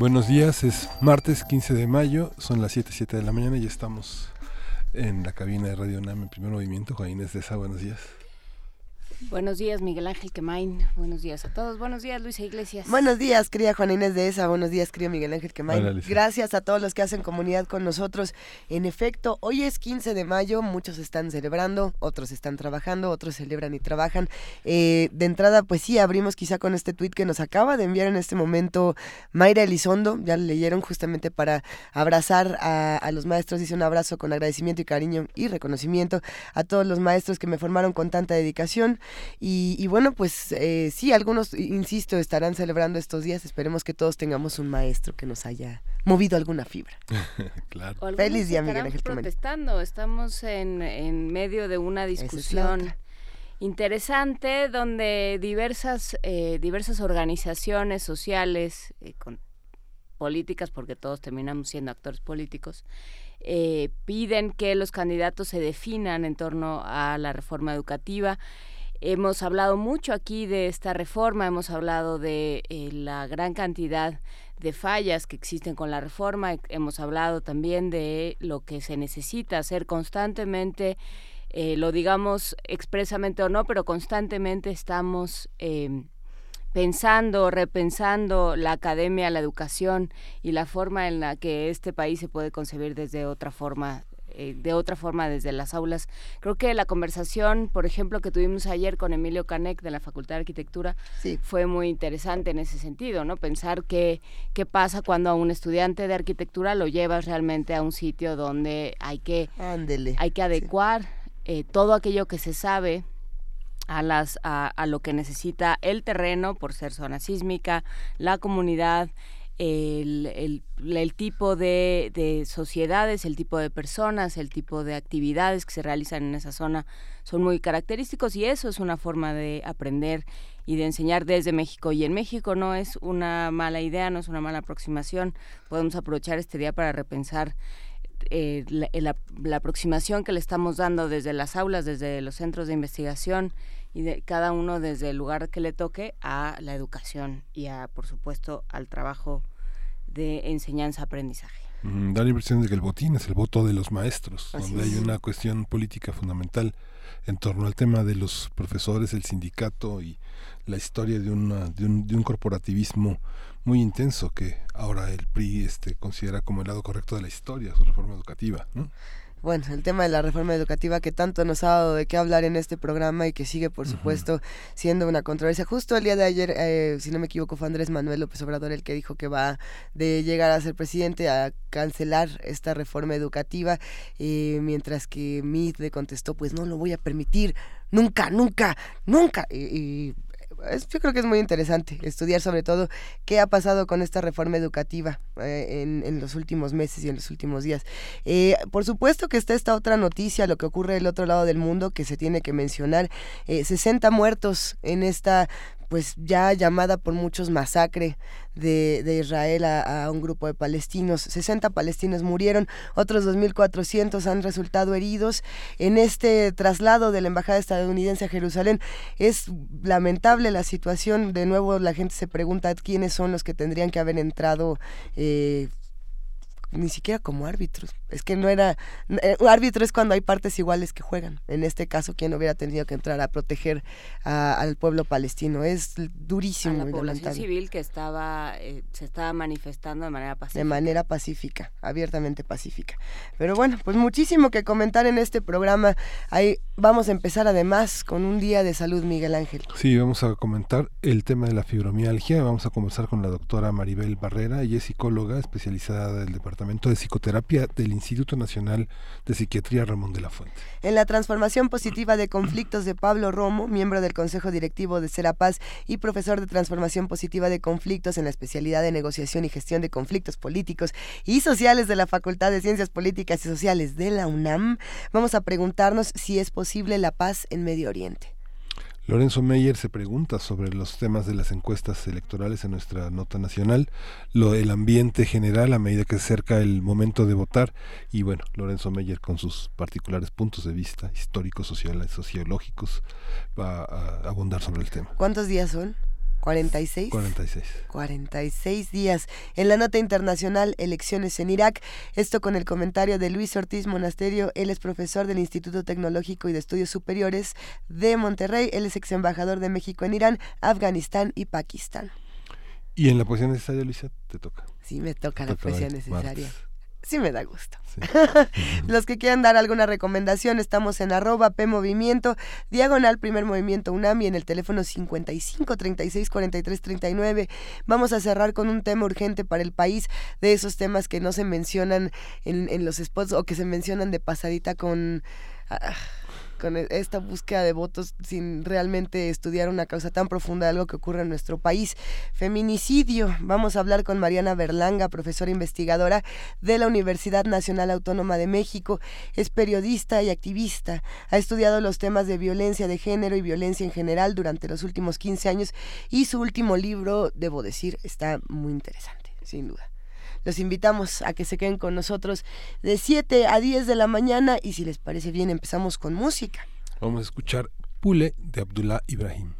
Buenos días, es martes 15 de mayo, son las 7, 7 de la mañana y estamos en la cabina de Radio NAM en primer movimiento. Juan Inés de Esa, buenos días. Buenos días, Miguel Ángel Quemain. Buenos días a todos. Buenos días, Luisa Iglesias. Buenos días, querida Juana Inés de esa. Buenos días, querido Miguel Ángel Quemain. Gracias a todos los que hacen comunidad con nosotros. En efecto, hoy es 15 de mayo. Muchos están celebrando, otros están trabajando, otros celebran y trabajan. Eh, de entrada, pues sí, abrimos quizá con este tuit que nos acaba de enviar en este momento Mayra Elizondo. Ya lo leyeron justamente para abrazar a, los maestros. Dice un abrazo con agradecimiento y cariño y reconocimiento a todos los maestros que me formaron con tanta dedicación. Y, bueno, pues eh, sí, algunos, insisto, estarán celebrando estos días. Esperemos que todos tengamos un maestro que nos haya movido alguna fibra. claro. Feliz día, Miguel Ángel protestando. Estamos en, en medio de una discusión interesante donde diversas, eh, diversas organizaciones sociales, eh, con políticas, porque todos terminamos siendo actores políticos, piden que los candidatos se definan en torno a la reforma educativa. Hemos hablado mucho aquí de esta reforma, hemos hablado de eh, la gran cantidad de fallas que existen con la reforma, hemos hablado también de lo que se necesita hacer constantemente, eh, lo digamos expresamente o no, pero constantemente estamos em, pensando, repensando la academia, la educación y la forma en la que este país se puede concebir desde otra forma eh, de otra forma desde las aulas. Creo que la conversación, por ejemplo, que tuvimos ayer con Emilio Canek de la Facultad de Arquitectura fue muy interesante en ese sentido, ¿no? Pensar qué, qué pasa cuando a un estudiante de arquitectura lo llevas realmente a un sitio donde hay que, hay que adecuar eh, todo aquello que se sabe a, las, a, a, lo que necesita el terreno por ser zona sísmica, la comunidad, el, el, tipo de, de, sociedades, el tipo de personas, el tipo de actividades que se realizan en esa zona son muy característicos y eso es una forma de aprender y de enseñar desde México. Y en México no es una mala idea, no es una mala aproximación. Podemos aprovechar este día para repensar eh, la, la, aproximación que le estamos dando desde las aulas, desde los centros de investigación y de cada uno desde el lugar que le toque a la educación y a, por supuesto, al trabajo de enseñanza-aprendizaje. da la impresión de que el botín es el voto de los maestros, donde hay una cuestión política fundamental en torno al tema de los profesores, el sindicato y la historia de, una, de, un, de un corporativismo muy intenso que ahora el PRI este, considera como el lado correcto de la historia, su reforma educativa. ¿no? Bueno, el tema de la reforma educativa que tanto nos ha dado de qué hablar en este programa y que sigue, por supuesto, siendo una controversia. Justo el día de ayer, eh, si no me equivoco, fue Andrés Manuel López Obrador el que dijo que va de llegar a ser presidente a cancelar esta reforma educativa, eh, mientras que Meade le contestó, pues no lo voy a permitir, nunca, nunca, nunca. y yo creo que es muy interesante estudiar sobre todo qué ha pasado con esta reforma educativa eh, en, los últimos meses y en los últimos días. Eh, por supuesto que está esta otra noticia, lo que ocurre del otro lado del mundo, que se tiene que mencionar. 60 eh, muertos en esta pues ya llamada por muchos masacre de, de Israel a, un grupo de palestinos. 60 palestinos murieron, otros 2.400 han resultado heridos. En este traslado de la Embajada estadounidense a Jerusalén es lamentable la situación. De nuevo la gente se pregunta quiénes son los que tendrían que haber entrado eh, ni siquiera como árbitros. Es que no era... Eh, árbitro es cuando hay partes iguales que juegan. En este caso, quien hubiera tenido que entrar a proteger al pueblo palestino? Es durísimo. A la población civil que estaba eh, se estaba manifestando de manera pacífica. De manera pacífica, abiertamente pacífica. Pero bueno, pues muchísimo que comentar en este programa. Ahí vamos a empezar además con un día de salud, Miguel Ángel. Sí, vamos a comentar el tema de la fibromialgia. Vamos a conversar con la doctora Maribel Barrera. Ella es psicóloga especializada del departamento De Psicoterapia del Instituto Nacional de Psiquiatría Ramón de la Fuente. En la transformación positiva de conflictos de Pablo Romo, miembro del Consejo Directivo de Serapaz y profesor de transformación positiva de conflictos en la especialidad de negociación y gestión de conflictos políticos y sociales de la Facultad de Ciencias Políticas y Sociales de la UNAM, vamos a preguntarnos si es posible la paz en Medio Oriente. Lorenzo Meyer se pregunta sobre los temas de las encuestas electorales en nuestra nota nacional, lo el ambiente general a medida que se acerca el momento de votar y bueno, Lorenzo Meyer con sus particulares puntos de vista históricos, sociales, sociológicos va a abundar sobre el tema. ¿Cuántos días son? 46. 46. 46 días. En la nota internacional, elecciones en Irak. Esto con el comentario de Luis Ortiz Monasterio. Él es profesor del Instituto Tecnológico y de Estudios Superiores de Monterrey. Él es ex embajador de México en Irán, Afganistán y Pakistán. ¿Y en la poesía necesaria, Luisa? Te toca. Sí, me toca, la poesía necesaria sí me da gusto. Los que quieran dar alguna recomendación, estamos en arroba P Movimiento, diagonal primer movimiento UNAM y en el teléfono 55 36 43 39. Vamos a cerrar con un tema urgente para el país, de esos temas que no se mencionan en, en los spots o que se mencionan de pasadita con... Ah, con e, esta búsqueda de votos sin realmente estudiar una causa tan profunda de algo que ocurre en nuestro país. Feminicidio. Vamos a hablar con Mariana Berlanga, profesora investigadora de la Universidad Nacional Autónoma de México. Es periodista y activista. Ha estudiado los temas de violencia de género y violencia en general durante los últimos 15 años y su último libro, debo decir, está muy interesante, sin duda. Los invitamos a que se queden con nosotros de 7 a 10 de la mañana y si les parece bien empezamos con música. Vamos a escuchar Pule de Abdullah Ibrahim.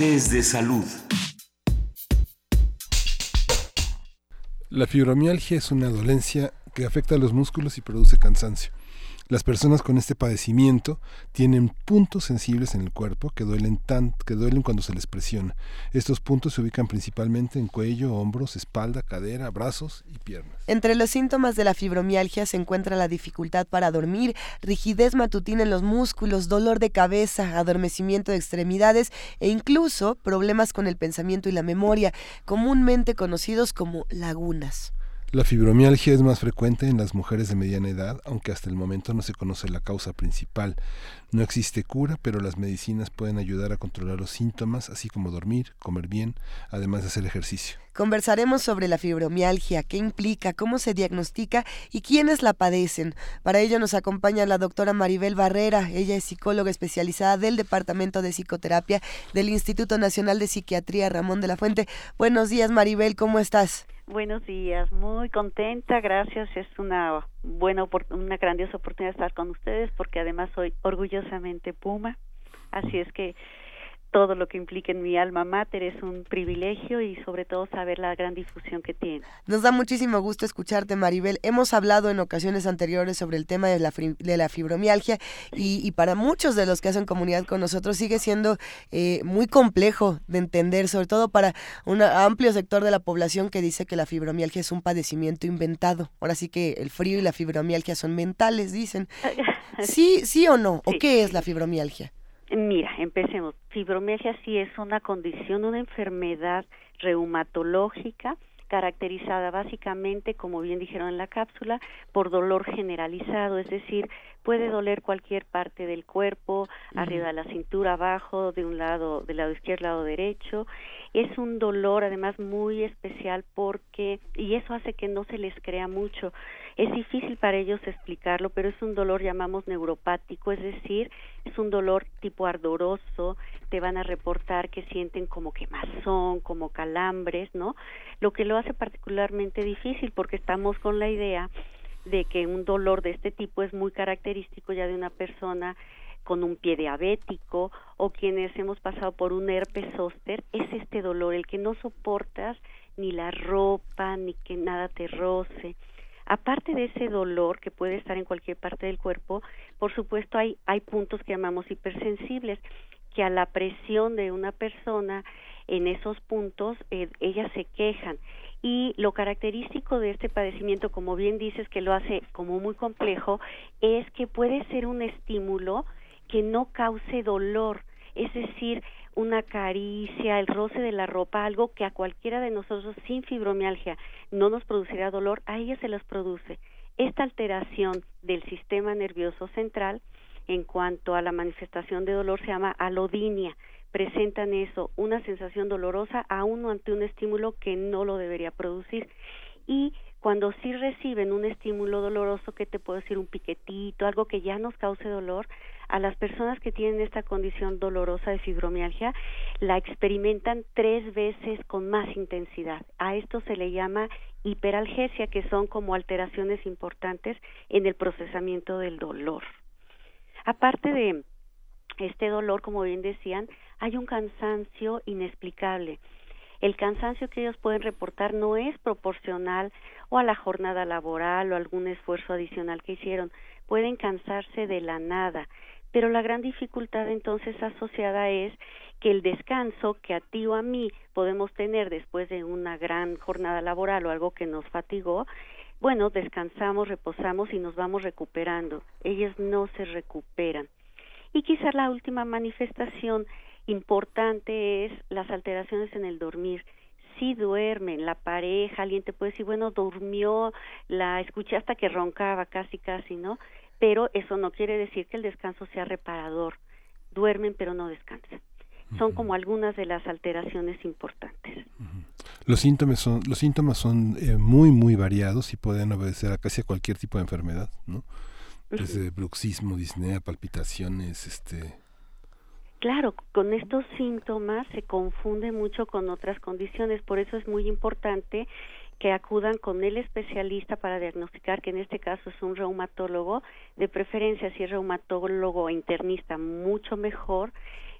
De Salud. La fibromialgia es una dolencia que afecta a los músculos y produce cansancio. Las personas con este padecimiento tienen puntos sensibles en el cuerpo que duelen, tan, que duelen cuando se les presiona. Estos puntos se ubican principalmente en cuello, hombros, espalda, cadera, brazos y piernas. Entre los síntomas de la fibromialgia se encuentra la dificultad para dormir, rigidez matutina en los músculos, dolor de cabeza, adormecimiento de extremidades e incluso problemas con el pensamiento y la memoria, comúnmente conocidos como lagunas. La fibromialgia es más frecuente en las mujeres de mediana edad, aunque hasta el momento no se conoce la causa principal. No existe cura, pero las medicinas pueden ayudar a controlar los síntomas, así como dormir, comer bien, además de hacer ejercicio. Conversaremos sobre la fibromialgia, qué implica, cómo se diagnostica y quiénes la padecen. Para ello nos acompaña la doctora Maribel Barrera. Ella es psicóloga especializada del Departamento de Psicoterapia del Instituto Nacional de Psiquiatría Ramón de la Fuente. Buenos días, Maribel, ¿cómo estás? Buenos días, muy contenta, gracias. Es una buena, una grandiosa oportunidad estar con ustedes porque además soy orgullosamente Puma. Así es que todo lo que implica en mi alma mater es un privilegio y sobre todo saber la gran difusión que tiene. Nos da muchísimo gusto escucharte, Maribel. Hemos hablado en ocasiones anteriores sobre el tema de la, de la fibromialgia y, para muchos de los que hacen comunidad con nosotros sigue siendo eh, muy complejo de entender, sobre todo para un amplio sector de la población que dice que la fibromialgia es un padecimiento inventado. Ahora sí que el frío y la fibromialgia son mentales, dicen. ¿Sí, sí o no? ¿O qué es la fibromialgia? Mira, empecemos. Fibromialgia sí es una condición, una enfermedad reumatológica caracterizada básicamente, como bien dijeron en la cápsula, por dolor generalizado, es decir, puede doler cualquier parte del cuerpo, arriba de la cintura, abajo, de un lado, del lado izquierdo, lado derecho. Es un dolor además muy especial porque, y eso hace que no se les crea mucho, es difícil para ellos explicarlo, pero es un dolor llamamos neuropático, es decir, es un dolor tipo ardoroso, te van a reportar que sienten como quemazón, como calambres, ¿no? Lo que lo hace particularmente difícil porque estamos con la idea de que un dolor de este tipo es muy característico ya de una persona con un pie diabético o quienes hemos pasado por un herpes zóster, es este dolor, el que no soportas ni la ropa, ni que nada te roce. Aparte de ese dolor que puede estar en cualquier parte del cuerpo, por supuesto hay, hay puntos que llamamos hipersensibles, que a la presión de una persona en esos puntos eh, ellas se quejan. Y lo característico de este padecimiento, como bien dices, que lo hace como muy complejo, es que puede ser un estímulo que no cause dolor. Es decir, una caricia, el roce de la ropa, algo que a cualquiera de nosotros sin fibromialgia no nos produciría dolor, a ella se los produce. Esta alteración del sistema nervioso central en cuanto a la manifestación de dolor se llama alodinia. Presentan eso, una sensación dolorosa aún ante un estímulo que no lo debería producir. Y cuando sí reciben un estímulo doloroso, que te puedo decir un piquetito, algo que ya nos cause dolor, a las personas que tienen esta condición dolorosa de fibromialgia la experimentan tres veces con más intensidad. A esto se le llama hiperalgesia, que son como alteraciones importantes en el procesamiento del dolor. Aparte de este dolor, como bien decían, hay un cansancio inexplicable. El cansancio que ellos pueden reportar no es proporcional o a la jornada laboral o algún esfuerzo adicional que hicieron. Pueden cansarse de la nada pero la gran dificultad entonces asociada es que el descanso que a ti o a mí podemos tener después de una gran jornada laboral o algo que nos fatigó, bueno, descansamos, reposamos y nos vamos recuperando. Ellas no se recuperan. Y quizá la última manifestación importante es las alteraciones en el dormir. Si duermen, la pareja, alguien te puede decir, bueno, durmió, la escuché hasta que roncaba casi, casi, ¿no? pero eso no quiere decir que el descanso sea reparador. Duermen pero no descansan. Son como algunas de las alteraciones importantes. Los síntomas son, los síntomas son eh, muy, muy variados y pueden obedecer a casi cualquier tipo de enfermedad, ¿no? Desde bruxismo, disnea, palpitaciones, este... Claro, con estos síntomas se confunde mucho con otras condiciones, por eso es muy importante que acudan con el especialista para diagnosticar, que en este caso es un reumatólogo, de preferencia si es reumatólogo internista, mucho mejor,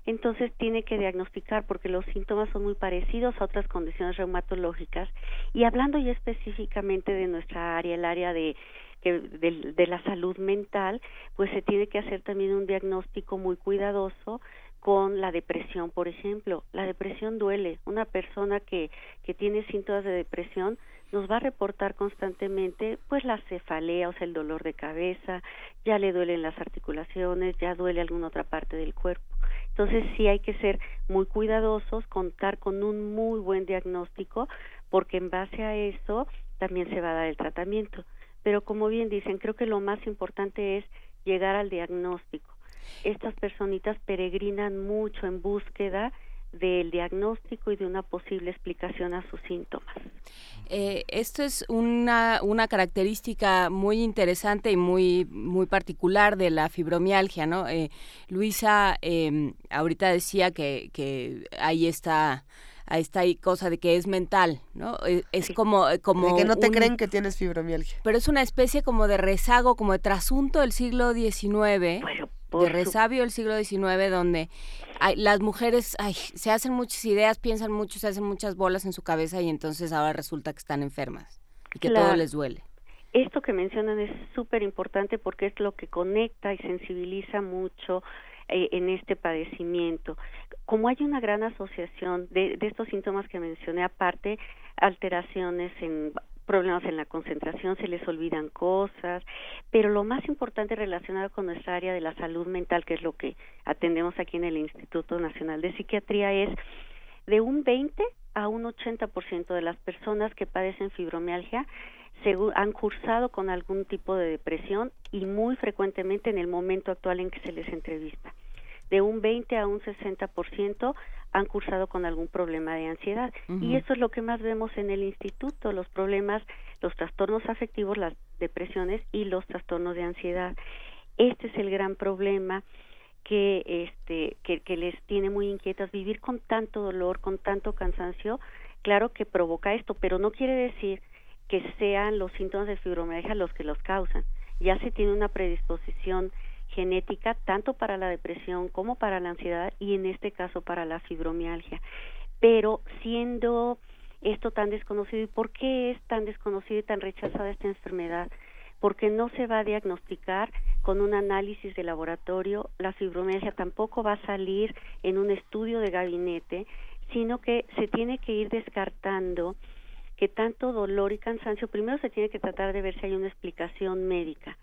entonces tiene que diagnosticar porque los síntomas son muy parecidos a otras condiciones reumatológicas. Y hablando ya específicamente de nuestra área, el área de, de, la salud mental, pues se tiene que hacer también un diagnóstico muy cuidadoso con la depresión, por ejemplo. La depresión duele. Una persona que, que tiene síntomas de depresión nos va a reportar constantemente pues la cefalea, o sea, el dolor de cabeza, ya le duelen las articulaciones, ya duele alguna otra parte del cuerpo. Entonces sí hay que ser muy cuidadosos, contar con un muy buen diagnóstico, porque en base a eso también se va a dar el tratamiento. Pero como bien dicen, creo que lo más importante es llegar al diagnóstico. Estas personitas peregrinan mucho en búsqueda del diagnóstico y de una posible explicación a sus síntomas. Eh, esto es una, una característica muy interesante y muy, muy particular de la fibromialgia, ¿no? Eh, Luisa eh, ahorita decía que, que ahí está a esta cosa de que es mental, ¿no? E, es, como como de que no te creen que tienes fibromialgia. Pero es una especie como de rezago, como de trasunto del siglo XIX, de resabio del siglo XIX, donde las mujeres se hacen muchas ideas, piensan mucho, se hacen muchas bolas en su cabeza y entonces ahora resulta que están enfermas y que todo les duele. Esto que mencionan es súper importante porque es lo que conecta y sensibiliza mucho eh, en este padecimiento. Como hay una gran asociación de, de estos síntomas que mencioné, aparte alteraciones en problemas en la concentración, se les olvidan cosas, pero lo más importante relacionado con nuestra área de la salud mental, que es lo que atendemos aquí en el Instituto Nacional de Psiquiatría, es de un 20 a un 80% de las personas que padecen fibromialgia han cursado con algún tipo de depresión y muy frecuentemente en el momento actual en que se les entrevista. De un 20 a un 60% han cursado con algún problema de ansiedad. Y eso es lo que más vemos en el instituto, los problemas, los trastornos afectivos, las depresiones y los trastornos de ansiedad. Este es el gran problema que este que, que les tiene muy inquietas vivir con tanto dolor, con tanto cansancio, claro que provoca esto, pero no quiere decir que sean los síntomas de fibromialgia los que los causan. Ya se tiene una predisposición genética tanto para la depresión como para la ansiedad y en este caso para la fibromialgia. Pero siendo esto tan desconocido y por qué es tan desconocido y tan rechazada esta enfermedad, porque no se va a diagnosticar con un análisis de laboratorio, la fibromialgia tampoco va a salir en un estudio de gabinete, sino que se tiene que ir descartando que tanto dolor y cansancio, primero se tiene que tratar de ver si hay una explicación médica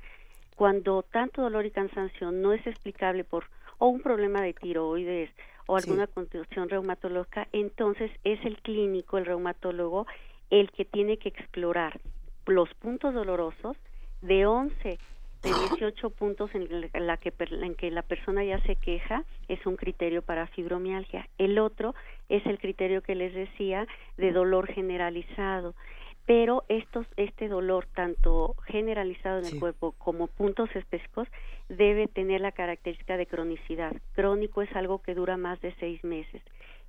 cuando tanto dolor y cansancio no es explicable por o un problema de tiroides o alguna condición reumatológica, entonces es el clínico, el reumatólogo, el que tiene que explorar los puntos dolorosos de 11 de 18 puntos en, la que, en que la persona ya se queja es un criterio para fibromialgia. El otro es el criterio que les decía de dolor generalizado pero estos, este dolor tanto generalizado en el cuerpo como puntos específicos debe tener la característica de cronicidad. Crónico es algo que dura más de seis meses.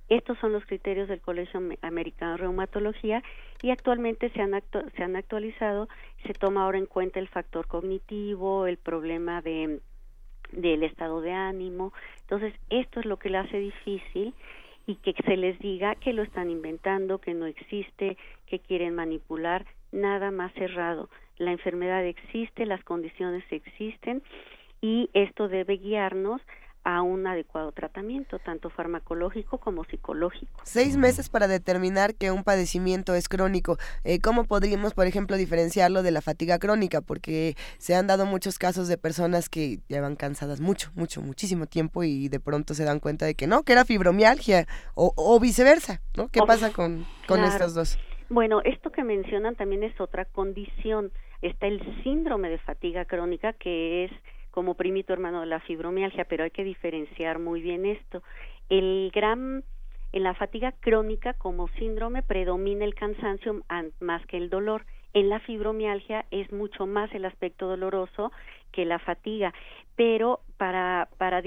Estos son los criterios del Colegio Americano de Reumatología y actualmente se han, se han actualizado. Se toma ahora en cuenta el factor cognitivo, el problema de del estado de ánimo. Entonces, esto es lo que le hace difícil y que se les diga que lo están inventando, que no existe, que quieren manipular, nada más cerrado. La enfermedad existe, las condiciones existen y esto debe guiarnos a un adecuado tratamiento, tanto farmacológico como psicológico. Seis meses para determinar que un padecimiento es crónico. Eh, ¿Cómo podríamos, por ejemplo, diferenciarlo de la fatiga crónica? Porque se han dado muchos casos de personas que llevan cansadas mucho, mucho, muchísimo tiempo y de pronto se dan cuenta de que no, que era fibromialgia o, viceversa, ¿no? ¿Qué pasa con, con estos dos? Bueno, esto que mencionan también es otra condición. Está el síndrome de fatiga crónica, que es como primito hermano de la fibromialgia, pero hay que diferenciar muy bien esto. El gran en la fatiga crónica como síndrome predomina el cansancio más que el dolor. En la fibromialgia es mucho más el aspecto doloroso que la fatiga, pero para, para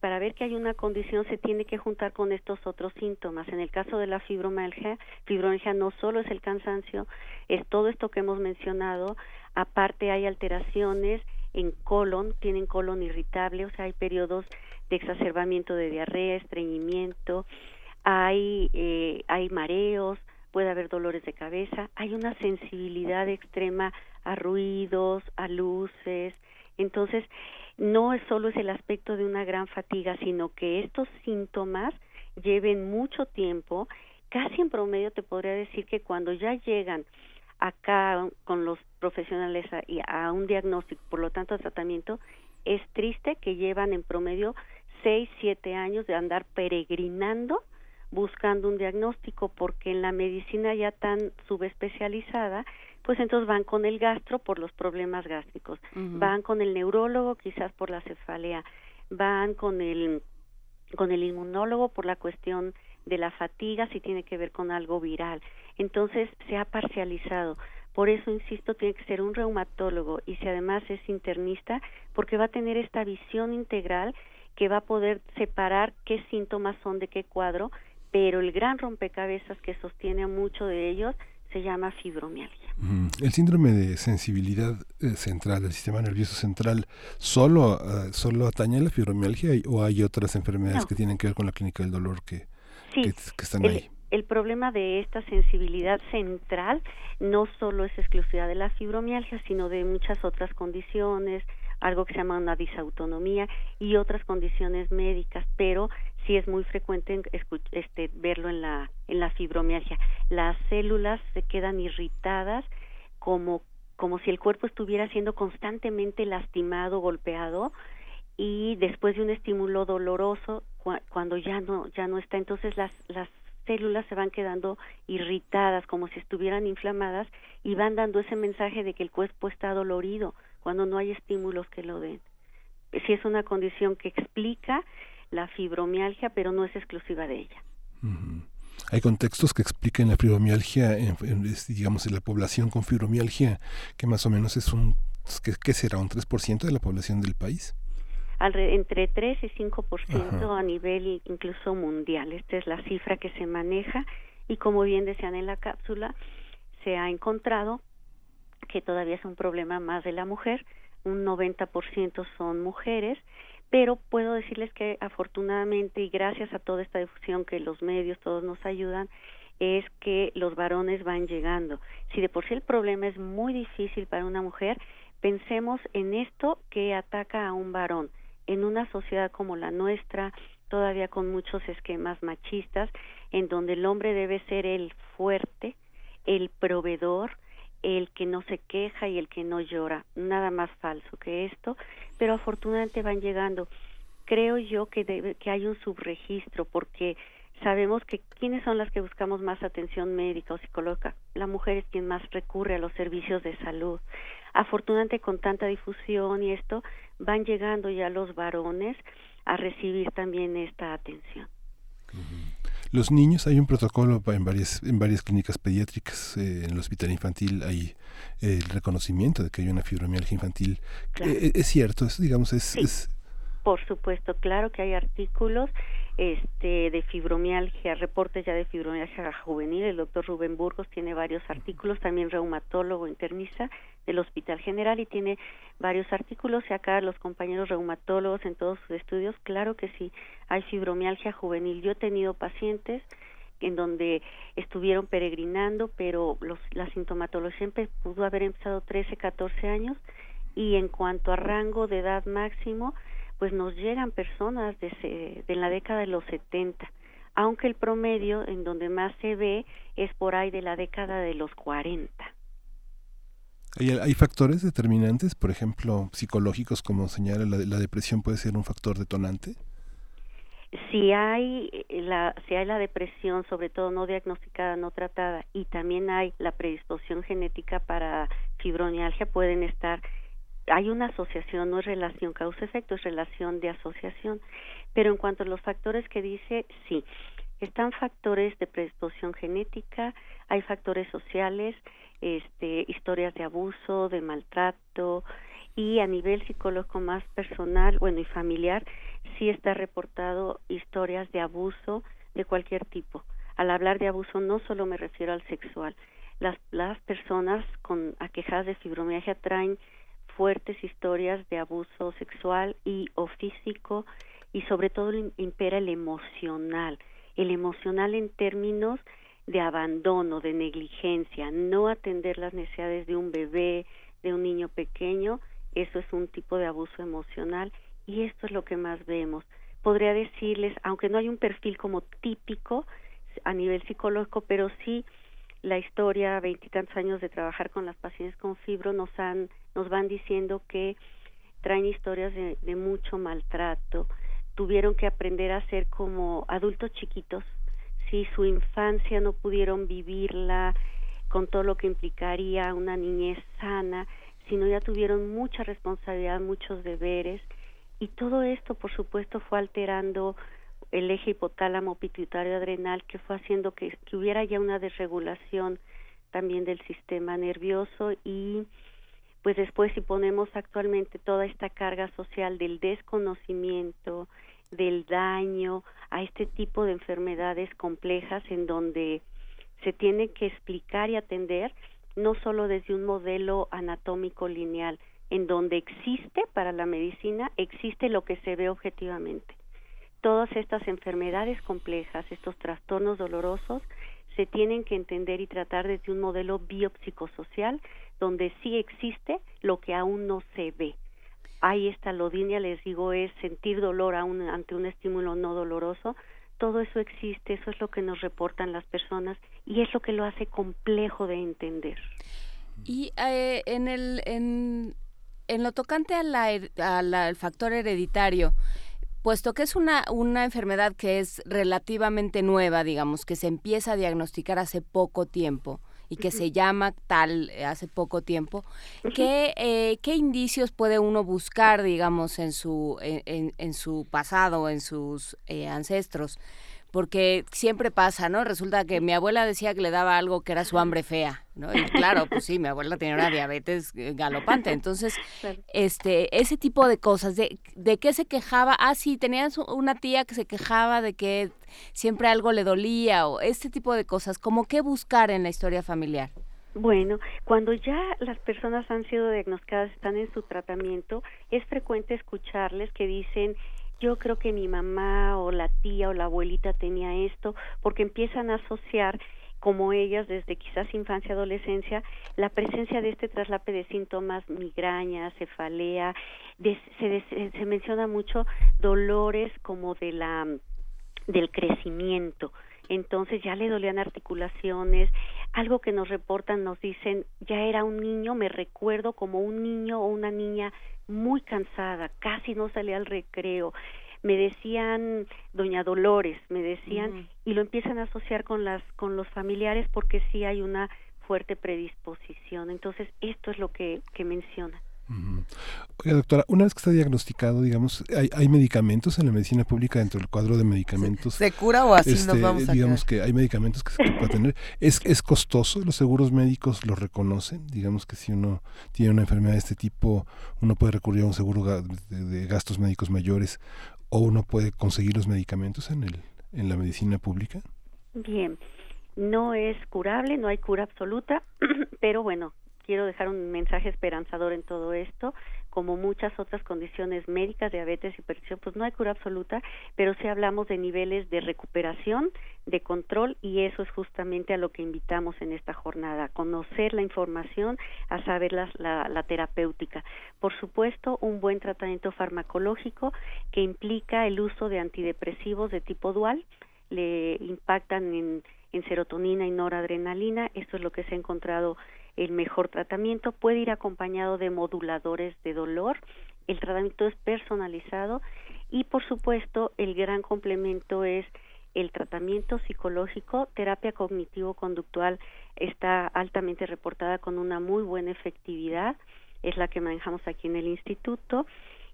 para ver que hay una condición se tiene que juntar con estos otros síntomas. En el caso de la fibromialgia, fibromialgia no solo es el cansancio, es todo esto que hemos mencionado, aparte hay alteraciones en colon, tienen colon irritable, o sea, hay periodos de exacerbamiento de diarrea, estreñimiento, hay eh, hay mareos, puede haber dolores de cabeza, hay una sensibilidad extrema a ruidos, a luces, entonces no es solo es el aspecto de una gran fatiga, sino que estos síntomas lleven mucho tiempo, casi en promedio te podría decir que cuando ya llegan acá con los profesionales a, a un diagnóstico, por lo tanto a tratamiento, es triste que llevan en promedio seis, siete años de andar peregrinando buscando un diagnóstico porque en la medicina ya tan subespecializada pues entonces van con el gastro por los problemas gástricos, van con el neurólogo quizás por la cefalea, van con el con el inmunólogo por la cuestión de la fatiga si tiene que ver con algo viral. Entonces se ha parcializado. Por eso, insisto, tiene que ser un reumatólogo y si además es internista, porque va a tener esta visión integral que va a poder separar qué síntomas son de qué cuadro, pero el gran rompecabezas que sostiene a mucho de ellos se llama fibromialgia. El síndrome de sensibilidad eh, central del sistema nervioso central solo uh, solo atañe la fibromialgia o hay otras enfermedades que tienen que ver con la clínica del dolor que, que, están ahí. El problema de esta sensibilidad central no solo es exclusiva de la fibromialgia, sino de muchas otras condiciones, algo que se llama una disautonomía y otras condiciones médicas, pero sí es muy frecuente este, verlo en la, en la fibromialgia. Las células se quedan irritadas como, como si el cuerpo estuviera siendo constantemente lastimado, golpeado y después de un estímulo doloroso cuando ya no ya no está entonces las las células se van quedando irritadas como si estuvieran inflamadas y van dando ese mensaje de que el cuerpo está dolorido cuando no hay estímulos que lo den. Si es una condición que explica la fibromialgia, pero no es exclusiva de ella. Hay contextos que expliquen la fibromialgia, en, digamos, en la población con fibromialgia, que más o menos es un, ¿qué, será? ¿Un 3% de la población del país? Entre 3 y 5% a nivel incluso mundial. Esta es la cifra que se maneja y como bien decían en la cápsula, se ha encontrado que todavía es un problema más de la mujer, un 90% son mujeres pero puedo decirles que afortunadamente y gracias a toda esta difusión que los medios todos nos ayudan es que los varones van llegando. Si de por sí el problema es muy difícil para una mujer, pensemos en esto que ataca a un varón. En una sociedad como la nuestra, todavía con muchos esquemas machistas, en donde el hombre debe ser el fuerte, el proveedor, el que no se queja y el que no llora, nada más falso que esto, pero afortunadamente van llegando. Creo yo que, debe, que hay un subregistro porque sabemos que quiénes son las que buscamos más atención médica o psicológica. La mujer es quien más recurre a los servicios de salud. Afortunadamente con tanta difusión y esto van llegando ya los varones a recibir también esta atención. Los niños, hay un protocolo en varias, en varias clínicas pediátricas, eh, en el hospital infantil hay eh, el reconocimiento de que hay una fibromialgia infantil. Eh, es cierto, digamos, es, es... Por supuesto, claro que hay artículos este, de fibromialgia, reportes ya de fibromialgia juvenil. El doctor Rubén Burgos tiene varios artículos, también reumatólogo internista del Hospital General y tiene varios artículos. Y acá los compañeros reumatólogos en todos sus estudios, claro que sí, hay fibromialgia juvenil. Yo he tenido pacientes en donde estuvieron peregrinando, pero los, la sintomatología pudo haber empezado 13, 14 años y en cuanto a rango de edad máximo, pues nos llegan personas de, de la década de los 70, aunque el promedio en donde más se ve es por ahí de la década de los 40. ¿Hay, hay factores determinantes, por ejemplo, psicológicos, como señala la, la depresión puede ser un factor detonante? si hay la si hay la depresión sobre todo no diagnosticada no tratada y también hay la predisposición genética para fibromialgia pueden estar hay una asociación, no es relación causa-efecto, es relación de asociación. Pero en cuanto a los factores que dice, sí, están factores de predisposición genética, hay factores sociales, este, historias de abuso, de maltrato y a nivel psicológico más personal, bueno, y familiar, sí está reportado historias de abuso de cualquier tipo. Al hablar de abuso no solo me refiero al sexual. Las, las personas con aquejadas de fibromialgia traen fuertes historias de abuso sexual y o físico y sobre todo impera el emocional. El emocional en términos de abandono, de negligencia, no atender las necesidades de un bebé, de un niño pequeño, eso es un tipo de abuso emocional y esto es lo que más vemos. Podría decirles, aunque no hay un perfil como típico a nivel psicológico, pero sí la historia, veintitantos años de trabajar con las pacientes con fibro nos han, nos van diciendo que traen historias de, mucho maltrato, tuvieron que aprender a ser como adultos chiquitos, si su infancia no pudieron vivirla con todo lo que implicaría una niñez sana, sino ya tuvieron mucha responsabilidad, muchos deberes, y todo esto, por supuesto, fue alterando el eje hipotálamo pituitario adrenal, que fue haciendo que, que hubiera ya una desregulación también del sistema nervioso y pues después si ponemos actualmente toda esta carga social del desconocimiento, del daño a este tipo de enfermedades complejas en donde se tiene que explicar y atender no solo desde un modelo anatómico lineal, en donde existe para la medicina, existe lo que se ve objetivamente. Todas estas enfermedades complejas, estos trastornos dolorosos, se tienen que entender y tratar desde un modelo biopsicosocial, donde sí existe lo que aún no se ve. Ahí esta lodinia, les digo, es sentir dolor ante un estímulo no doloroso, todo eso existe, eso es lo que nos reportan las personas y es lo que lo hace complejo de entender. Y eh, en, el, en, en, lo tocante al factor hereditario, puesto que es una, una enfermedad que es relativamente nueva, digamos, que se empieza a diagnosticar hace poco tiempo, y que se llama tal eh, hace poco tiempo, ¿qué, eh, ¿qué indicios puede uno buscar, digamos, en su, en, en su pasado, en sus eh, ancestros? Porque siempre pasa, ¿no? Resulta que mi abuela decía que le daba algo que era su hambre fea, ¿no? Y claro, pues sí, mi abuela tenía una diabetes eh, galopante, entonces, este, ese tipo de cosas, de, de qué se quejaba, ah, sí, tenías una tía que se quejaba de que siempre algo le dolía, o este tipo de cosas, como qué buscar en la historia familiar. Bueno, cuando ya las personas han sido diagnosticadas, están en su tratamiento, es frecuente escucharles que dicen, yo creo que mi mamá o la tía o la abuelita tenía esto, porque empiezan a asociar como ellas desde quizás infancia, adolescencia, la presencia de este traslape de síntomas, migraña, cefalea, se, se menciona mucho dolores como de la del crecimiento. Entonces ya le dolían articulaciones, algo que nos reportan, nos dicen, ya era un niño, me recuerdo como un niño o una niña muy cansada, casi no salía al recreo. Me decían doña Dolores, me decían y lo empiezan a asociar con las con los familiares porque sí hay una fuerte predisposición. Entonces, esto es lo que que Oiga, doctora, una vez que está diagnosticado, digamos, hay, hay, medicamentos en la medicina pública dentro del cuadro de medicamentos. ¿Se, cura o así nos este, vamos a Digamos que hay medicamentos que se puede tener. ¿Es, ¿Es costoso? ¿Los seguros médicos lo reconocen? Digamos que si uno tiene una enfermedad de este tipo, uno puede recurrir a un seguro de, gastos médicos mayores o uno puede conseguir los medicamentos en, el, en la medicina pública. Bien, no es curable, no hay cura absoluta, pero bueno, quiero dejar un mensaje esperanzador en todo esto. Como muchas otras condiciones médicas, diabetes, hipertensión, pues no hay cura absoluta, pero sí hablamos de niveles de recuperación, de control, y eso es justamente a lo que invitamos en esta jornada, conocer la información, a saber la, la terapéutica. Por supuesto, un buen tratamiento farmacológico que implica el uso de antidepresivos de tipo dual, le impactan en, en serotonina y noradrenalina, esto es lo que se ha encontrado el mejor tratamiento puede ir acompañado de moduladores de dolor. El tratamiento es personalizado y por supuesto el gran complemento es el tratamiento psicológico, terapia cognitivo-conductual está altamente reportada con una muy buena efectividad, es la que manejamos aquí en el instituto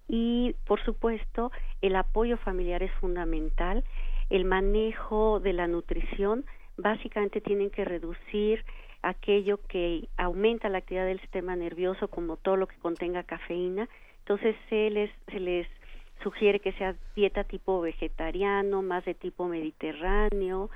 y por supuesto el apoyo familiar es fundamental, el manejo de la nutrición, básicamente tienen que reducir aquello que aumenta la actividad del sistema nervioso como todo lo que contenga cafeína entonces se les se les sugiere que sea dieta tipo vegetariano, más de tipo mediterráneo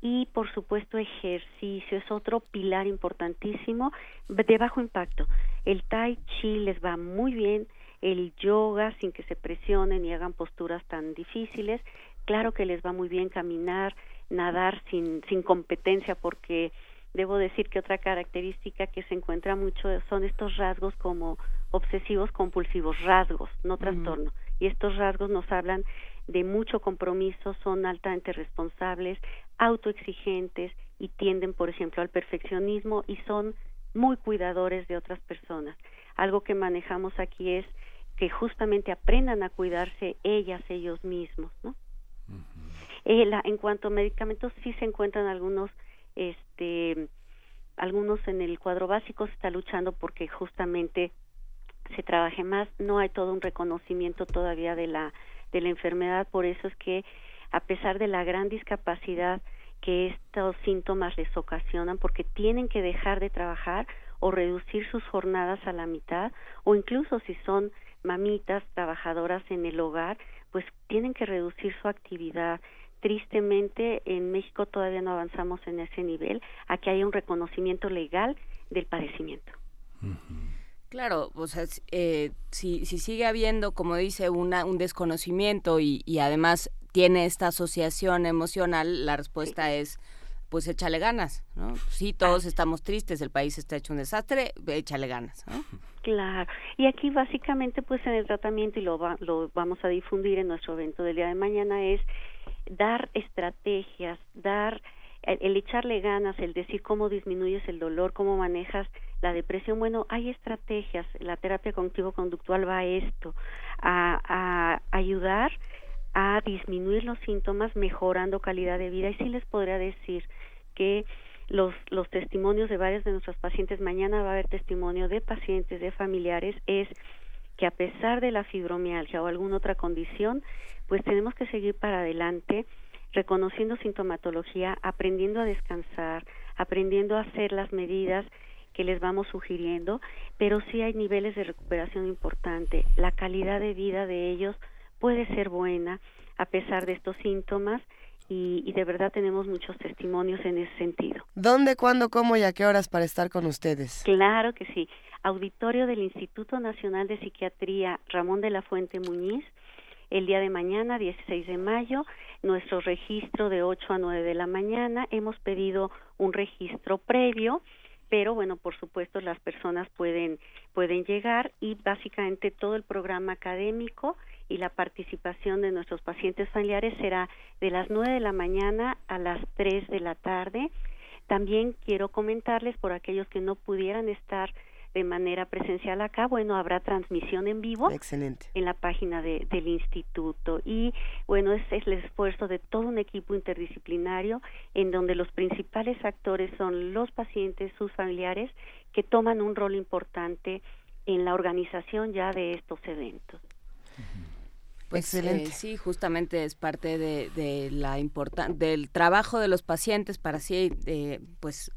y por supuesto ejercicio es otro pilar importantísimo de bajo impacto. El tai chi les va muy bien, el yoga sin que se presionen y hagan posturas tan difíciles, claro que les va muy bien caminar, nadar sin sin competencia porque debo decir que otra característica que se encuentra mucho son estos rasgos como obsesivos compulsivos, rasgos, no trastorno. Y estos rasgos nos hablan de mucho compromiso, son altamente responsables, autoexigentes y tienden, por ejemplo, al perfeccionismo y son muy cuidadores de otras personas. Algo que manejamos aquí es que justamente aprendan a cuidarse ellas, ellos mismos, ¿no? Eh, en cuanto a medicamentos, sí se encuentran algunos este algunos en el cuadro básico se está luchando porque justamente se trabaje más. No hay todo un reconocimiento todavía de la de la enfermedad. Por eso es que a pesar de la gran discapacidad que estos síntomas les ocasionan porque tienen que dejar de trabajar o reducir sus jornadas a la mitad o incluso si son mamitas trabajadoras en el hogar pues tienen que reducir su actividad tristemente en México todavía no avanzamos en ese nivel a que haya un reconocimiento legal del padecimiento. Claro, o sea, eh, si, si sigue habiendo, como dice, una, un desconocimiento y, y además tiene esta asociación emocional, la respuesta es pues échale ganas, ¿no? Sí, todos estamos tristes, el país está hecho un desastre, échale ganas, ¿no? Claro, y aquí básicamente pues en el tratamiento y lo, lo vamos a difundir en nuestro evento del día de mañana es dar estrategias, dar el, echarle ganas, el decir cómo disminuyes el dolor, cómo manejas la depresión, bueno, hay estrategias, la terapia cognitivo-conductual va a esto, a, a ayudar a disminuir los síntomas mejorando calidad de vida. Y sí les podría decir que los, los testimonios de varios de nuestros pacientes, mañana va a haber testimonio de pacientes, de familiares, es que a pesar de la fibromialgia o alguna otra condición, pues tenemos que seguir para adelante reconociendo sintomatología, aprendiendo a descansar, aprendiendo a hacer las medidas que les vamos sugiriendo, pero sí hay niveles de recuperación importante. La calidad de vida de ellos puede ser buena a pesar de estos síntomas y, de verdad tenemos muchos testimonios en ese sentido. ¿Dónde, cuándo, cómo y a qué horas para estar con ustedes? Claro que sí. Auditorio del Instituto Nacional de Psiquiatría Ramón de la Fuente Muñiz, el día de mañana, 16 de mayo, nuestro registro de 8 a 9 de la mañana. Hemos pedido un registro previo, pero bueno, por supuesto las personas pueden pueden llegar y básicamente todo el programa académico y la participación de nuestros pacientes familiares será de las 9 de la mañana a las 3 de la tarde. También quiero comentarles por aquellos que no pudieran estar de manera presencial acá, bueno, habrá transmisión en vivo Excelente. en la página de, del instituto y bueno, es, es el esfuerzo de todo un equipo interdisciplinario en donde los principales actores son los pacientes, sus familiares, que toman un rol importante en la organización ya de estos eventos. Pues eh, sí, justamente es parte de, de la del trabajo de los pacientes para así, eh, pues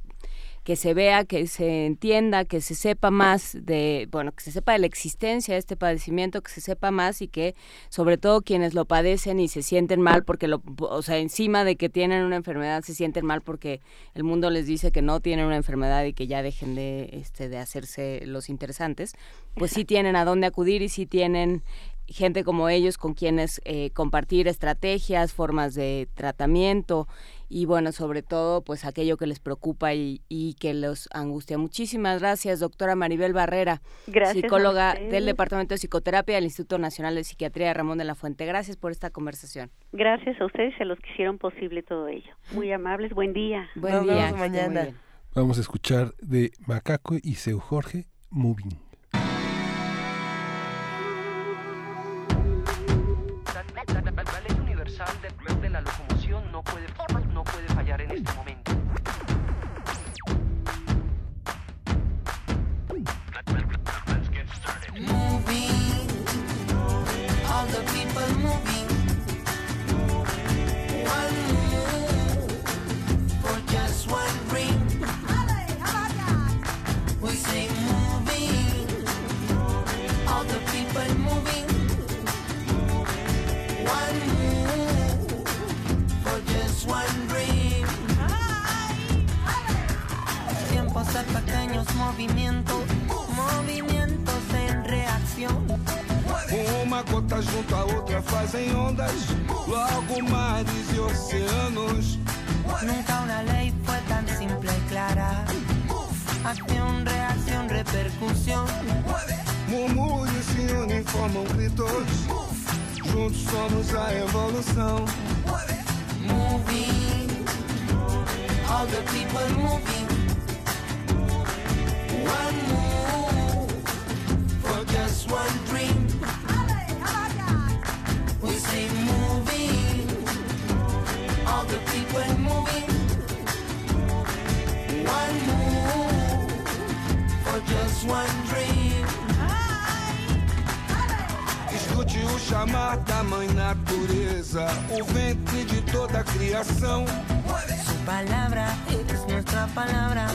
que se vea, que se entienda, que se sepa más de, bueno, que se sepa de la existencia de este padecimiento, que se sepa más y que sobre todo quienes lo padecen y se sienten mal porque lo, o sea, encima de que tienen una enfermedad se sienten mal porque el mundo les dice que no tienen una enfermedad y que ya dejen de, este, de hacerse los interesantes, pues sí tienen a dónde acudir y sí tienen gente como ellos con quienes eh, compartir estrategias, formas de tratamiento y bueno, sobre todo pues aquello que les preocupa y, que los angustia. Muchísimas gracias, doctora Maribel Barrera, psicóloga del Departamento de Psicoterapia del Instituto Nacional de Psiquiatría Ramón de la Fuente. Gracias por esta conversación. Gracias a ustedes y a los que hicieron posible todo ello. Muy amables, buen día. Buen día. mañana. Vamos a escuchar de Macaco y Seu Jorge Moving. Movimiento, movimientos en reacción. Uma gota junto a outra fazem ondas, logo mares e oceanos. Nunca una ley fue tan simple y clara. Acción, reacción, repercusión. Murmúrios se unem, formam gritos. Juntos somos a evolução. Moving, all the people moving. Escute o chamar da mãe natureza, o ventre de toda a criação. Su palabra es nuestra palabra,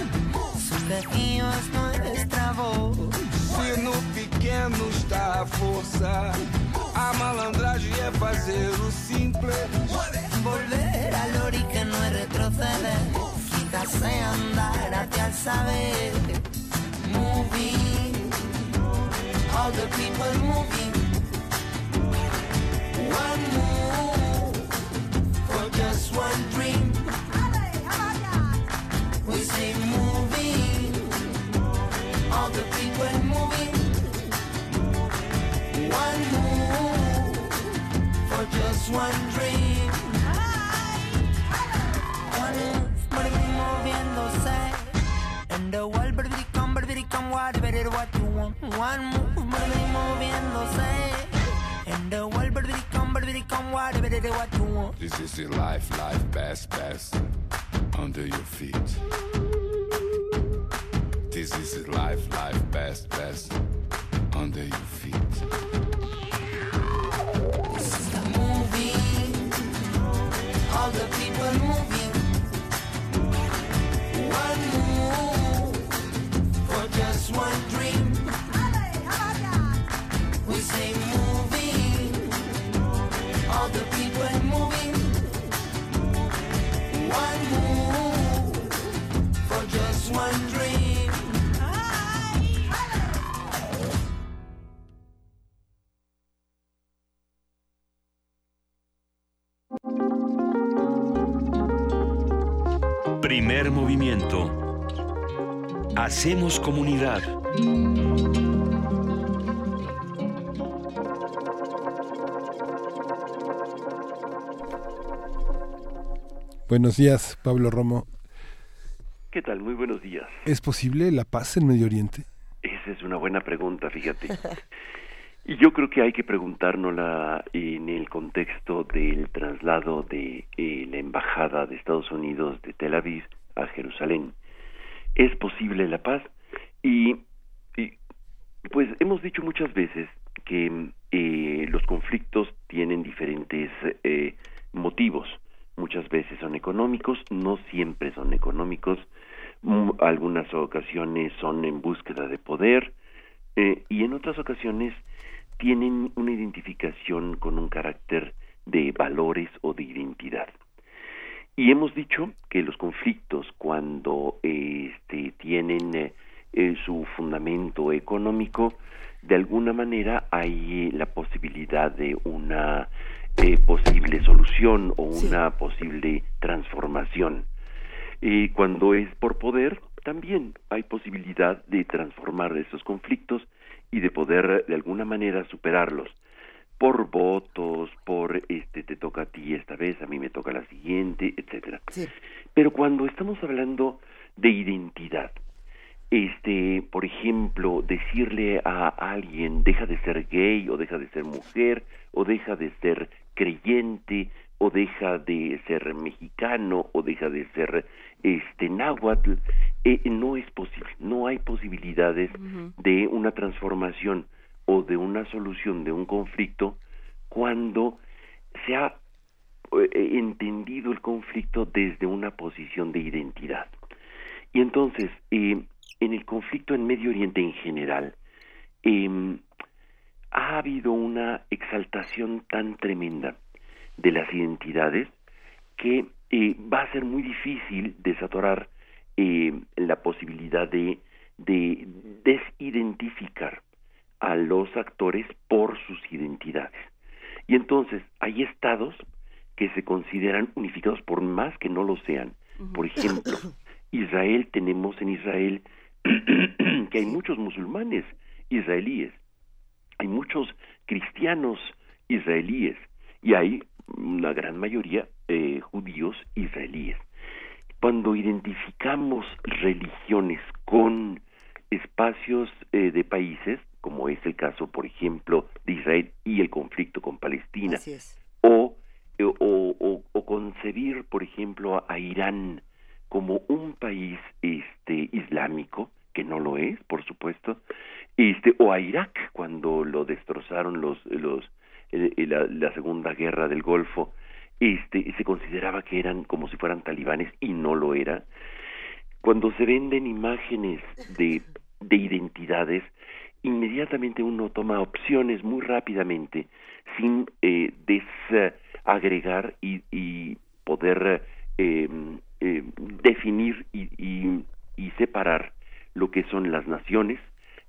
es nuestra voz. Se no pequeno está a força, a malandragem é fazer o simples. Volver al origen no es retroceder, quizás sea andar hacia el saber. Moving, all the people moving. One move for just one dream. We say just one dream. One move, body moviéndose. And the world, body come, body come, whatever what you want. One move, body moviéndose. And the world, body come, body come, whatever what you want. This is the life, life, best, best, under your feet. This is the life, life, best, best, under your feet. We say moving, for just one dream. Primer movimiento. Hacemos comunidad. Buenos días, Pablo Romo. ¿Qué tal? Muy buenos días. ¿Es posible la paz en Medio Oriente? Esa es una buena pregunta, fíjate. Y yo creo que hay que preguntárnosla en el contexto del traslado de eh, la embajada de Estados Unidos de Tel Aviv a Jerusalén. ¿Es posible la paz? Y, pues hemos dicho muchas veces que eh, los conflictos tienen diferentes eh, motivos. Muchas veces son económicos, no siempre son económicos. Mm, Algunas ocasiones son en búsqueda de poder eh, y en otras ocasiones tienen una identificación con un carácter de valores o de identidad. Y hemos dicho que los conflictos cuando este, tienen eh, su fundamento económico, de alguna manera hay eh, la posibilidad de una eh, posible solución o una posible transformación. Y cuando es por poder, también hay posibilidad de transformar esos conflictos y de poder de alguna manera superarlos por votos, por este te toca a ti esta vez, a mí me toca la siguiente, etcétera. Pero cuando estamos hablando de identidad, este, por ejemplo, decirle a alguien deja de ser gay o deja de ser mujer o deja de ser creyente o deja de ser mexicano o deja de ser este náhuatl eh, no es posible no hay posibilidades de una transformación o de una solución de un conflicto cuando se ha eh, entendido el conflicto desde una posición de identidad. Y entonces eh, en el conflicto en Medio Oriente en general em, ha habido una exaltación tan tremenda de las identidades que eh, va a ser muy difícil desatorar eh, la posibilidad de desidentificar a los actores por sus identidades. Y entonces hay estados que se consideran unificados por más que no lo sean. Por ejemplo, Israel tenemos en Israel que hay muchos musulmanes israelíes, hay muchos cristianos israelíes y hay una gran mayoría eh, judíos israelíes. Cuando identificamos religiones con espacios eh, de países, como es el caso, por ejemplo, de Israel y el conflicto con Palestina, o, eh, o, o, concebir, por ejemplo, a Irán como un país este, islámico, que no lo es, por supuesto, este, o a Irak, cuando lo destrozaron los, los, eh, la, la Segunda Guerra del Golfo, este, se consideraba que eran como si fueran talibanes y no lo era. Cuando se venden imágenes de, de identidades, inmediatamente uno toma opciones muy rápidamente sin eh, desagregar y, y poder eh, definir y, y, y, separar lo que son las naciones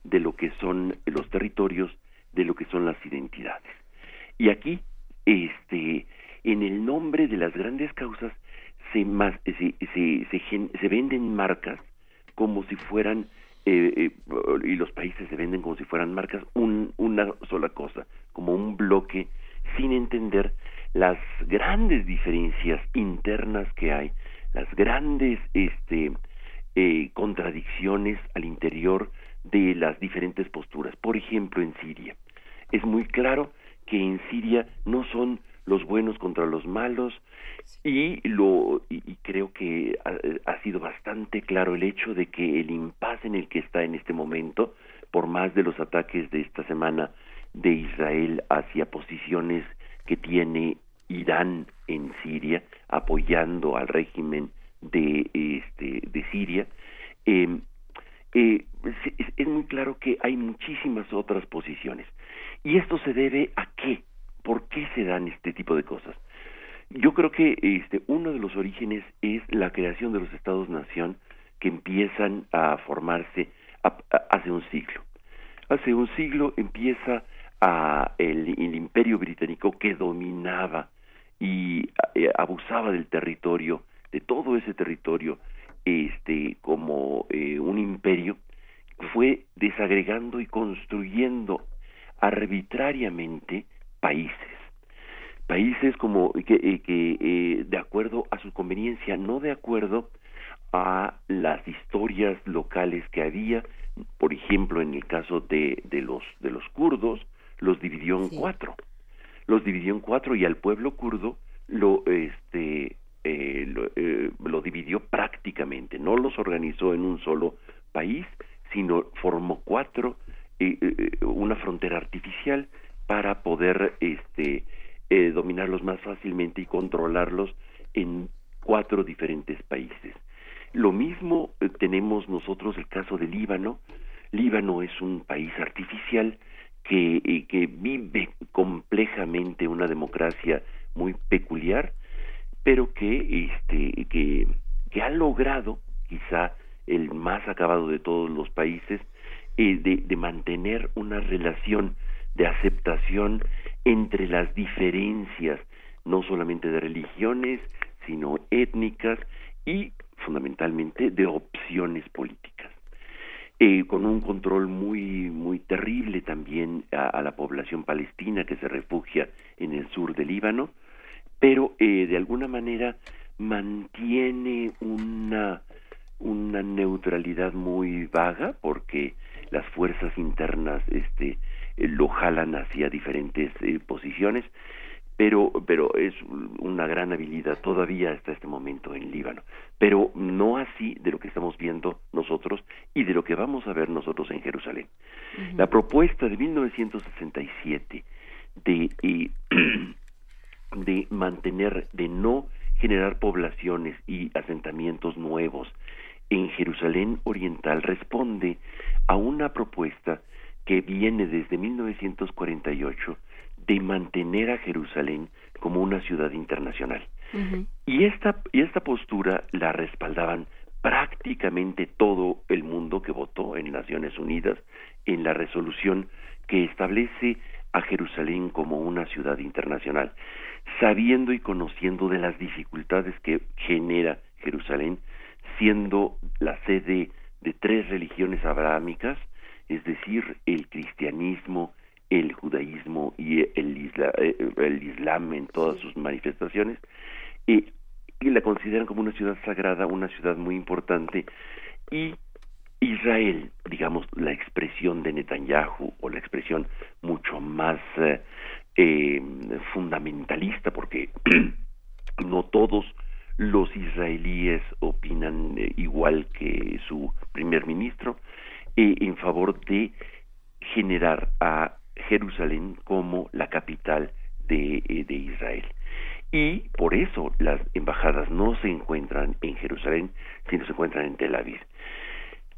de lo que son los territorios de lo que son las identidades. Y aquí este en el nombre de las grandes causas se, se, se, se venden marcas como si fueran eh, eh, y los países se venden como si fueran marcas un, una sola cosa, como un bloque, sin entender las grandes diferencias internas que hay, las grandes este, eh, contradicciones al interior de las diferentes posturas. Por ejemplo, en Siria. Es muy claro que en Siria no son los buenos contra los malos y lo y, creo que ha, sido bastante claro el hecho de que el impasse en el que está en este momento por más de los ataques de esta semana de Israel hacia posiciones que tiene Irán en Siria apoyando al régimen de este de Siria em, eh, es, es muy claro que hay muchísimas otras posiciones y esto se debe a qué ¿Por qué se dan este tipo de cosas? Yo creo que este, uno de los orígenes es la creación de los estados-nación que empiezan a formarse hace un siglo. Hace un siglo empieza a el, imperio británico que dominaba y eh, abusaba del territorio, de todo ese territorio, este, como eh, un imperio, fue desagregando y construyendo arbitrariamente países. Países como que, eh, que eh, de acuerdo a su conveniencia, no de acuerdo a las historias locales que había, por ejemplo, en el caso de, de los de los kurdos, los dividió en cuatro, los dividió en cuatro y al pueblo kurdo lo este eh, lo, lo dividió prácticamente, no los organizó en un solo país, sino formó cuatro, una frontera artificial para poder este, eh, dominarlos más fácilmente y controlarlos en cuatro diferentes países. Lo mismo eh, tenemos nosotros el caso de Líbano. Líbano es un país artificial que, eh, que vive complejamente una democracia muy peculiar, pero que, este, que, que ha logrado, quizá el más acabado de todos los países, de, de mantener una relación de aceptación entre las diferencias, no solamente de religiones, sino étnicas y fundamentalmente de opciones políticas. Eh, con un control muy muy terrible también a, la población palestina que se refugia en el sur del Líbano, pero eh, de alguna manera mantiene una una neutralidad muy vaga porque las fuerzas internas este lo jalan hacia diferentes eh, posiciones, pero, pero es una gran habilidad todavía hasta este momento en Líbano, pero no así de lo que estamos viendo nosotros y de lo que vamos a ver nosotros en Jerusalén. La propuesta de 1967 de, eh, de mantener, de no generar poblaciones y asentamientos nuevos en Jerusalén Oriental responde a una propuesta que viene desde 1948 de mantener a Jerusalén como una ciudad internacional. Y esta y esta postura la respaldaban prácticamente todo el mundo que votó en Naciones Unidas en la resolución que establece a Jerusalén como una ciudad internacional, sabiendo y conociendo de las dificultades que genera Jerusalén, siendo la sede de tres religiones abrahámicas, es decir, el cristianismo, el judaísmo y el, eh, el islam en todas sus manifestaciones, y, y la consideran como una ciudad sagrada, una ciudad muy importante, y Israel, digamos, la expresión de Netanyahu o la expresión mucho más eh, eh, fundamentalista, porque no todos los israelíes opinan eh, igual que su primer ministro, en favor de generar a Jerusalén como la capital de, de Israel. Y por eso las embajadas no se encuentran en Jerusalén, sino se encuentran en Tel Aviv.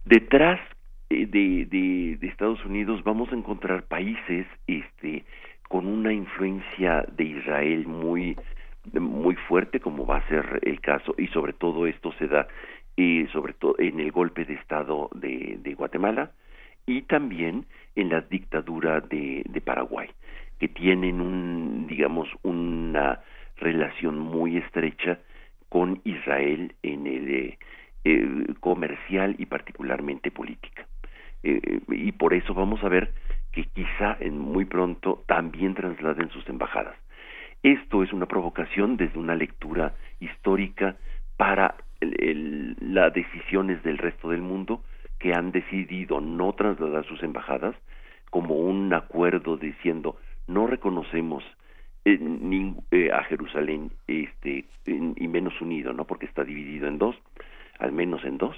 Detrás eh, de, de, Estados Unidos vamos a encontrar países este, con una influencia de Israel muy, muy fuerte, como va a ser el caso, y sobre todo esto se da eh, sobre todo en el golpe de Estado de, Guatemala y también en la dictadura de, de Paraguay, que tienen un, digamos, una relación muy estrecha con Israel en el eh, eh, comercial y particularmente política. Eh, y por eso vamos a ver que quizá en muy pronto también trasladen sus embajadas. Esto es una provocación desde una lectura histórica para las decisiones del resto del mundo que han decidido no trasladar sus embajadas como un acuerdo diciendo no reconocemos eh, a Jerusalén este y menos unido no porque está dividido en dos al menos en dos,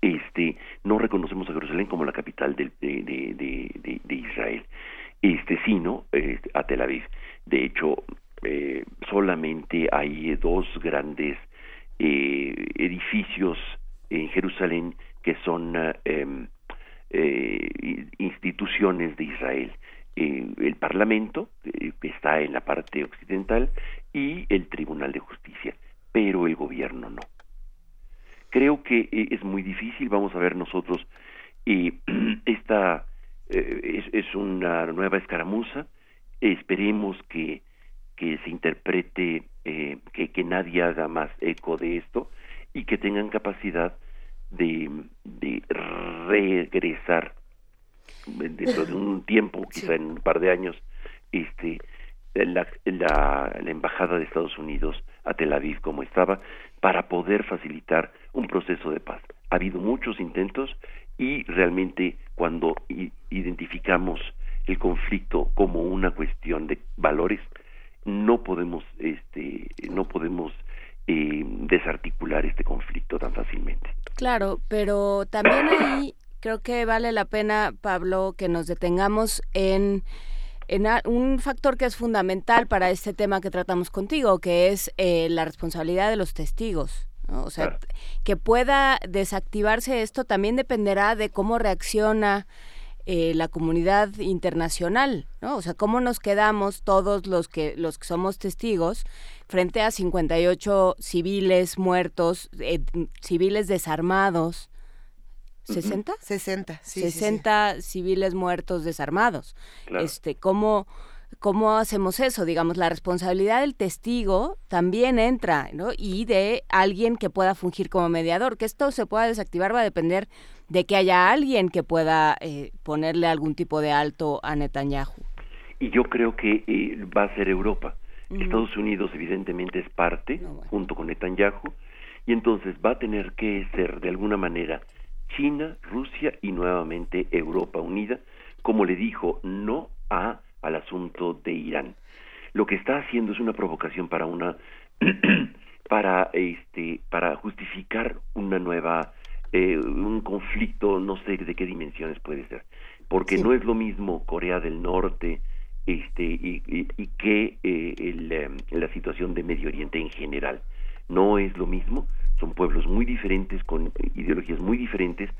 este, no reconocemos a Jerusalén como la capital de, de, de, de Israel, este, sino este, a Tel Aviv. De hecho, eh, solamente hay dos grandes eh, edificios en Jerusalén que son em, eh, instituciones de Israel. el Parlamento, que está en la parte occidental, y el Tribunal de Justicia, pero el gobierno no. Creo que eh, es muy difícil, vamos a ver nosotros, esta eh, es, una nueva escaramuza, esperemos que, que se interprete, eh, que, que nadie haga más eco de esto y que tengan capacidad de, de regresar dentro de un tiempo, quizá en un par de años, este, la, la, la, embajada de Estados Unidos a Tel Aviv como estaba para poder facilitar un proceso de paz. Ha habido muchos intentos y realmente cuando identificamos el conflicto como una cuestión de valores no podemos este no podemos eh, desarticular este conflicto tan fácilmente. Claro, pero también ahí creo que vale la pena, Pablo, que nos detengamos en en un factor que es fundamental para este tema que tratamos contigo, que es eh, la responsabilidad de los testigos. O sea, que pueda desactivarse esto también dependerá de cómo reacciona eh, la comunidad internacional, ¿no? O sea, cómo nos quedamos todos los que los que somos testigos frente a 58 civiles muertos, eh, civiles desarmados, ¿60? 60, sí. 60 civiles muertos desarmados. Este, ¿cómo, ¿Cómo hacemos eso? Digamos, la responsabilidad del testigo también entra, ¿no? Y de alguien que pueda fungir como mediador. Que esto se pueda desactivar va a depender de que haya alguien que pueda eh, ponerle algún tipo de alto a Netanyahu. Y yo creo que eh, va a ser Europa. Estados Unidos evidentemente es parte, junto con Netanyahu, y entonces va a tener que ser de alguna manera China, Rusia y nuevamente Europa Unida, como le dijo no a al asunto de Irán. Lo que está haciendo es una provocación para una para este para justificar una nueva eh, un conflicto no sé de qué dimensiones puede ser porque no es lo mismo Corea del Norte este y, y, que eh, el, em, la situación de Medio Oriente en general no es lo mismo son pueblos muy diferentes con ideologías muy diferentes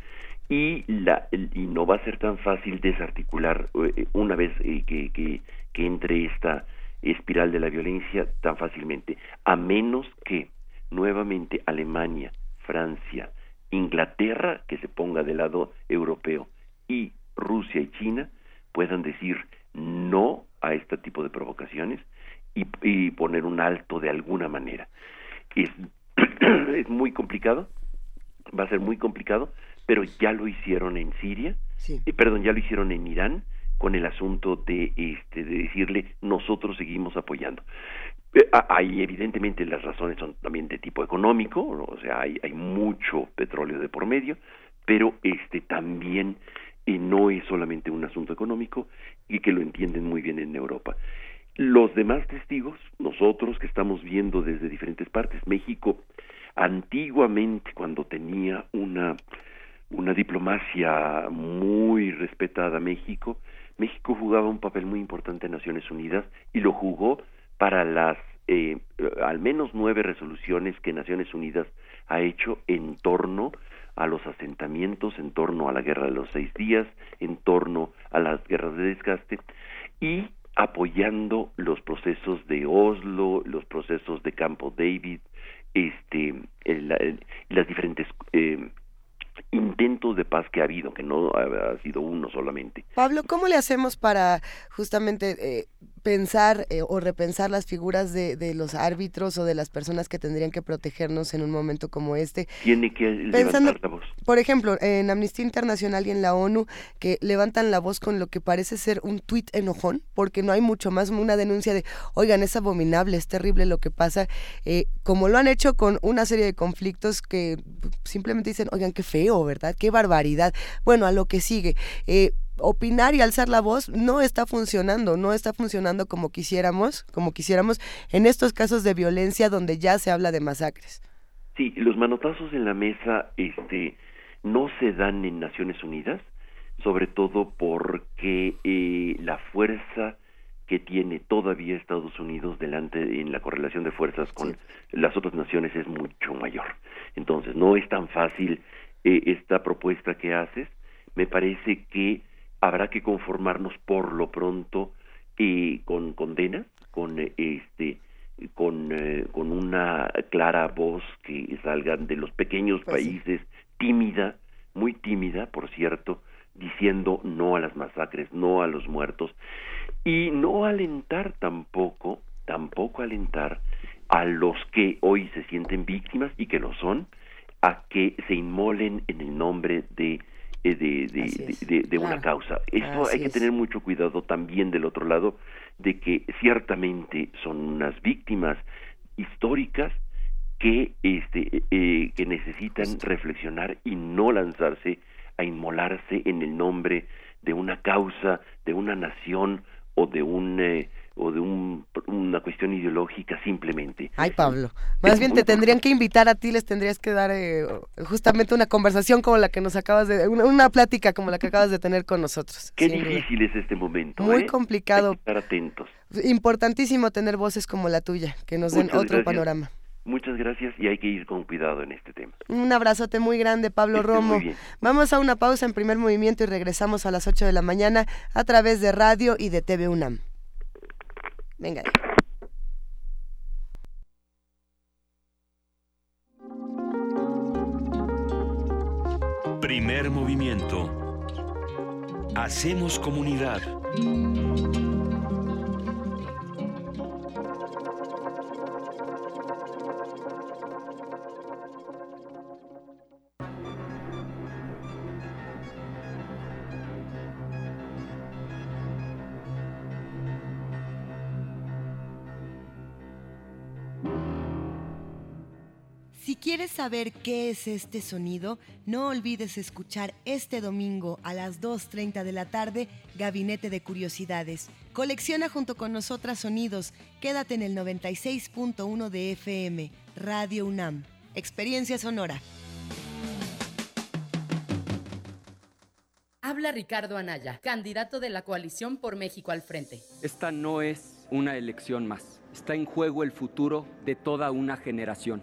y la y no va a ser tan fácil desarticular eh, una vez eh, que, que, entre esta espiral de la violencia tan fácilmente a menos que nuevamente Alemania Francia, Inglaterra, que se ponga del lado europeo, y Rusia y China puedan decir no a este tipo de provocaciones y, poner un alto de alguna manera. Es, es muy complicado, va a ser muy complicado, pero ya lo hicieron en Siria, eh, perdón, ya lo hicieron en Irán con el asunto de este de decirle nosotros seguimos apoyando. Eh, hay evidentemente las razones son también de tipo económico, o sea, hay, hay mucho petróleo de por medio, pero este también y no es solamente un asunto económico y que lo entienden muy bien en Europa. Los demás testigos, nosotros que estamos viendo desde diferentes partes, México, antiguamente cuando tenía una, una diplomacia muy respetada México, México jugaba un papel muy importante en Naciones Unidas y lo jugó para las eh, al menos nueve resoluciones que Naciones Unidas ha hecho en torno a los asentamientos, en torno a la guerra de los seis días, en torno a las guerras de desgaste y apoyando los procesos de Oslo, los procesos de Campo David, este, las diferentes eh, intentos de paz que ha habido, que no ha, sido uno solamente. Pablo, ¿cómo le hacemos para justamente eh, pensar eh, o repensar las figuras de, de, los árbitros o de las personas que tendrían que protegernos en un momento como este. Tiene que Pensando, levantar la voz. Por ejemplo, en Amnistía Internacional y en la ONU, que levantan la voz con lo que parece ser un tuit enojón, porque no hay mucho más una denuncia de, oigan, es abominable, es terrible lo que pasa, eh, como lo han hecho con una serie de conflictos que simplemente dicen, oigan, qué feo, ¿verdad? Qué barbaridad. Bueno, a lo que sigue. Eh, opinar y alzar la voz no está funcionando, no está funcionando como quisiéramos, como quisiéramos en estos casos de violencia donde ya se habla de masacres. Sí, los manotazos en la mesa este no se dan en Naciones Unidas, sobre todo porque eh, la fuerza que tiene todavía Estados Unidos delante en la correlación de fuerzas con las otras naciones es mucho mayor. Entonces, no es tan fácil eh, esta propuesta que haces. Me parece que habrá que conformarnos por lo pronto eh, con condenas, con eh, este con, eh, con una clara voz que salgan de los pequeños pues países, tímida, muy tímida, por cierto, diciendo no a las masacres, no a los muertos, y no alentar tampoco, tampoco alentar a los que hoy se sienten víctimas y que lo son, a que se inmolen en el nombre de eh, de, de, una causa. Esto hay que tener mucho cuidado también del otro lado, de que ciertamente son unas víctimas históricas que, este, eh, que necesitan reflexionar y no lanzarse a inmolarse en el nombre de una causa, de una nación o de un... Eh, o de una cuestión ideológica simplemente. Ay, Pablo, más bien te tendrían que invitar a ti, les tendrías que dar eh, justamente una conversación como la que nos acabas de, una, plática como la que acabas de tener con nosotros. Qué difícil es este momento. Muy ¿eh? complicado. estar atentos. Importantísimo tener voces como la tuya, que nos den otro panorama. Muchas gracias y hay que ir con cuidado en este tema. Un abrazote muy grande, Pablo Romo. Vamos a una pausa en primer movimiento y regresamos a las 8 de la mañana a través de radio y de TV UNAM. Venga. Primer movimiento. Hacemos comunidad. Quieres saber qué es este sonido, no olvides escuchar este domingo a las 2.30 de la tarde Gabinete de Curiosidades. Colecciona junto con nosotras sonidos. Quédate en el 96.1 de FM, Radio UNAM. Experiencia sonora. Habla Ricardo Anaya, candidato de la coalición por México al frente. Esta no es una elección más. Está en juego el futuro de toda una generación.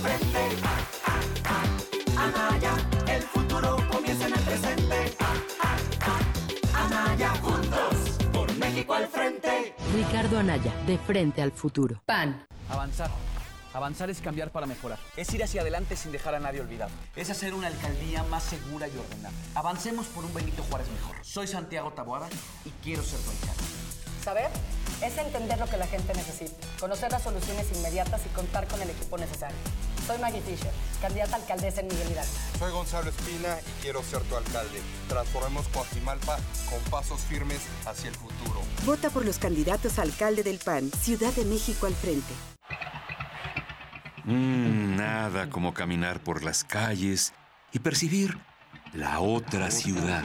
Frente. Anaya, el futuro comienza en el presente. Anaya, juntos, por México al frente. Ricardo Anaya, de frente al futuro. PAN. Avanzar. Avanzar es cambiar para mejorar. Es ir hacia adelante sin dejar a nadie olvidado. Es hacer una alcaldía más segura y ordenada. Avancemos por un Benito Juárez mejor. Soy Santiago Taboada y quiero ser tu alcalde. Saber es entender lo que la gente necesita, conocer las soluciones inmediatas y contar con el equipo necesario. Soy Maggie Fisher, candidata a alcaldesa en Miguel Hidalgo. Soy Gonzalo Espina y quiero ser tu alcalde. Transformemos Coajimalpa con pasos firmes hacia el futuro. Vota por los candidatos a alcalde del PAN, Ciudad de México al frente. Mm, nada como caminar por las calles y percibir la otra ciudad.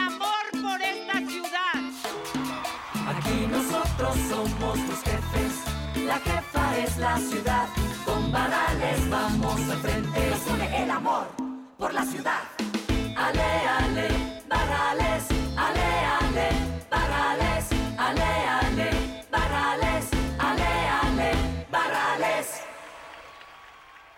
somos los jefes, la jefa es la ciudad. Con varales vamos al frente, nos une el amor por la ciudad. Ale, ale, varales, ale, ale, varales, ale, ale, varales, ale, ale, varales.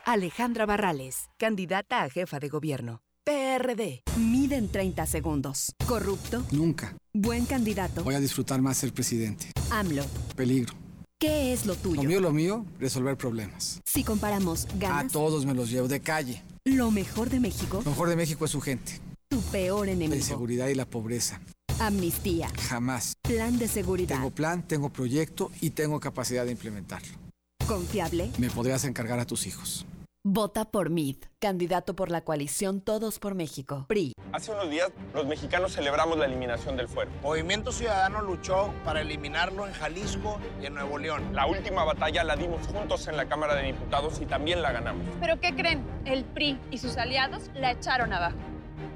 Alejandra Barrales, candidata a jefa de gobierno. PRD. Mide en 30 segundos. ¿Corrupto? Nunca. Buen candidato. Voy a disfrutar más ser presidente. AMLO. Peligro. ¿Qué es lo tuyo? Lo mío, lo mío, resolver problemas. Si comparamos ganas. A todos me los llevo de calle. Lo mejor de México. Lo mejor de México es su gente. Tu peor enemigo. La inseguridad y la pobreza. Amnistía. Jamás. Plan de seguridad. Tengo plan, tengo proyecto y tengo capacidad de implementarlo. Confiable. Me podrías encargar a tus hijos. Vota por MID, candidato por la coalición Todos por México. PRI. Hace unos días los mexicanos celebramos la eliminación del fuero. Movimiento Ciudadano luchó para eliminarlo en Jalisco y en Nuevo León. La última batalla la dimos juntos en la Cámara de Diputados y también la ganamos. ¿Pero qué creen? El PRI y sus aliados la echaron abajo.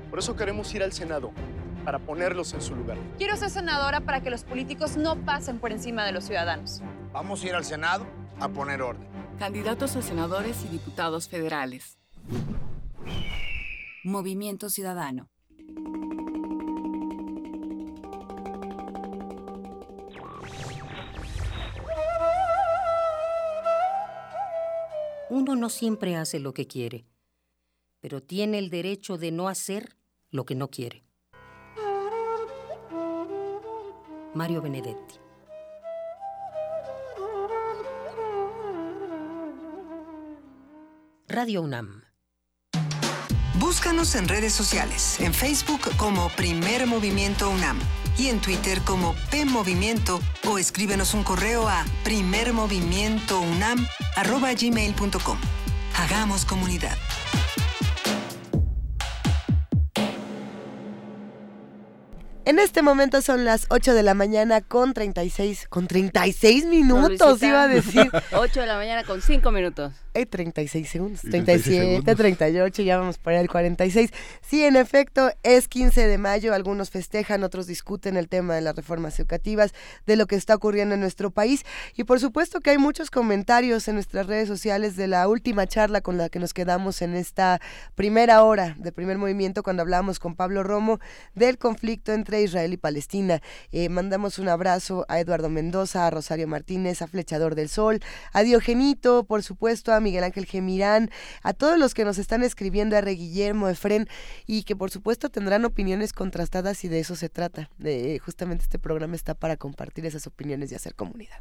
Por eso queremos ir al Senado, para ponerlos en su lugar. Quiero ser senadora para que los políticos no pasen por encima de los ciudadanos. Vamos a ir al Senado a poner orden. Candidatos a senadores y diputados federales. Movimiento Ciudadano. Uno no siempre hace lo que quiere, pero tiene el derecho de no hacer lo que no quiere. Mario Benedetti. Radio UNAM. Búscanos en redes sociales, en Facebook como Primer Movimiento UNAM y en Twitter como P Movimiento o escríbenos un correo a primermovimientounam@gmail.com. Hagamos comunidad. En este momento son las 8 de la mañana con 36, con 36 minutos, iba a decir. 8 de la mañana con 5 minutos. Hay 36 segundos, 37, 38, ya vamos para el 46. Sí, en efecto, es 15 de mayo, algunos festejan, otros discuten el tema de las reformas educativas, de lo que está ocurriendo en nuestro país y por supuesto que hay muchos comentarios en nuestras redes sociales de la última charla con la que nos quedamos en esta primera hora de primer movimiento cuando hablamos con Pablo Romo del conflicto entre Israel y Palestina. Eh, mandamos un abrazo a Eduardo Mendoza, a Rosario Martínez, a Flechador del Sol, a Diogenito, por supuesto, a Miguel Ángel Gemirán, a todos los que nos están escribiendo, a Re Guillermo, Efren, y que por supuesto tendrán opiniones contrastadas y de eso se trata. Justamente este programa está para compartir esas opiniones y hacer comunidad.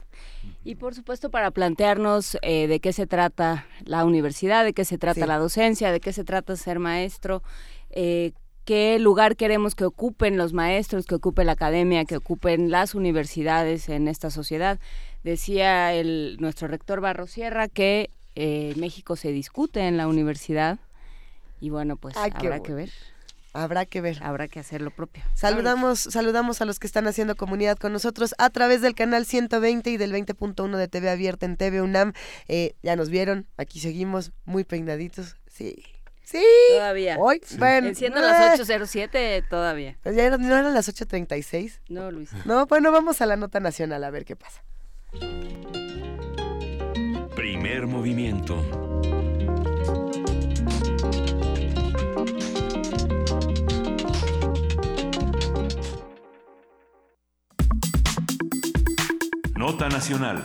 Y por supuesto para plantearnos eh, de qué se trata la universidad, de qué se trata la docencia, de qué se trata ser maestro. Eh, qué lugar queremos que ocupen los maestros, que ocupe la academia, que ocupen las universidades en esta sociedad. Decía el, nuestro rector Barro Sierra que eh, México se discute en la universidad y bueno, pues habrá que ver. Habrá que ver. Habrá que hacer lo propio. Saludamos, saludamos a los que están haciendo comunidad con nosotros a través del canal 120 y del 20.1 de TV Abierta en TV UNAM. Eh, ya nos vieron, aquí seguimos muy peinaditos. Sí, Sí. Todavía. Hoy, bueno. Enciendo las 8.07 todavía. ¿Ya no, eran las 8.36? No, Luis. No, bueno, vamos a la nota nacional a ver qué pasa. Primer movimiento. Nota nacional.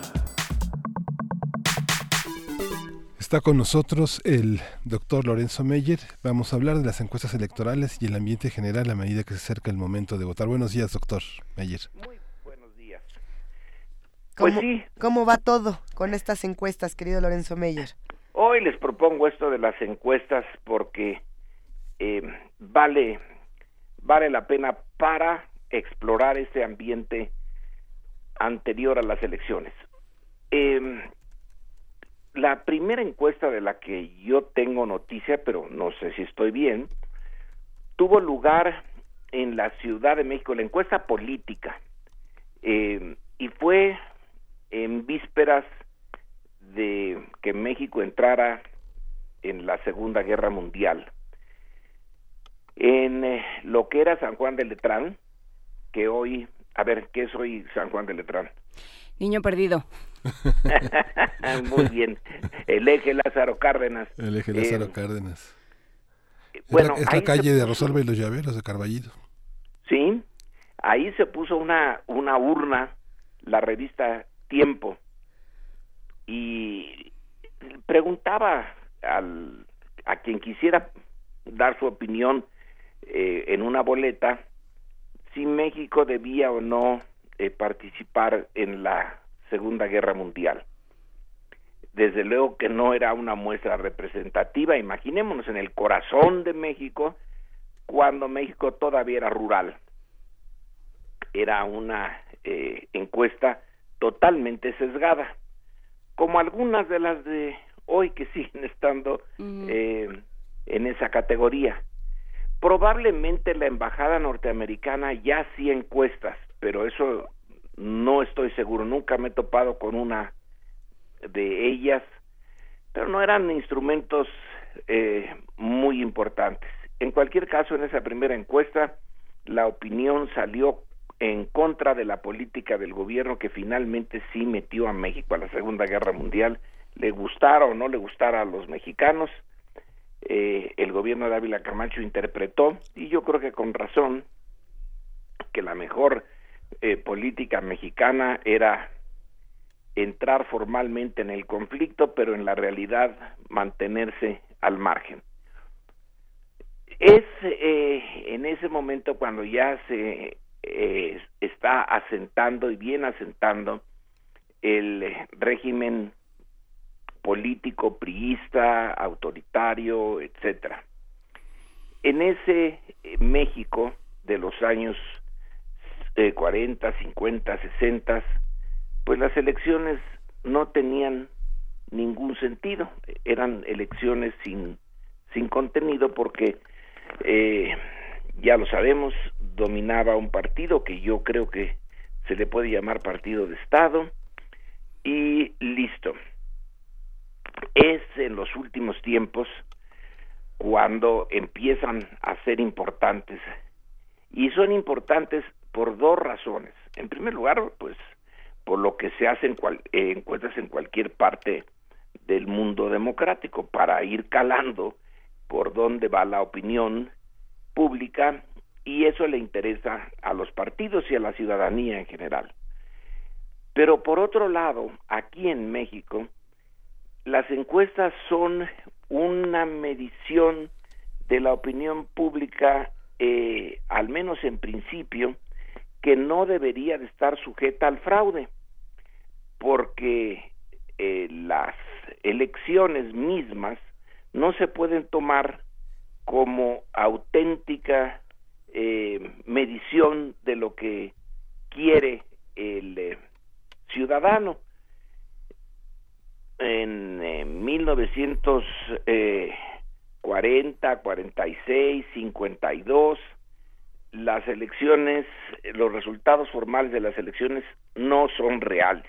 Está con nosotros el doctor Lorenzo Meyer. Vamos a hablar de las encuestas electorales y el ambiente general a medida que se acerca el momento de votar. Buenos días, doctor Meyer. Muy. Pues sí. ¿Cómo va todo con estas encuestas, querido Lorenzo Meyer? Hoy les propongo esto de las encuestas porque eh, vale, vale la pena para explorar este ambiente anterior a las elecciones. Eh, la primera encuesta de la que yo tengo noticia, pero no sé si estoy bien, tuvo lugar en la Ciudad de México, la encuesta política, eh, y fue en vísperas de que México entrara en la Segunda Guerra Mundial. En eh, lo que era San Juan de Letrán, que hoy, a ver, ¿qué es hoy San Juan de Letrán? Niño perdido. Muy bien. El eje Lázaro Cárdenas. El eje Lázaro eh, Cárdenas. Bueno, es la, calle de Rosalba y los Llaveros de Carballido. Sí, ahí se puso una, una urna, la revista Tiempo, y preguntaba al, a quien quisiera dar su opinión eh, en una boleta si México debía o no eh, participar en la Segunda Guerra Mundial. Desde luego que no era una muestra representativa, imaginémonos en el corazón de México, cuando México todavía era rural. Era una eh, encuesta totalmente sesgada, como algunas de las de hoy que siguen estando eh, en esa categoría. Probablemente la embajada norteamericana ya hacía encuestas, pero eso no estoy seguro, nunca me he topado con una de ellas, pero no eran instrumentos eh, muy importantes. En cualquier caso, en esa primera encuesta, la opinión salió en contra de la política del gobierno que finalmente sí metió a México a la Segunda Guerra Mundial, le gustara o no le gustara a los mexicanos, eh, el gobierno de Ávila Camacho interpretó, y yo creo que con razón, que la mejor eh, política mexicana era entrar formalmente en el conflicto, pero en la realidad mantenerse al margen. Es eh, en ese momento cuando ya se eh, está asentando y bien asentando el régimen político priista, autoritario, etcétera. En ese México de los años de 40, 50, 60, pues las elecciones no tenían ningún sentido, eran elecciones sin, sin contenido porque eh, ya lo sabemos, dominaba un partido que yo creo que se le puede llamar partido de Estado y listo. Es en los últimos tiempos cuando empiezan a ser importantes y son importantes por dos razones. En primer lugar, pues por lo que se hacen eh, encuestas en cualquier parte del mundo democrático para ir calando por dónde va la opinión pública y eso le interesa a los partidos y a la ciudadanía en general. Pero por otro lado, aquí en México, las encuestas son una medición de la opinión pública, eh, al menos en principio, que no debería de estar sujeta al fraude, porque eh, las elecciones mismas no se pueden tomar como auténtica eh, medición de lo que quiere el eh, ciudadano. En 1940, 46, 52, las elecciones, los resultados formales de las elecciones no son reales.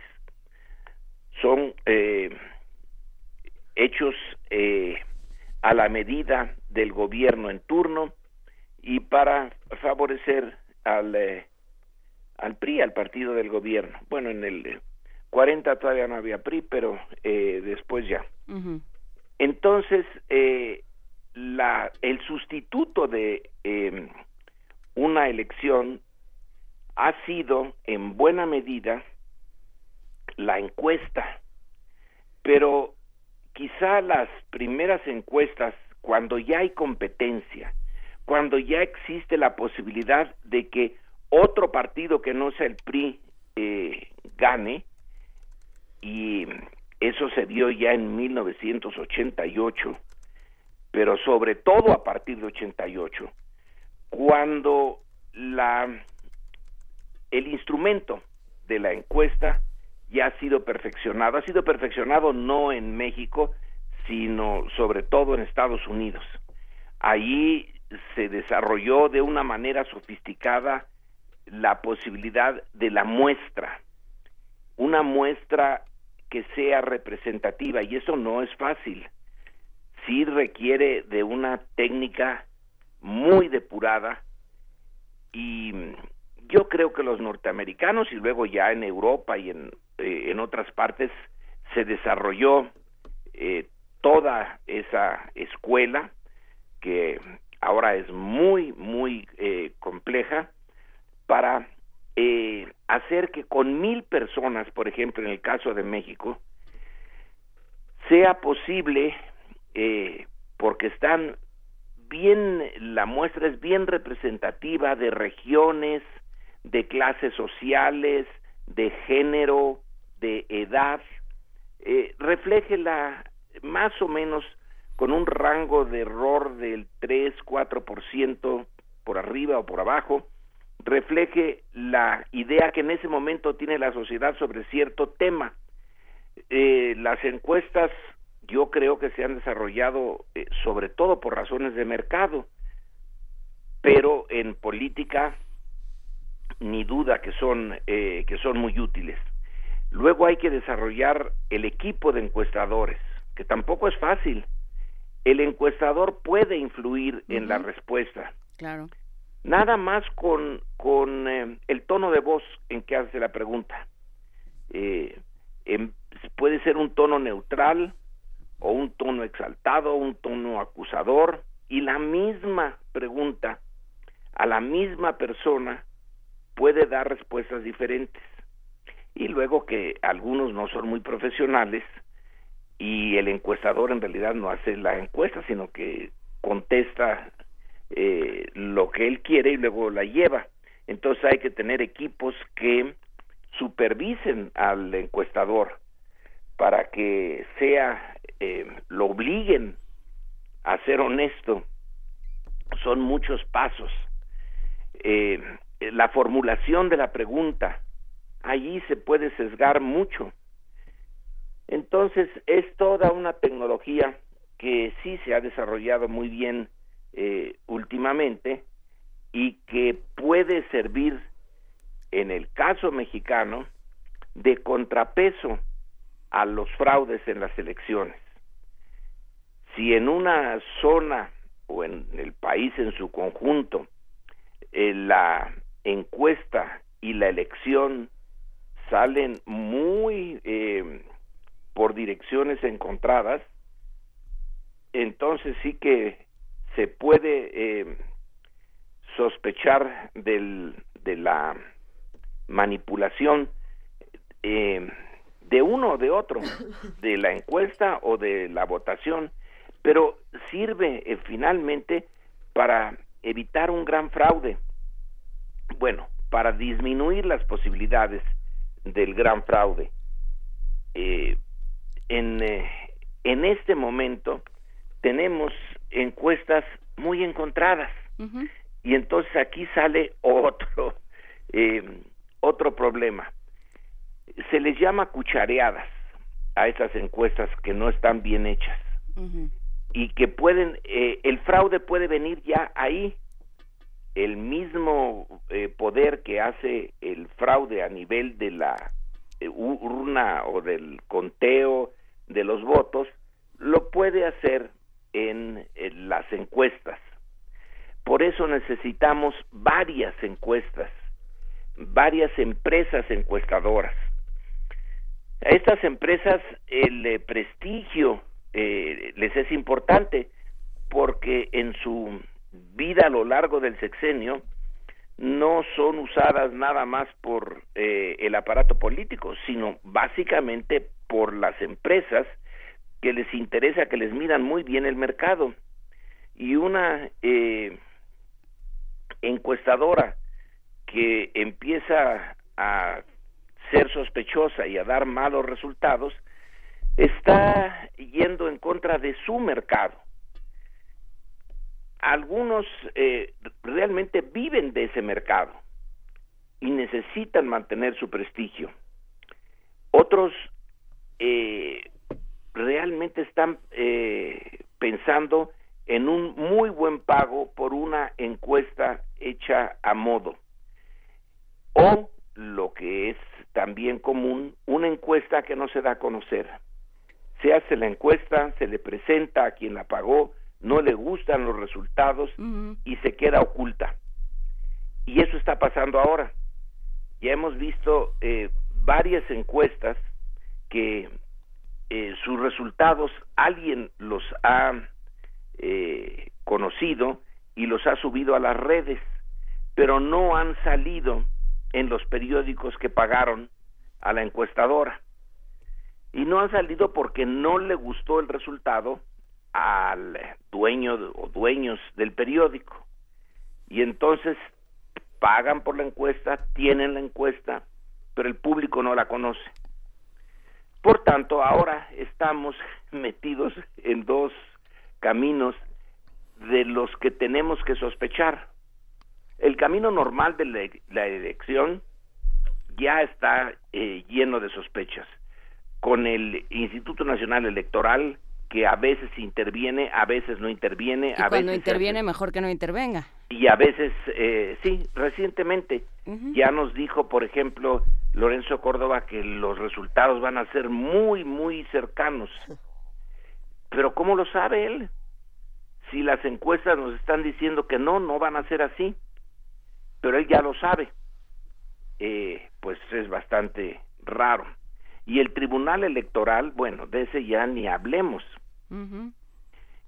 Son eh, hechos a la medida del gobierno en turno y para favorecer al, eh, al PRI, al partido del gobierno. Bueno, en el 40 todavía no había PRI, pero eh, después ya. Entonces, la, el sustituto de em, una elección ha sido en buena medida la encuesta, pero quizá las primeras encuestas, cuando ya hay competencia, cuando ya existe la posibilidad de que otro partido que no sea el PRI eh, gane, y eso se dio ya en 1988, pero sobre todo a partir de 88, cuando la el instrumento de la encuesta ya ha sido perfeccionado. Ha sido perfeccionado no en México, sino sobre todo en Estados Unidos. Allí se desarrolló de una manera sofisticada la posibilidad de la muestra, una muestra que sea representativa y eso no es fácil. Sí requiere de una técnica muy depurada y yo creo que los norteamericanos y luego ya en Europa y en eh, en otras partes se desarrolló eh, toda esa escuela que ahora es muy muy eh, compleja para hacer que con mil personas por ejemplo en el caso de México sea posible porque están bien la muestra es bien representativa de regiones de clases sociales de género, de edad, eh, refleje la más o menos con un rango de error del 3-4% por arriba o por abajo, refleje la idea que en ese momento tiene la sociedad sobre cierto tema. Eh, las encuestas yo creo que se han desarrollado eh, sobre todo por razones de mercado, pero en política ni duda que son eh, que son muy útiles. Luego hay que desarrollar el equipo de encuestadores, que tampoco es fácil. El encuestador puede influir en la respuesta. Claro. Nada más con, con eh, el tono de voz en que hace la pregunta. Eh, em, puede ser un tono neutral o un tono exaltado, un tono acusador, y la misma pregunta a la misma persona puede dar respuestas diferentes. Y luego que algunos no son muy profesionales y el encuestador en realidad no hace la encuesta, sino que contesta eh, lo que él quiere y luego la lleva. Entonces hay que tener equipos que supervisen al encuestador para que sea, eh, lo obliguen a ser honesto. Son muchos pasos. Eh, la formulación de la pregunta, allí se puede sesgar mucho. Entonces es toda una tecnología que sí se ha desarrollado muy bien eh, últimamente y que puede servir en el caso mexicano de contrapeso a los fraudes en las elecciones. Si en una zona o en el país en su conjunto eh, la encuesta y la elección salen muy eh, por direcciones encontradas, entonces sí que se puede eh, sospechar del, de la manipulación eh, de uno o de otro, de la encuesta o de la votación, pero sirve eh, finalmente para evitar un gran fraude. Bueno, para disminuir las posibilidades del gran fraude. Eh, en, eh, en este momento tenemos encuestas muy encontradas. Y entonces aquí sale otro eh, otro problema. Se les llama cuchareadas a esas encuestas que no están bien hechas. Y que pueden eh, el fraude puede venir ya ahí. El mismo eh, poder que hace el fraude a nivel de la urna o del conteo de los votos lo puede hacer en, las encuestas. Por eso necesitamos varias encuestas, varias empresas encuestadoras. A estas empresas el eh, prestigio eh, les es importante porque en su vida a lo largo del sexenio no son usadas nada más por eh, el aparato político, sino básicamente por las empresas que les interesa que les midan muy bien el mercado. Y una eh, encuestadora que empieza a ser sospechosa y a dar malos resultados, está yendo en contra de su mercado. Algunos eh, realmente viven de ese mercado y necesitan mantener su prestigio. Otros eh, realmente están eh, pensando en un muy buen pago por una encuesta hecha a modo. O lo que es también común, una encuesta que no se da a conocer. Se hace la encuesta, se le presenta a quien la pagó, no le gustan los resultados y se queda oculta. Y eso está pasando ahora. Ya hemos visto eh, varias encuestas que eh, sus resultados alguien los ha eh, conocido y los ha subido a las redes, pero no han salido en los periódicos que pagaron a la encuestadora. Y no han salido porque no le gustó el resultado al dueño o dueños del periódico. Y entonces pagan por la encuesta, tienen la encuesta, pero el público no la conoce. Por tanto, ahora estamos metidos en dos caminos de los que tenemos que sospechar. El camino normal de la, elección ya está eh, lleno de sospechas. Con el Instituto Nacional Electoral, que a veces interviene, a veces no interviene. Y a cuando interviene, mejor que no intervenga. Y a veces, eh, sí, recientemente ya nos dijo, por ejemplo, Lorenzo Córdoba que los resultados van a ser muy, muy cercanos. Pero ¿cómo lo sabe él? Si las encuestas nos están diciendo que no, no van a ser así. Pero él ya lo sabe. Eh, pues es bastante raro. Y el Tribunal Electoral, bueno, de ese ya ni hablemos.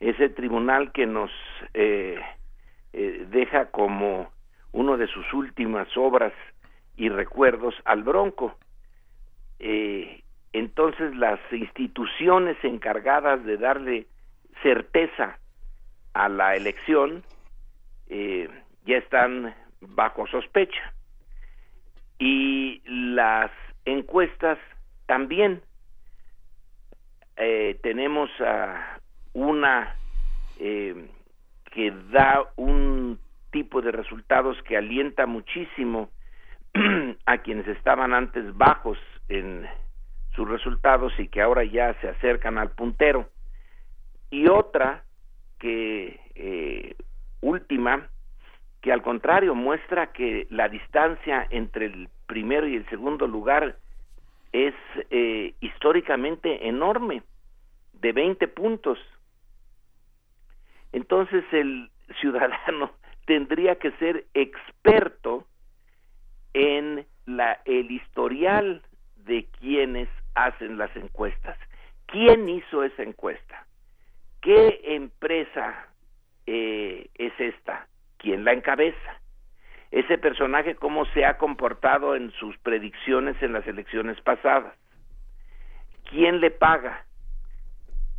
Ese tribunal que nos eh, eh, deja como uno de sus últimas obras y recuerdos al Bronco. Eh, entonces las instituciones encargadas de darle certeza a la elección eh, ya están bajo sospecha y las encuestas también eh, tenemos una que da un tipo de resultados que alienta muchísimo a quienes estaban antes bajos en sus resultados y que ahora ya se acercan al puntero. Y otra que eh, última que al contrario muestra que la distancia entre el primero y el segundo lugar es eh, históricamente enorme, de 20 puntos. Entonces el ciudadano tendría que ser experto en la, el historial de quienes hacen las encuestas. ¿Quién hizo esa encuesta? ¿Qué empresa eh, es esta? ¿Quién la encabeza? Ese personaje, ¿cómo se ha comportado en sus predicciones en las elecciones pasadas? ¿quién le paga?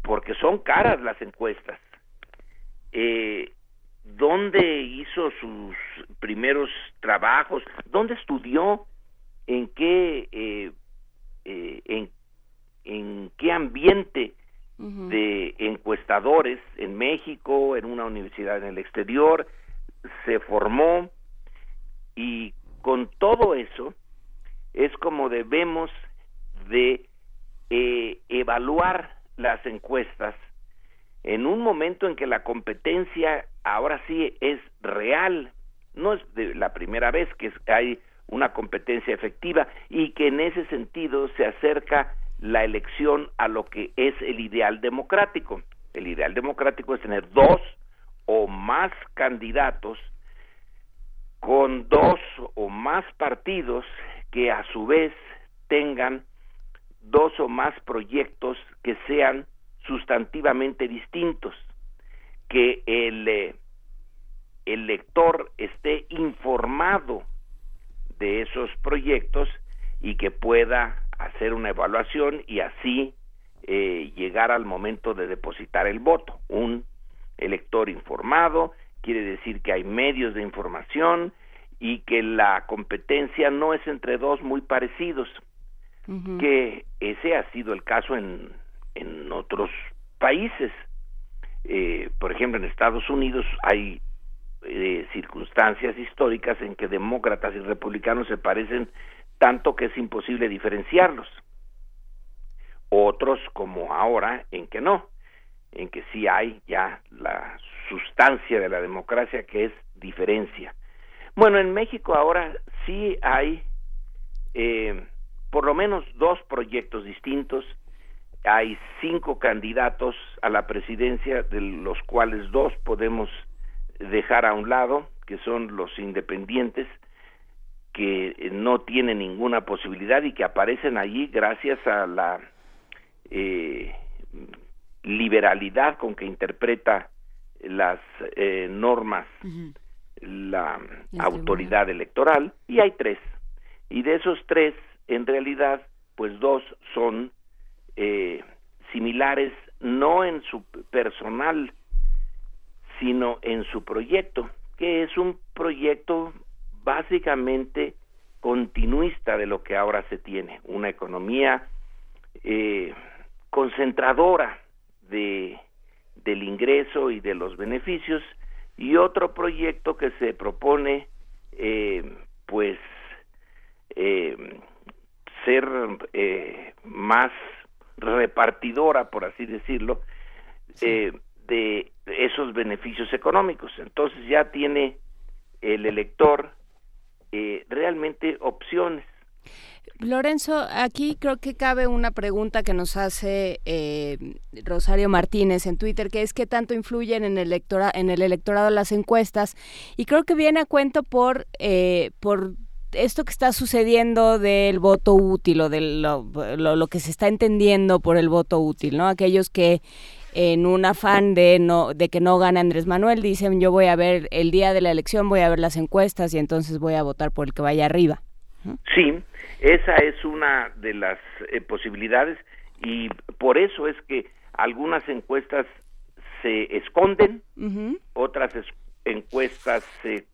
Porque son caras las encuestas. Eh, ¿Dónde hizo sus primeros trabajos? ¿Dónde estudió? ¿En qué, eh, eh, en, en qué ambiente de encuestadores en México, en una universidad en el exterior, se formó? Y con todo eso es como debemos de eh, evaluar las encuestas en un momento en que la competencia ahora sí es real, no es de la primera vez que hay una competencia efectiva y que en ese sentido se acerca la elección a lo que es el ideal democrático. El ideal democrático es tener dos o más candidatos con dos o más partidos que a su vez tengan dos o más proyectos que sean sustantivamente distintos, que el, eh, el lector esté informado de esos proyectos y que pueda hacer una evaluación y así eh, llegar al momento de depositar el voto. Un elector informado quiere decir que hay medios de información y que la competencia no es entre dos muy parecidos, que ese ha sido el caso en, en otros países. Eh, por ejemplo, en Estados Unidos hay eh, circunstancias históricas en que demócratas y republicanos se parecen tanto que es imposible diferenciarlos. Otros, como ahora, en que no, en que sí hay ya la sustancia de la democracia que es diferencia. Bueno, en México ahora sí hay eh, por lo menos dos proyectos distintos. Hay cinco candidatos a la presidencia, de los cuales dos podemos dejar a un lado, que son los independientes, que no tienen ninguna posibilidad y que aparecen allí gracias a la eh, liberalidad con que interpreta las eh, normas la autoridad electoral y hay tres. Y de esos tres en realidad pues dos son eh, similares no en su personal sino en su proyecto, que es un proyecto básicamente continuista de lo que ahora se tiene, una economía eh, concentradora de, del ingreso y de los beneficios y otro proyecto que se propone eh, pues ser más repartidora por así decirlo de esos beneficios económicos. Entonces ya tiene el elector eh, realmente opciones. Lorenzo, aquí creo que cabe una pregunta que nos hace eh, Rosario Martínez en Twitter, que es qué tanto influyen en el, electora, en el electorado las encuestas. Y creo que viene a cuento por, eh, por esto que está sucediendo del voto útil o de lo, lo, que se está entendiendo por el voto útil, ¿no? Aquellos que en un afán de no de que no gane Andrés Manuel dicen yo voy a ver el día de la elección voy a ver las encuestas y entonces voy a votar por el que vaya arriba sí esa es una de las eh, posibilidades y por eso es que algunas encuestas se esconden otras encuestas se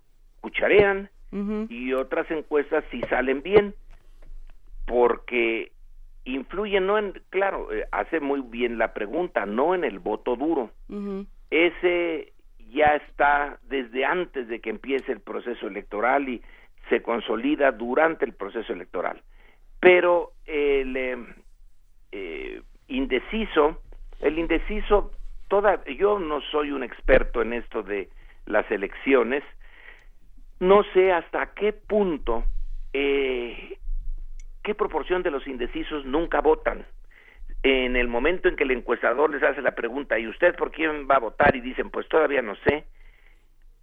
cucharean y otras encuestas sí salen bien porque influye no en, claro, eh, hace muy bien la pregunta, no en el voto duro. Ese ya está desde antes de que empiece el proceso electoral y se consolida durante el proceso electoral. Pero el eh, eh, indeciso, el indeciso, toda, yo no soy un experto en esto de las elecciones, no sé hasta qué punto eh, ¿qué proporción de los indecisos nunca votan? En el momento en que el encuestador les hace la pregunta, ¿y usted por quién va a votar? Y dicen, pues todavía no sé.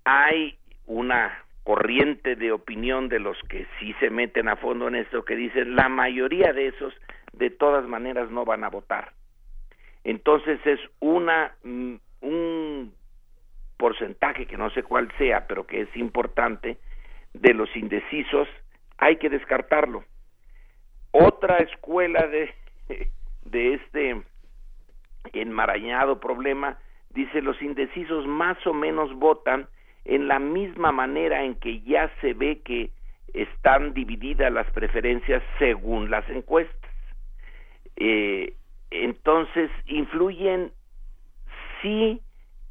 Hay una corriente de opinión de los que sí se meten a fondo en esto que dicen, la mayoría de esos de todas maneras no van a votar. Entonces es una mm, un porcentaje que no sé cuál sea, pero que es importante de los indecisos, hay que descartarlo otra escuela de, de este enmarañado problema, dice los indecisos más o menos votan en la misma manera en que ya se ve que están divididas las preferencias según las encuestas. Eh, entonces, influyen sí,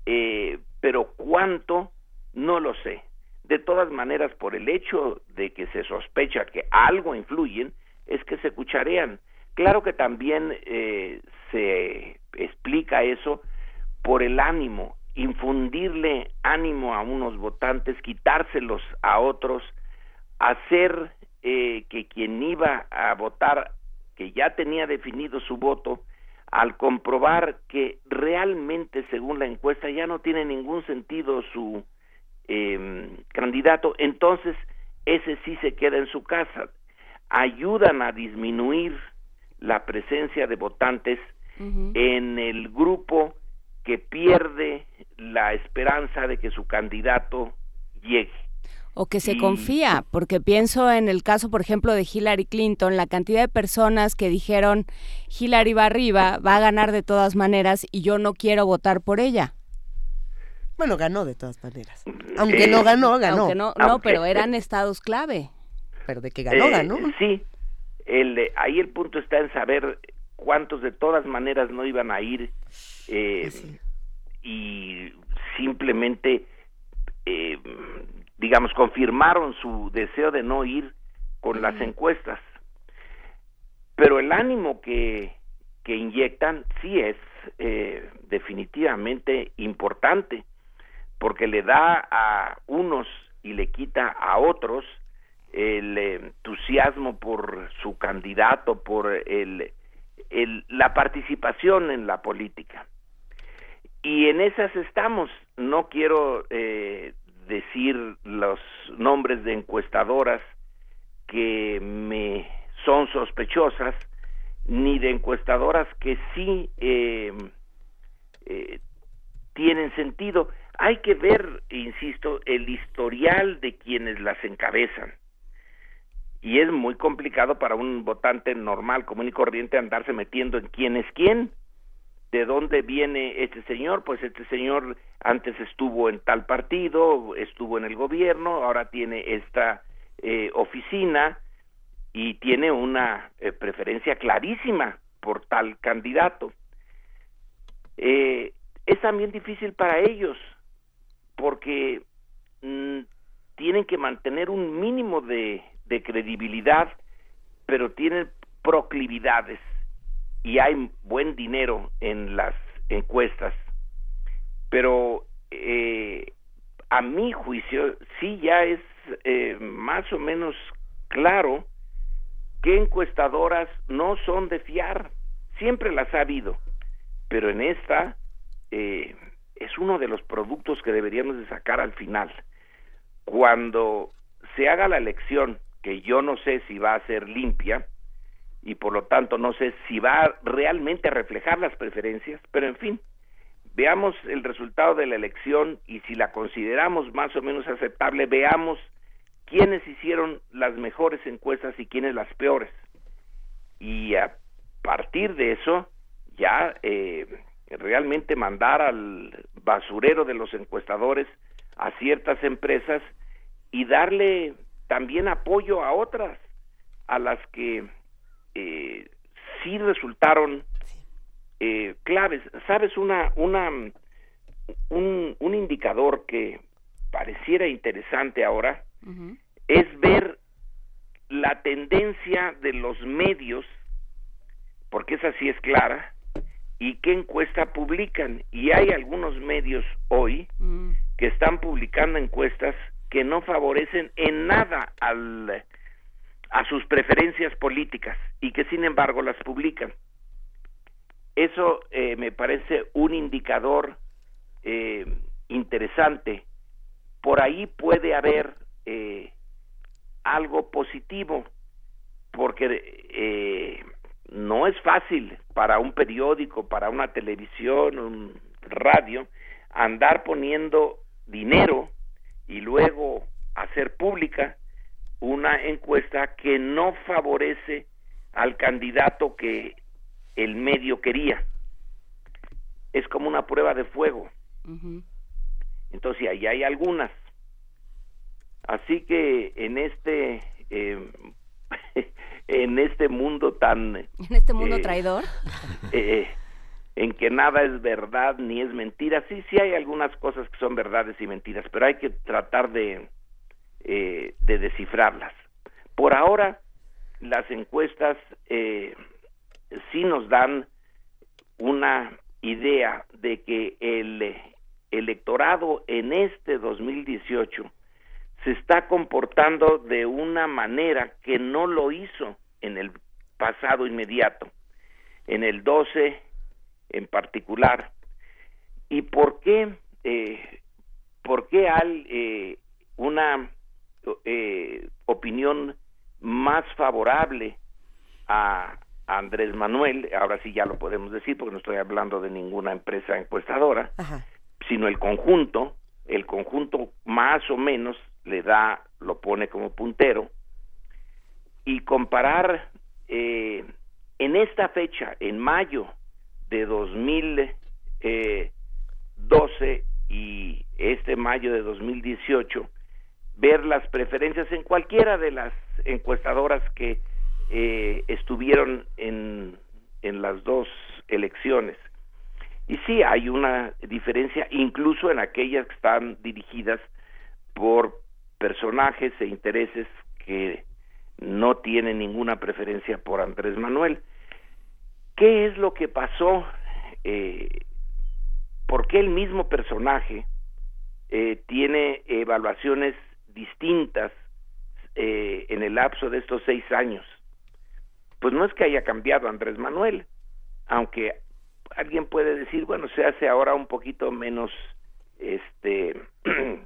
eh, pero cuánto, no lo sé. De todas maneras, por el hecho de que se sospecha que algo influyen, es que se cucharean. Claro que también eh, se explica eso por el ánimo, infundirle ánimo a unos votantes, quitárselos a otros, hacer eh, que quien iba a votar, que ya tenía definido su voto, al comprobar que realmente, según la encuesta, ya no tiene ningún sentido su eh, candidato, entonces ese sí se queda en su casa. Ayudan a disminuir la presencia de votantes en el grupo que pierde la esperanza de que su candidato llegue. O que se confía, porque pienso en el caso, por ejemplo, de Hillary Clinton, la cantidad de personas que dijeron Hillary va arriba, va a ganar de todas maneras y yo no quiero votar por ella. Bueno, ganó de todas maneras. Aunque no ganó, ganó. Aunque no, no, pero eran estados clave. Pero de que ganó, eh, ganó. Sí, el, ahí el punto está en saber cuántos de todas maneras no iban a ir eh, y simplemente, eh, digamos, confirmaron su deseo de no ir con las encuestas. Pero el ánimo que, que inyectan sí es eh, definitivamente importante, porque le da a unos y le quita a otros el entusiasmo por su candidato, por el la participación en la política. Y en esas estamos. No quiero eh, decir los nombres de encuestadoras que me son sospechosas, ni de encuestadoras que sí eh, eh, tienen sentido. Hay que ver, insisto, el historial de quienes las encabezan y es muy complicado para un votante normal, común y corriente andarse metiendo en quién es quién. ¿De dónde viene este señor? Pues este señor antes estuvo en tal partido, estuvo en el gobierno, ahora tiene esta eh, oficina y tiene una eh, preferencia clarísima por tal candidato. Eh, es también difícil para ellos porque mm, tienen que mantener un mínimo de, de credibilidad, pero tienen proclividades y hay buen dinero en las encuestas. Pero eh, a mi juicio sí ya es eh, más o menos claro que encuestadoras no son de fiar. Siempre las ha habido, pero en esta eh, es uno de los productos que deberíamos de sacar al final. Cuando se haga la elección que yo no sé si va a ser limpia y por lo tanto no sé si va realmente a reflejar las preferencias, pero en fin, veamos el resultado de la elección y si la consideramos más o menos aceptable, veamos quiénes hicieron las mejores encuestas y quiénes las peores. Y a partir de eso, ya eh, realmente mandar al basurero de los encuestadores a ciertas empresas y darle también apoyo a otras, a las que eh, sí resultaron eh, claves. ¿Sabes? Una, una, un, un, indicador que pareciera interesante ahora es ver la tendencia de los medios, porque esa sí es clara, y qué encuesta publican. Y hay algunos medios hoy mm. que están publicando encuestas que no favorecen en nada al, a sus preferencias políticas y que sin embargo las publican. Eso eh, me parece un indicador eh, interesante. Por ahí puede haber eh, algo positivo, porque no es fácil para un periódico, para una televisión, un radio, andar poniendo dinero y luego hacer pública una encuesta que no favorece al candidato que el medio quería. Es como una prueba de fuego. Entonces ahí hay algunas. Así que en este eh, en este mundo tan en este mundo eh, traidor eh, en que nada es verdad ni es mentira sí sí hay algunas cosas que son verdades y mentiras pero hay que tratar de de descifrarlas por ahora las encuestas sí nos dan una idea de que el electorado en este 2018 se está comportando de una manera que no lo hizo en el pasado inmediato, en el 12 en particular. ¿Y por qué, eh, por qué hay eh, una eh, opinión más favorable a, Andrés Manuel, ahora sí ya lo podemos decir porque no estoy hablando de ninguna empresa encuestadora, sino el conjunto, el conjunto más o menos le da, lo pone como puntero, y comparar eh, en esta fecha, en mayo de 2012 eh, y este mayo de 2018, ver las preferencias en cualquiera de las encuestadoras que eh, estuvieron en, en las dos elecciones. Y sí, hay una diferencia, incluso en aquellas que están dirigidas por personajes e intereses que no tienen ninguna preferencia por Andrés Manuel. ¿Qué es lo que pasó? Eh, ¿Por qué el mismo personaje eh, tiene evaluaciones distintas eh, en el lapso de estos seis años? Pues no es que haya cambiado Andrés Manuel, aunque alguien puede decir, bueno, se hace ahora un poquito menos este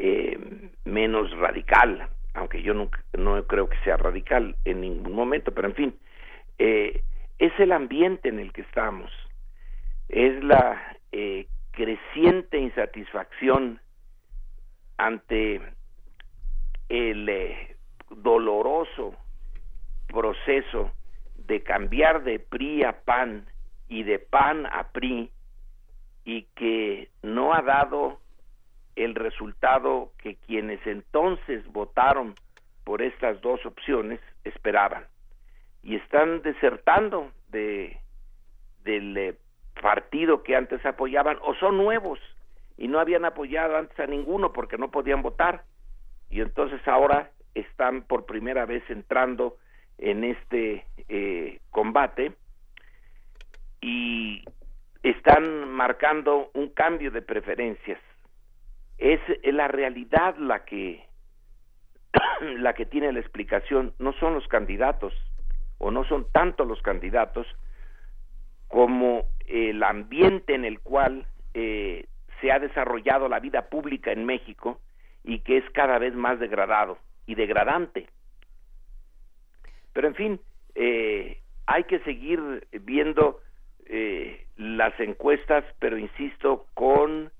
Eh, menos radical, aunque yo no, no creo que sea radical en ningún momento, pero en fin, eh, es el ambiente en el que estamos, es la creciente insatisfacción ante el doloroso proceso de cambiar de PRI a PAN y de PAN a PRI y que no ha dado el resultado que quienes entonces votaron por estas dos opciones esperaban. Y están desertando de del eh, partido que antes apoyaban o son nuevos y no habían apoyado antes a ninguno porque no podían votar. Y entonces ahora están por primera vez entrando en este eh, combate y están marcando un cambio de preferencias. Es la realidad la que la que tiene la explicación. No son los candidatos o no son tanto los candidatos como el ambiente en el cual eh, se ha desarrollado la vida pública en México y que es cada vez más degradado y degradante. Pero en fin, eh, hay que seguir viendo eh, las encuestas, pero insisto, con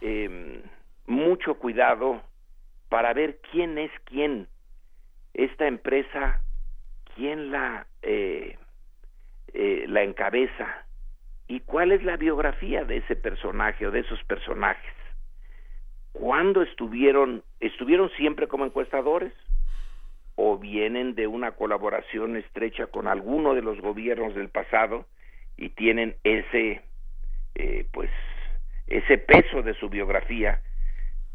eh, mucho cuidado para ver quién es quién. Esta empresa, quién la, eh, eh, la encabeza y cuál es la biografía de ese personaje o de esos personajes. ¿Cuándo estuvieron, estuvieron siempre como encuestadores? ¿O vienen de una colaboración estrecha con alguno de los gobiernos del pasado y tienen ese, eh, pues, ese peso de su biografía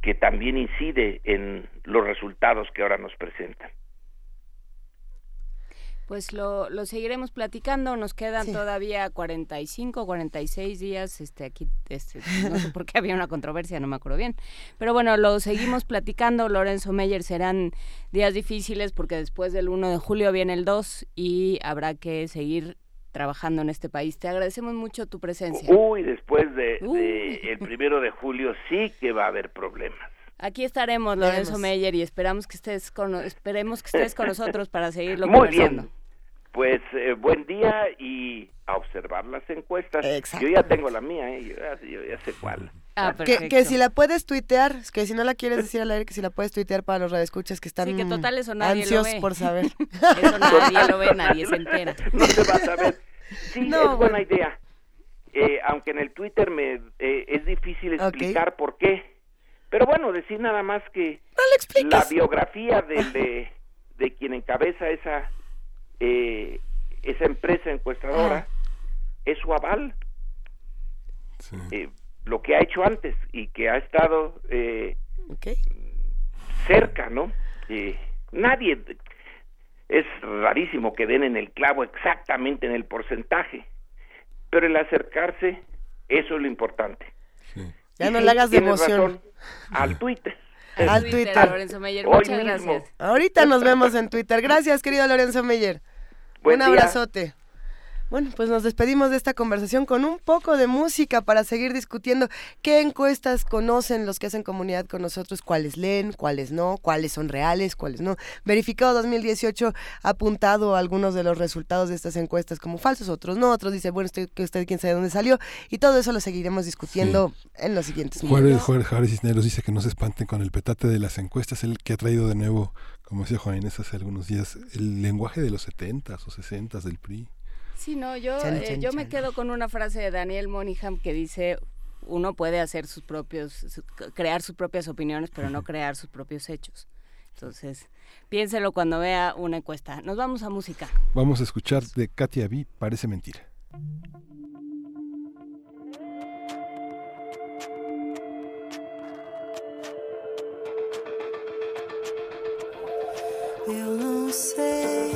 que también incide en los resultados que ahora nos presentan. Pues lo, lo seguiremos platicando, nos quedan todavía 45, 46 días, este aquí este, no sé por qué había una controversia, no me acuerdo bien. Pero bueno, lo seguimos platicando, Lorenzo Meyer, serán días difíciles porque después del 1 de julio viene el 2 y habrá que seguir trabajando en este país. Te agradecemos mucho tu presencia. Uy, después de, el primero de julio sí que va a haber problemas. Aquí estaremos, Lorenzo Meyer, y esperamos que estés con, esperemos que estés con nosotros para seguirlo Muy Bien. Pues eh, buen día y a observar las encuestas. Yo ya tengo la mía, ¿eh? yo, ya, sé cuál. Ah, que, que, si la puedes tuitear, que si no la quieres decir al aire, que si la puedes tuitear para los radioescuchas que están sí, que total eso nadie ansiosos lo ve. por saber. eso nadie lo ve, nadie se entera. No se va a saber. Sí, no, es buena idea. Eh, aunque en el Twitter me eh, es difícil explicar okay. por qué. Pero bueno, decir nada más que no la biografía de, de, de, quien encabeza esa eh, esa empresa encuestadora ah. es su aval. Sí. Eh, lo que ha hecho antes y que ha estado eh, okay. cerca, ¿no? nadie es rarísimo que den en el clavo exactamente en el porcentaje, pero el acercarse, eso es lo importante. Sí. Ya no sí, le hagas de emoción. Razón, al Twitter. Al Twitter, Twitter. Lorenzo Meyer, muchas Hoy gracias. Mismo. Ahorita nos vemos en Twitter. Gracias, querido Lorenzo Meyer. Buen Un día. abrazote. Bueno, pues nos despedimos de esta conversación con un poco de música para seguir discutiendo qué encuestas conocen los que hacen comunidad con nosotros, cuáles leen, cuáles no, cuáles son reales, cuáles no. Verificado 2018 ha apuntado algunos de los resultados de estas encuestas como falsos, otros no, otros dice, bueno, usted, que usted quién sabe dónde salió y todo eso lo seguiremos discutiendo sí. en los siguientes minutos. Juárez, Juárez Cisneros dice que no se espanten con el petate de las encuestas, el que ha traído de nuevo, como decía Juan Inés hace algunos días, el lenguaje de los 70s o 60s del PRI. Sí, no, yo, Chan, eh, chan, yo me quedo con una frase de Daniel Monaghan que dice uno puede hacer sus propios, su- crear sus propias opiniones, pero no crear sus propios hechos. Entonces, piénselo cuando vea una encuesta. Nos vamos a música. Vamos a escuchar de Katia B, parece mentira. Eu não sei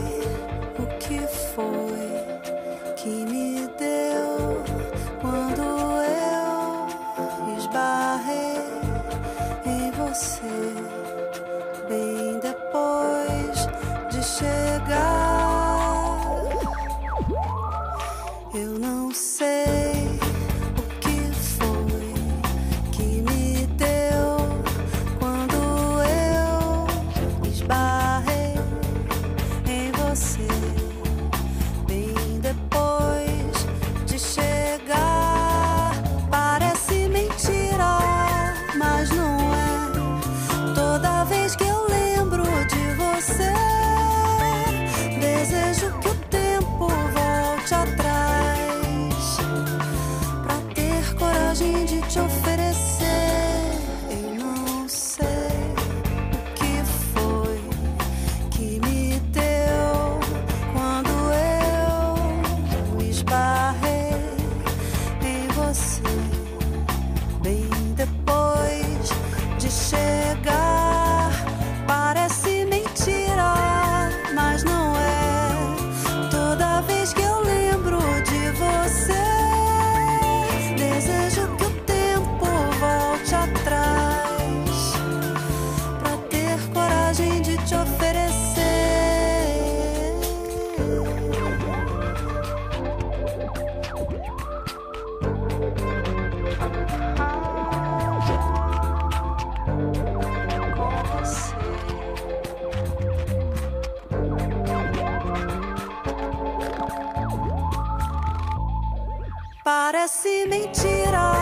mentira,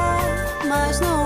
mas não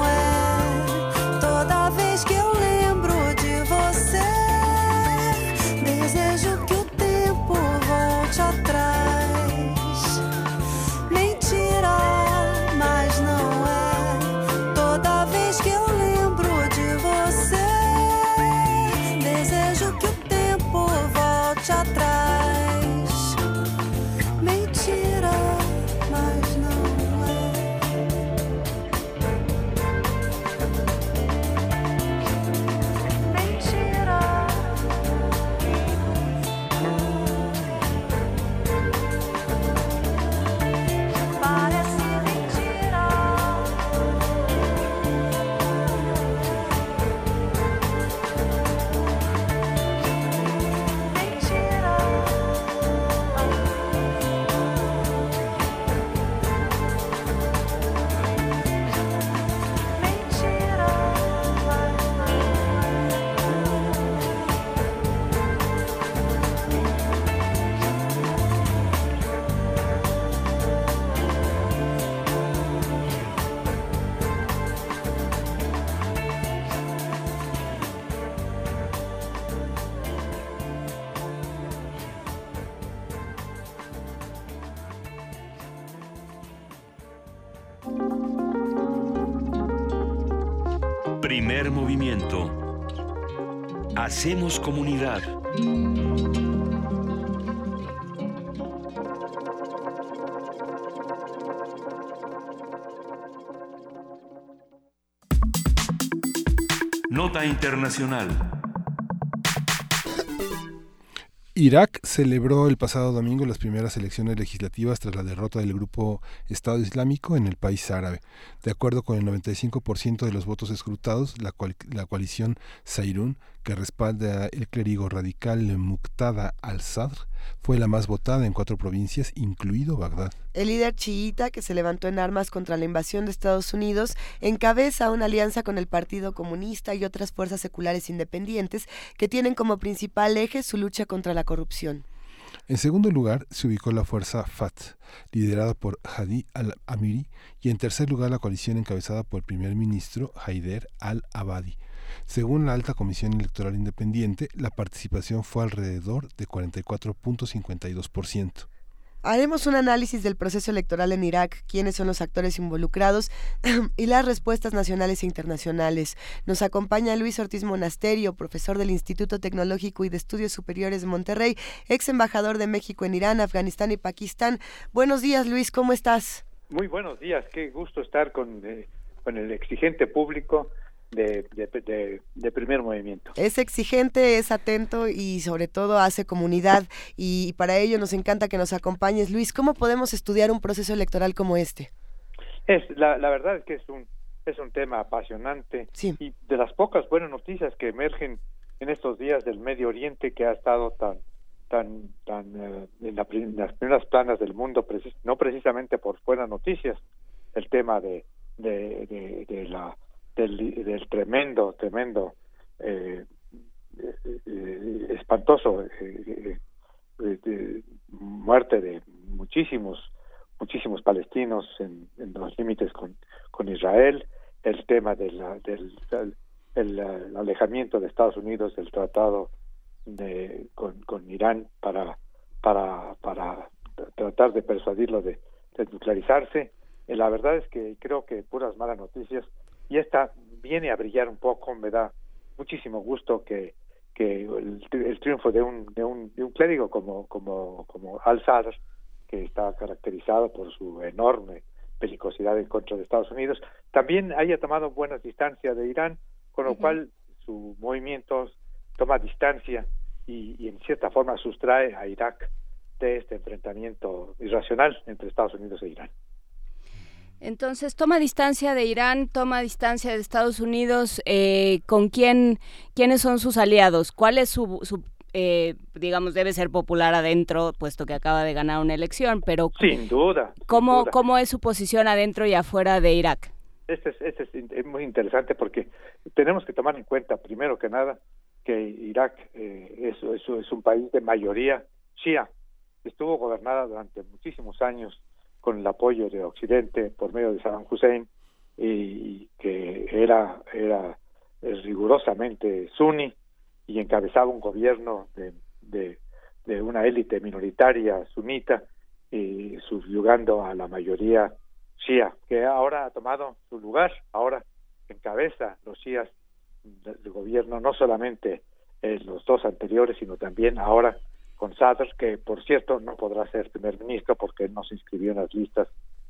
Internacional. Irak celebró el pasado domingo las primeras elecciones legislativas tras la derrota del grupo Estado Islámico en el país árabe. De acuerdo con el 95% de los votos escrutados, la, coalición Zairun, que respalda el clérigo radical Muqtada al-Sadr, fue la más votada en cuatro provincias, incluido Bagdad. El líder chiita, que se levantó en armas contra la invasión de Estados Unidos, encabeza una alianza con el Partido Comunista y otras fuerzas seculares independientes que tienen como principal eje su lucha contra la corrupción. En segundo lugar se ubicó la fuerza FAT, liderada por Hadi al-Amiri, y en tercer lugar la coalición encabezada por el primer ministro Haider al-Abadi. Según la Alta Comisión Electoral Independiente, la participación fue alrededor de 44.52%. Haremos un análisis del proceso electoral en Irak, quiénes son los actores involucrados y las respuestas nacionales e internacionales. Nos acompaña Luis Ortiz Monasterio, profesor del Instituto Tecnológico y de Estudios Superiores de Monterrey, ex embajador de México en Irán, Afganistán y Pakistán. Buenos días, Luis, ¿cómo estás? Muy buenos días, qué gusto estar con, eh, con el exigente público de, de, primer movimiento. Es exigente, es atento y sobre todo hace comunidad y, para ello nos encanta que nos acompañes. Luis, ¿cómo podemos estudiar un proceso electoral como este? Es la, la verdad es que es un es un tema apasionante y de las pocas buenas noticias que emergen en estos días del Medio Oriente que ha estado tan tan tan eh, en, las primeras planas del mundo no precisamente por buenas noticias el tema de, de la del, tremendo, tremendo, eh, eh, espantoso eh, muerte de muchísimos, muchísimos palestinos en, los límites con, con Israel, el tema de del, el, alejamiento de Estados Unidos del tratado de, con, Irán para, tratar de persuadirlo de, de nuclearizarse. la verdad es que creo que puras malas noticias y esta viene a brillar un poco, me da muchísimo gusto que, que el, triunfo de un, de un, de un clérigo como, como, como Al-Sadr, que está caracterizado por su enorme pelicosidad en contra de Estados Unidos, también haya tomado buenas distancias de Irán, con lo cual su movimiento toma distancia y, y, en cierta forma sustrae a Irak de este enfrentamiento irracional entre Estados Unidos e Irán. Entonces, toma distancia de Irán, toma distancia de Estados Unidos. Eh, ¿Con quién, quiénes son sus aliados? ¿Cuál es su, su eh, digamos, debe ser popular adentro, puesto que acaba de ganar una elección, pero... Sin duda. ¿Cómo, ¿cómo es su posición adentro y afuera de Irak? Este es, este es, muy interesante porque tenemos que tomar en cuenta, primero que nada, que Irak eh, es, es, es un país de mayoría shia. Estuvo gobernada durante muchísimos años con el apoyo de Occidente por medio de Saddam Hussein y, que era era rigurosamente suní y encabezaba un gobierno de, de, una élite minoritaria sunita y subyugando a la mayoría shia que ahora ha tomado su lugar ahora encabeza los shias del gobierno no solamente en los dos anteriores sino también ahora con Sadr, que por cierto no podrá ser primer ministro porque no se inscribió en las listas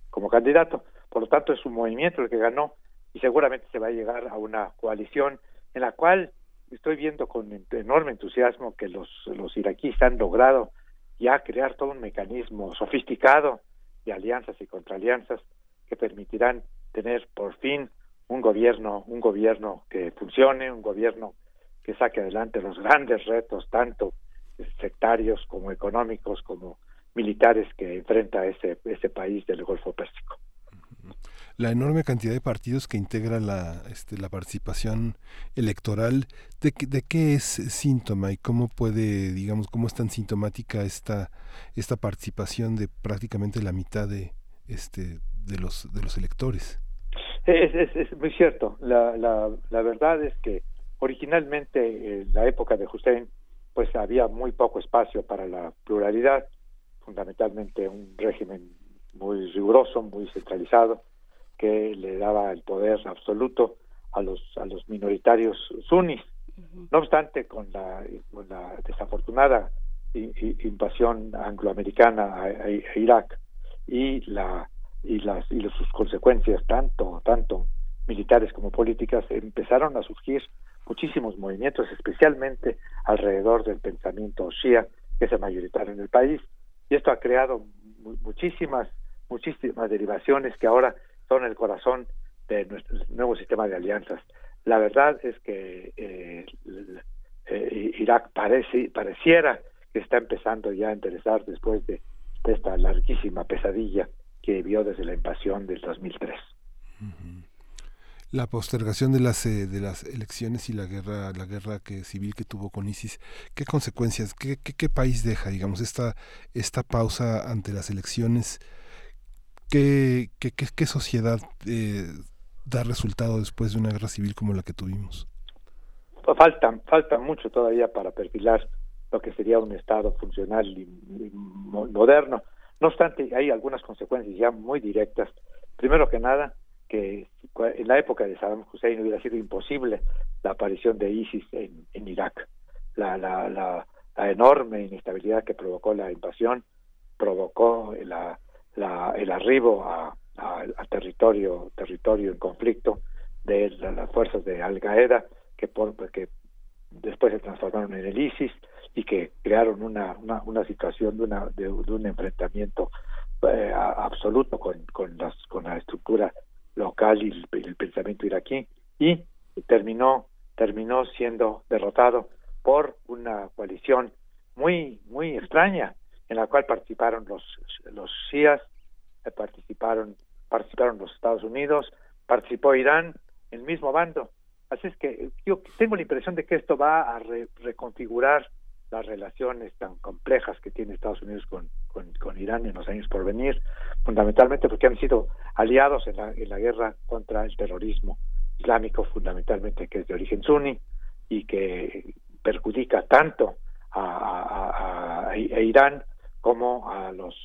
como candidato. Por lo tanto, es un movimiento el que ganó y seguramente se va a llegar a una coalición en la cual estoy viendo con enorme entusiasmo que los, los iraquíes han logrado ya crear todo un mecanismo sofisticado de alianzas y contraalianzas que permitirán tener por fin un gobierno, un gobierno que funcione, un gobierno que saque adelante los grandes retos tanto sectarios como económicos como militares que enfrenta ese, ese país del Golfo Pérsico. La enorme cantidad de partidos que integra la, este, la participación electoral, ¿de, ¿de qué es síntoma y cómo puede, digamos, cómo es tan sintomática esta, esta participación de prácticamente la mitad de, este, de, los, de los electores? Es, es, es muy cierto. La, la, la verdad es que originalmente en la época de Hussein pues había muy poco espacio para la pluralidad, fundamentalmente un régimen muy riguroso, muy centralizado, que le daba el poder absoluto a los a los minoritarios sunnis. No obstante, con la, con la desafortunada invasión angloamericana a, a, Irak y la y las y sus consecuencias tanto tanto militares como políticas empezaron a surgir muchísimos movimientos especialmente alrededor del pensamiento shia que es el mayoritario en el país y esto ha creado muchísimas muchísimas derivaciones que ahora son el corazón de nuestro nuevo sistema de alianzas la verdad es que eh, eh, Irak parece pareciera que está empezando ya a interesar después de, esta larguísima pesadilla que vio desde la invasión del 2003. La postergación de las eh, de las elecciones y la guerra la guerra que civil que tuvo con ISIS, ¿qué consecuencias, qué, qué, país deja, digamos, esta esta pausa ante las elecciones? ¿Qué, qué, qué sociedad eh, da resultado después de una guerra civil como la que tuvimos? Falta, falta mucho todavía para perfilar lo que sería un Estado funcional y, moderno. No obstante, hay algunas consecuencias ya muy directas. Primero que nada, que en la época de Saddam Hussein hubiera sido imposible la aparición de ISIS en, Irak. La, la, la, enorme inestabilidad que provocó la invasión provocó el arribo a, territorio territorio en conflicto de las fuerzas de Al Qaeda que, por, que después se transformaron en el ISIS y que crearon una, situación de, una, de, un enfrentamiento eh, absoluto con, las, con la estructura local y el, pensamiento iraquí y terminó terminó siendo derrotado por una coalición muy muy extraña en la cual participaron los los shías eh, participaron participaron los Estados Unidos participó Irán el mismo bando. Así es que yo tengo la impresión de que esto va a reconfigurar las relaciones tan complejas que tiene Estados Unidos con, con, Irán en los años por venir, fundamentalmente porque han sido aliados en la, en la guerra contra el terrorismo islámico, fundamentalmente que es de origen suní y que perjudica tanto a, a, Irán como a los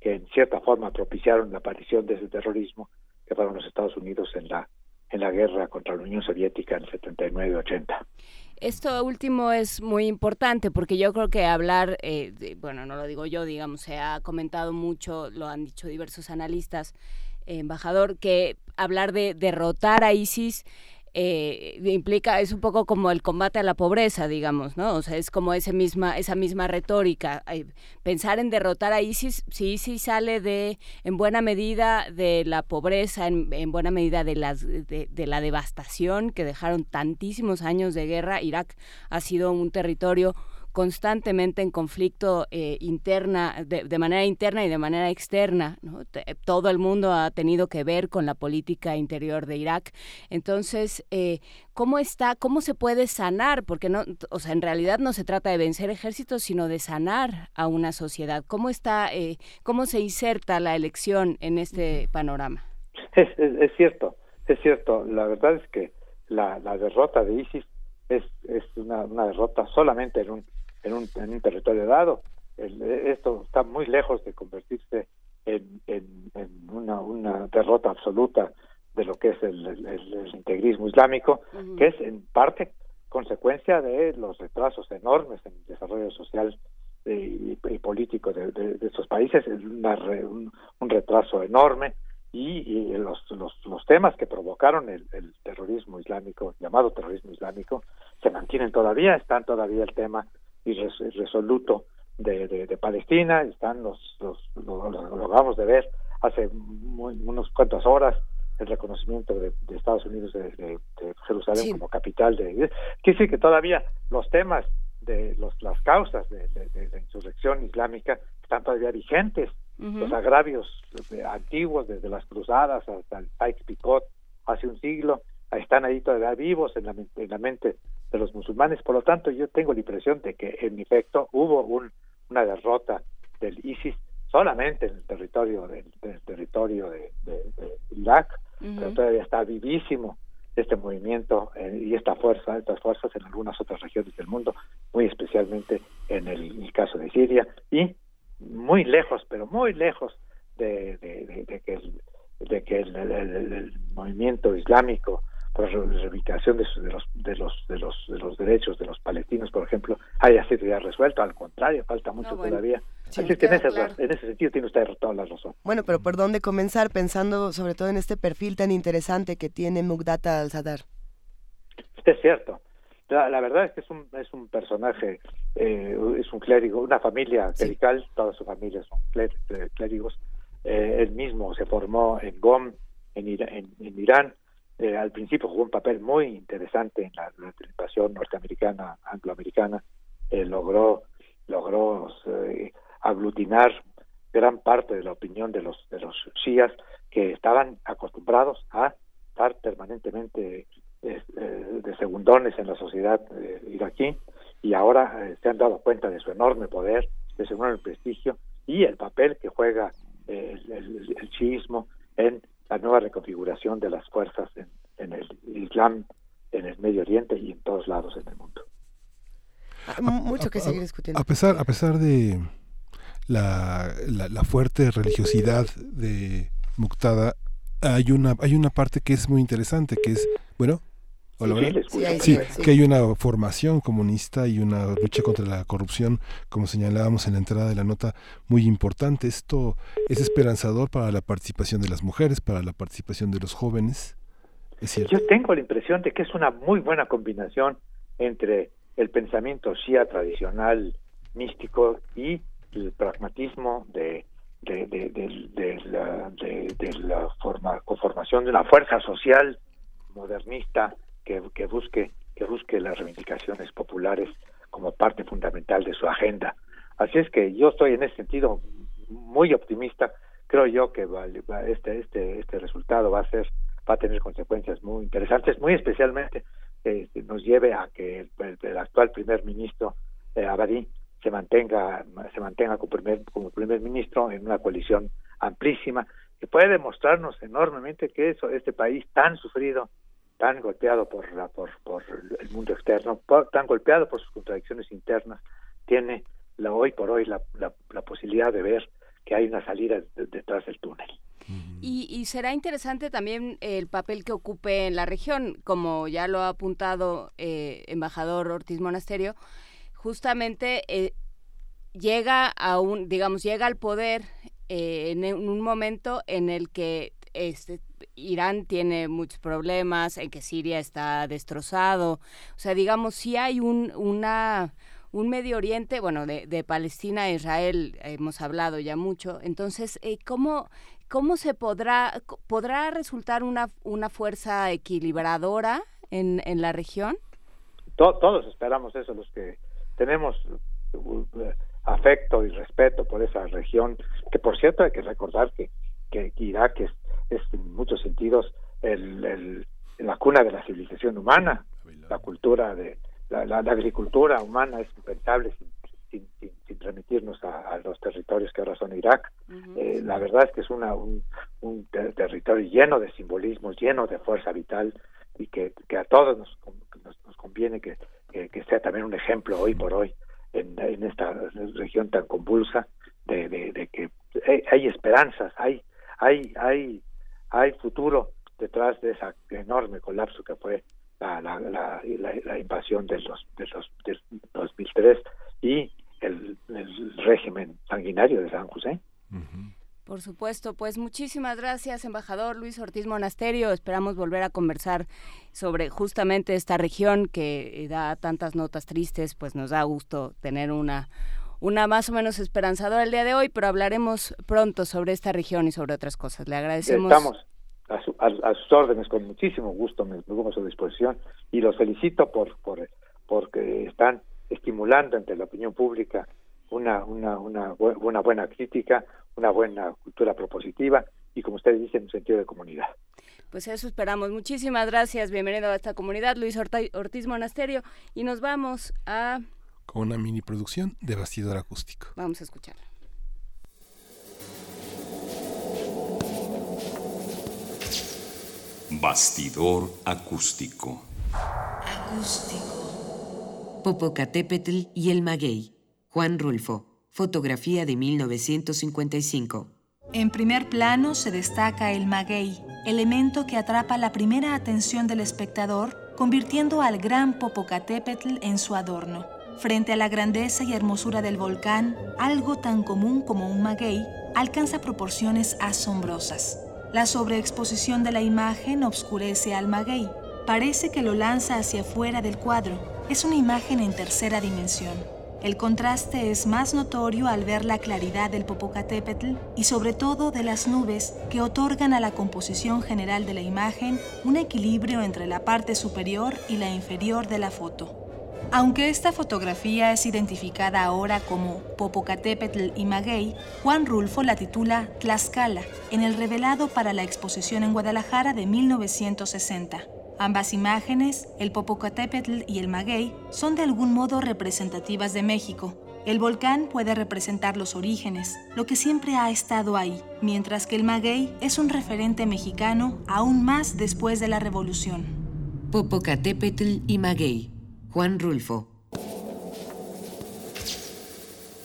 que en cierta forma propiciaron la aparición de ese terrorismo, que fueron los Estados Unidos en la en la guerra contra la Unión Soviética en 79-80. Esto último es muy importante porque yo creo que hablar, eh, bueno, no lo digo yo, digamos, se ha comentado mucho, lo han dicho diversos analistas, eh, embajador, que hablar de derrotar a ISIS eh, implica, es un poco como el combate a la pobreza, digamos, ¿no? O sea, es como ese misma, esa misma retórica. Pensar en derrotar a ISIS, si ISIS sale de, en buena medida, de la pobreza, en, en buena medida de, las, de, la devastación que dejaron tantísimos años de guerra, Irak ha sido un territorio constantemente en conflicto eh, interna, de, manera interna y de manera externa. todo el mundo ha tenido que ver con la política interior de Irak. Entonces, eh, ¿cómo está, cómo se puede sanar? Porque no, o sea, en realidad no se trata de vencer ejércitos, sino de sanar a una sociedad. ¿Cómo está, eh, cómo se inserta la elección en este panorama? Es, es, cierto, es cierto. La verdad es que la, la derrota de ISIS es, es una, una derrota solamente en un en un, en un territorio dado. esto está muy lejos de convertirse en, en, una, una, derrota absoluta de lo que es el, el, integrismo islámico, que es en parte consecuencia de los retrasos enormes en el desarrollo social y, político de, de, estos países, es un, un, retraso enorme. Y, los, los, los, temas que provocaron el, el, terrorismo islámico, llamado terrorismo islámico, se mantienen todavía, están todavía el tema irresoluto de, de, Palestina, están los, los, lo, acabamos de ver hace unos cuantas horas el reconocimiento de, Estados Unidos de, Jerusalén como capital de que sí que todavía los temas de los, las causas de, la insurrección islámica están todavía vigentes. Los agravios antiguos desde las cruzadas hasta el Sykes Picot hace un siglo están ahí todavía vivos en la, en la mente de los musulmanes. Por lo tanto, yo tengo la impresión de que en efecto hubo un, una derrota del ISIS solamente en el territorio del, territorio de, Irak, pero todavía está vivísimo este movimiento eh, y esta fuerza, estas fuerzas en algunas otras regiones del mundo, muy especialmente en el, caso de Siria y muy lejos, pero muy lejos de, que el, de que el movimiento islámico por la reivindicación de, los, de, los, de, los, de los derechos de los palestinos, por ejemplo, haya sido ya resuelto. Al contrario, falta mucho todavía. Así que en ese, en ese, sentido tiene usted toda la razón. Bueno, pero ¿por dónde comenzar pensando sobre todo en este perfil tan interesante que tiene Mugdata al-Sadar? Es cierto. La, verdad es que es un, es un personaje, eh, es un clérigo, una familia clerical, toda su familia son clérigos. Eh, él mismo se formó en GOM, en, en, Irán. Eh, al principio jugó un papel muy interesante en la, la norteamericana, angloamericana. logró logró aglutinar gran parte de la opinión de los de los que estaban acostumbrados a estar permanentemente eh, de segundones en la sociedad eh, iraquí y ahora eh, se han dado cuenta de su enorme poder, de su enorme prestigio y el papel que juega el, el, el, chiismo en la nueva reconfiguración de las fuerzas en, en, el Islam, en el Medio Oriente y en todos lados en el mundo. Mucho que seguir discutiendo. A pesar, a pesar de la, la, fuerte religiosidad de Muqtada, hay una, hay una parte que es muy interesante, que es, bueno, Sí, que hay una formación comunista y una lucha contra la corrupción, como señalábamos en la entrada de la nota, muy importante. Esto es esperanzador para la participación de las mujeres, para la participación de los jóvenes. ¿Es cierto? Yo tengo la impresión de que es una muy buena combinación entre el pensamiento shia tradicional místico y el pragmatismo de, de, de, de, la, de, la forma, conformación de una fuerza social modernista que, que, busque que busque las reivindicaciones populares como parte fundamental de su agenda. Así es que yo estoy en ese sentido muy optimista. Creo yo que este este este resultado va a ser va a tener consecuencias muy interesantes, muy especialmente eh, nos lleve a que el, actual primer ministro eh, Abadí se mantenga se mantenga como primer como primer ministro en una coalición amplísima que puede demostrarnos enormemente que eso este país tan sufrido tan golpeado por la por, por el mundo externo tan golpeado por sus contradicciones internas tiene la hoy por hoy la, la, posibilidad de ver que hay una salida detrás del túnel. Y, será interesante también el papel que ocupe en la región, como ya lo ha apuntado eh, embajador Ortiz Monasterio, justamente eh, llega a un, digamos, llega al poder eh, en un momento en el que este, Irán tiene muchos problemas, en que Siria está destrozado, o sea, digamos, si hay un, una un Medio Oriente, bueno, de, de, Palestina e Israel hemos hablado ya mucho. Entonces, eh, ¿cómo, ¿cómo se podrá, podrá resultar una, una fuerza equilibradora en, en la región? todos esperamos eso, los que tenemos uh, afecto y respeto por esa región, que por cierto hay que recordar que, que Irak es, es en muchos sentidos el, el, la cuna de la civilización humana, la cultura de la, la, agricultura humana es impensable sin, sin, sin, remitirnos a, los territorios que ahora son Irak. eh, la verdad es que es una, un, un territorio lleno de simbolismos, lleno de fuerza vital y que, que a todos nos, nos, nos conviene que, que, sea también un ejemplo hoy por hoy en, en esta región tan convulsa de, de, de que hay, esperanzas, hay, hay, hay, hay futuro detrás de ese enorme colapso que fue la, invasión de los, de los del 2003 y el, el régimen sanguinario de San José. Por supuesto, pues muchísimas gracias, embajador Luis Ortiz Monasterio. Esperamos volver a conversar sobre justamente esta región que da tantas notas tristes, pues nos da gusto tener una una más o menos esperanzadora el día de hoy, pero hablaremos pronto sobre esta región y sobre otras cosas. Le agradecemos. Estamos a, sus órdenes con muchísimo gusto, me, pongo a su disposición y los felicito por, por porque están estimulando entre la opinión pública una, una, una, una buena crítica, una buena cultura propositiva y, como ustedes dicen, un sentido de comunidad. Pues eso esperamos. Muchísimas gracias. Bienvenido a esta comunidad, Luis Ortiz Monasterio. Y nos vamos a... Con una mini producción de bastidor acústico. Vamos a escucharla. Bastidor acústico. Acústico. Popocatépetl y el maguey. Juan Rulfo. Fotografía de 1955. En primer plano se destaca el maguey, elemento que atrapa la primera atención del espectador, convirtiendo al gran Popocatépetl en su adorno. Frente a la grandeza y hermosura del volcán, algo tan común como un maguey alcanza proporciones asombrosas. La sobreexposición de la imagen obscurece al maguey. Parece que lo lanza hacia afuera del cuadro. Es una imagen en tercera dimensión. El contraste es más notorio al ver la claridad del Popocatépetl y sobre todo de las nubes que otorgan a la composición general de la imagen un equilibrio entre la parte superior y la inferior de la foto. Aunque esta fotografía es identificada ahora como Popocatépetl y Maguey, Juan Rulfo la titula Tlaxcala en el revelado para la exposición en Guadalajara de 1960. Ambas imágenes, el Popocatépetl y el Maguey, son de algún modo representativas de México. El volcán puede representar los orígenes, lo que siempre ha estado ahí, mientras que el Maguey es un referente mexicano aún más después de la revolución. Popocatépetl y Maguey, Juan Rulfo.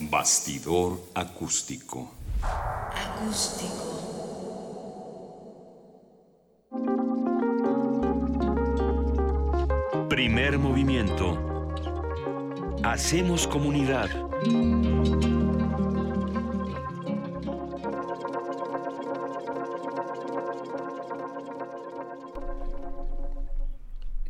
Bastidor acústico. Acústico. Primer movimiento. Hacemos comunidad.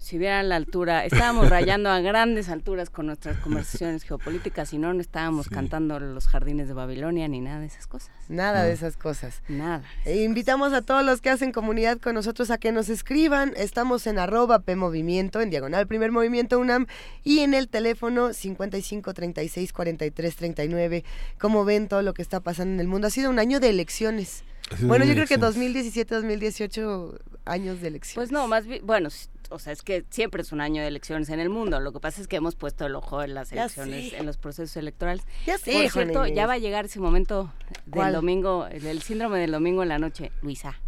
Si vieran la altura, estábamos rayando a grandes alturas con nuestras conversaciones geopolíticas y no, no estábamos cantando los jardines de Babilonia ni nada de esas cosas. Nada de esas cosas. Nada. E invitamos a todos los que hacen comunidad con nosotros a que nos escriban. Estamos en arroba P Movimiento, en diagonal Primer Movimiento UNAM y en el teléfono 55 36 43 39. Como ven todo lo que está pasando en el mundo? Ha sido un año de elecciones. Bueno, yo creo que 2017, 2018 años de elecciones. Pues no, más bien, bueno, o sea, es que siempre es un año de elecciones en el mundo. Lo que pasa es que hemos puesto el ojo en las elecciones, en los procesos electorales. Ya sé, Por cierto, Juan ya va a llegar ese momento del ¿Cuál? domingo, del síndrome del domingo en la noche. Luisa,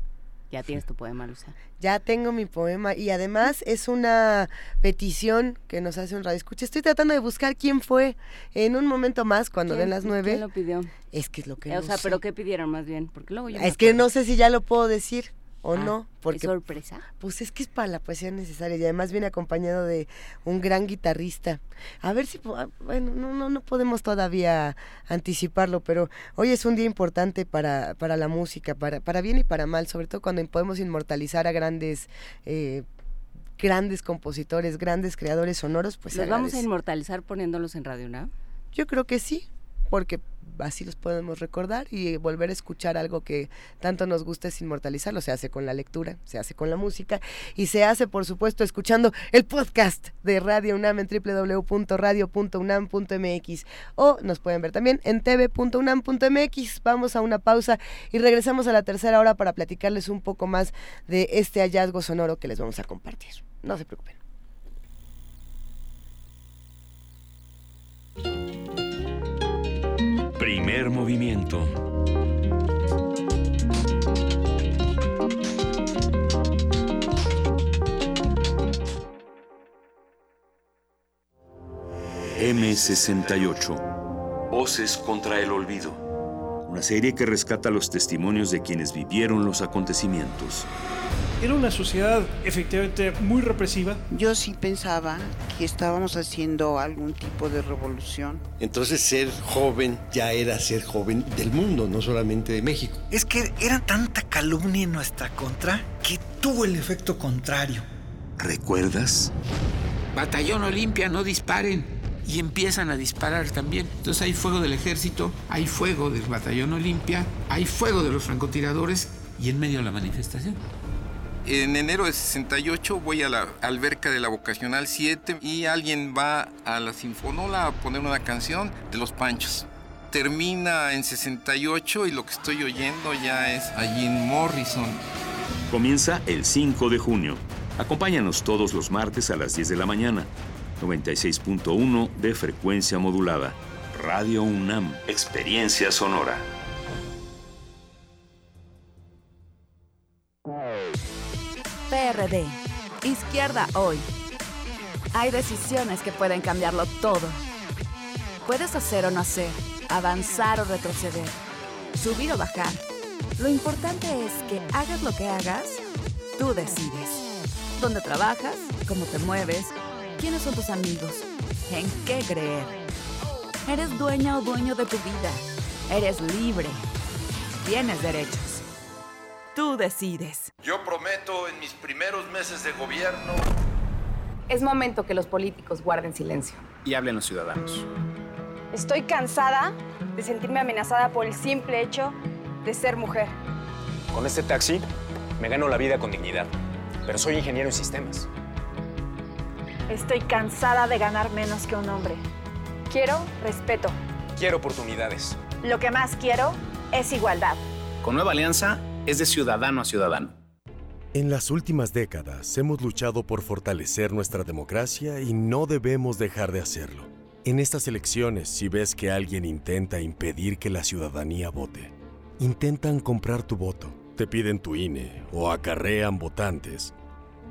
ya tienes tu poema, Luisa. Ya tengo mi poema y además es una petición que nos hace un radio escucha. Estoy tratando de buscar quién fue en un momento más cuando ¿Quién- den las nueve. ¿Quién lo pidió? Es que es lo que o no sea, sé. pero ¿qué pidieron más bien? Porque luego yo Es que no sé si ya lo puedo decir o Ah, no, porque ¿qué sorpresa? pues es que es para la poesía necesaria y además viene acompañado de un gran guitarrista. A ver si ah, bueno, no no no podemos todavía anticiparlo, pero hoy es un día importante para para la música, para para bien y para mal, sobre todo cuando podemos inmortalizar a grandes eh, grandes compositores, grandes creadores sonoros, pues ¿Los vamos a inmortalizar poniéndolos en Radio UNAM? Yo creo que sí, porque así los podemos recordar y volver a escuchar algo que tanto nos gusta es inmortalizarlo. Se hace con la lectura, se hace con la música y se hace, por supuesto, escuchando el podcast de Radio UNAM en www.radio.unam.mx o nos pueden ver también en tv.unam.mx. Vamos a una pausa y regresamos a la tercera hora para platicarles un poco más de este hallazgo sonoro que les vamos a compartir. No se preocupen. Primer movimiento. M68. Voces contra el olvido. Una serie que rescata los testimonios de quienes vivieron los acontecimientos. Era una sociedad efectivamente muy represiva. Yo sí pensaba que estábamos haciendo algún tipo de revolución. Entonces ser joven ya era ser joven del mundo, no solamente de México. Es que era tanta calumnia en nuestra contra que tuvo el efecto contrario. ¿Recuerdas? Batallón Olimpia, no disparen. Y empiezan a disparar también. Entonces hay fuego del ejército, hay fuego del Batallón Olimpia, hay fuego de los francotiradores y en medio la manifestación. En enero de 68 voy a la alberca de la Vocacional 7 y alguien va a la Sinfonola a poner una canción de Los Panchos. Termina en 68 y lo que estoy oyendo ya es a Jim Morrison. Comienza el 5 de junio. Acompáñanos todos los martes a las 10 de la mañana. 96.1 de frecuencia modulada. Radio UNAM. Experiencia sonora. PRD. Izquierda hoy. Hay decisiones que pueden cambiarlo todo. Puedes hacer o no hacer, avanzar o retroceder, subir o bajar. Lo importante es que hagas lo que hagas, Tú decides. ¿Dónde trabajas? ¿Cómo te mueves? ¿Quiénes son tus amigos? ¿En qué creer? Eres dueña o dueño de tu vida. Eres libre. Tienes derechos. Tú decides. Yo prometo en mis primeros meses de gobierno... Es momento que los políticos guarden silencio. Y hablen los ciudadanos. Estoy cansada de sentirme amenazada por el simple hecho de ser mujer. Con este taxi me gano la vida con dignidad, pero soy ingeniero en sistemas. Estoy cansada de ganar menos que un hombre. Quiero respeto. Quiero oportunidades. Lo que más quiero es igualdad. Con Nueva Alianza es de ciudadano a ciudadano. En las últimas décadas hemos luchado por fortalecer nuestra democracia y no debemos dejar de hacerlo. En estas elecciones, si ves que alguien intenta impedir que la ciudadanía vote, intentan comprar tu voto, te piden tu INE o acarrean votantes,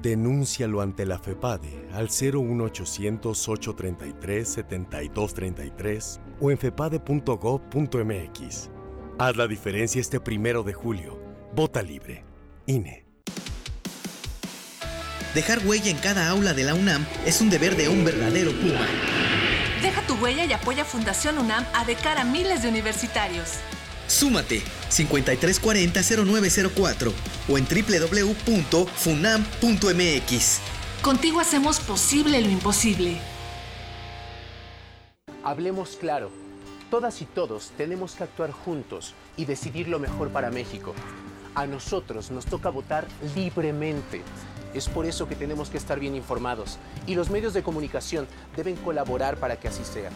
denúncialo ante la FEPADE al 01800-833-7233 o en fepade.gov.mx. Haz la diferencia este primero de julio. Vota libre. INE. Dejar huella en cada aula de la UNAM es un deber de un verdadero Puma. Deja tu huella y apoya Fundación UNAM a de cara a miles de universitarios. Súmate 5340-0904 o en www.funam.mx. Contigo hacemos posible lo imposible. Hablemos claro. Todas y todos tenemos que actuar juntos y decidir lo mejor para México. A nosotros nos toca votar libremente. Es por eso que tenemos que estar bien informados y los medios de comunicación deben colaborar para que así sea.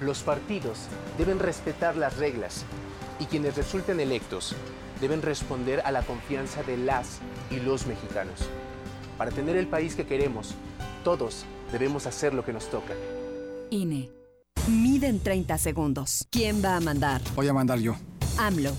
Los partidos deben respetar las reglas y quienes resulten electos deben responder a la confianza de las y los mexicanos. Para tener el país que queremos, todos debemos hacer lo que nos toca. INE. Miden 30 segundos. ¿Quién va a mandar? Voy a mandar yo. AMLO.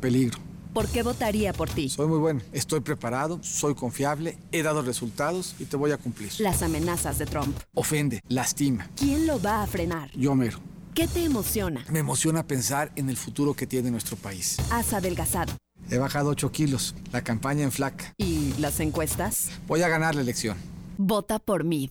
Peligro. ¿Por qué votaría por ti? Soy muy bueno, estoy preparado, soy confiable, he dado resultados y te voy a cumplir. Las amenazas de Trump. Ofende, lastima. ¿Quién lo va a frenar? Yo mero. ¿Qué te emociona? Me emociona pensar en el futuro que tiene nuestro país. Has adelgazado. He bajado 8 kilos, la campaña en flaca. ¿Y las encuestas? Voy a ganar la elección. Vota por MID.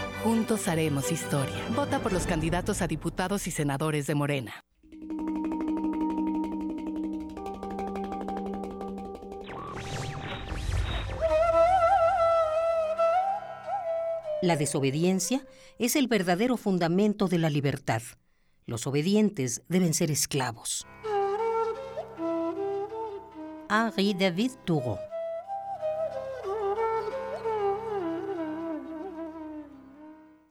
Juntos haremos historia. Vota por los candidatos a diputados y senadores de Morena. La desobediencia es el verdadero fundamento de la libertad. Los obedientes deben ser esclavos. Henri David Thoreau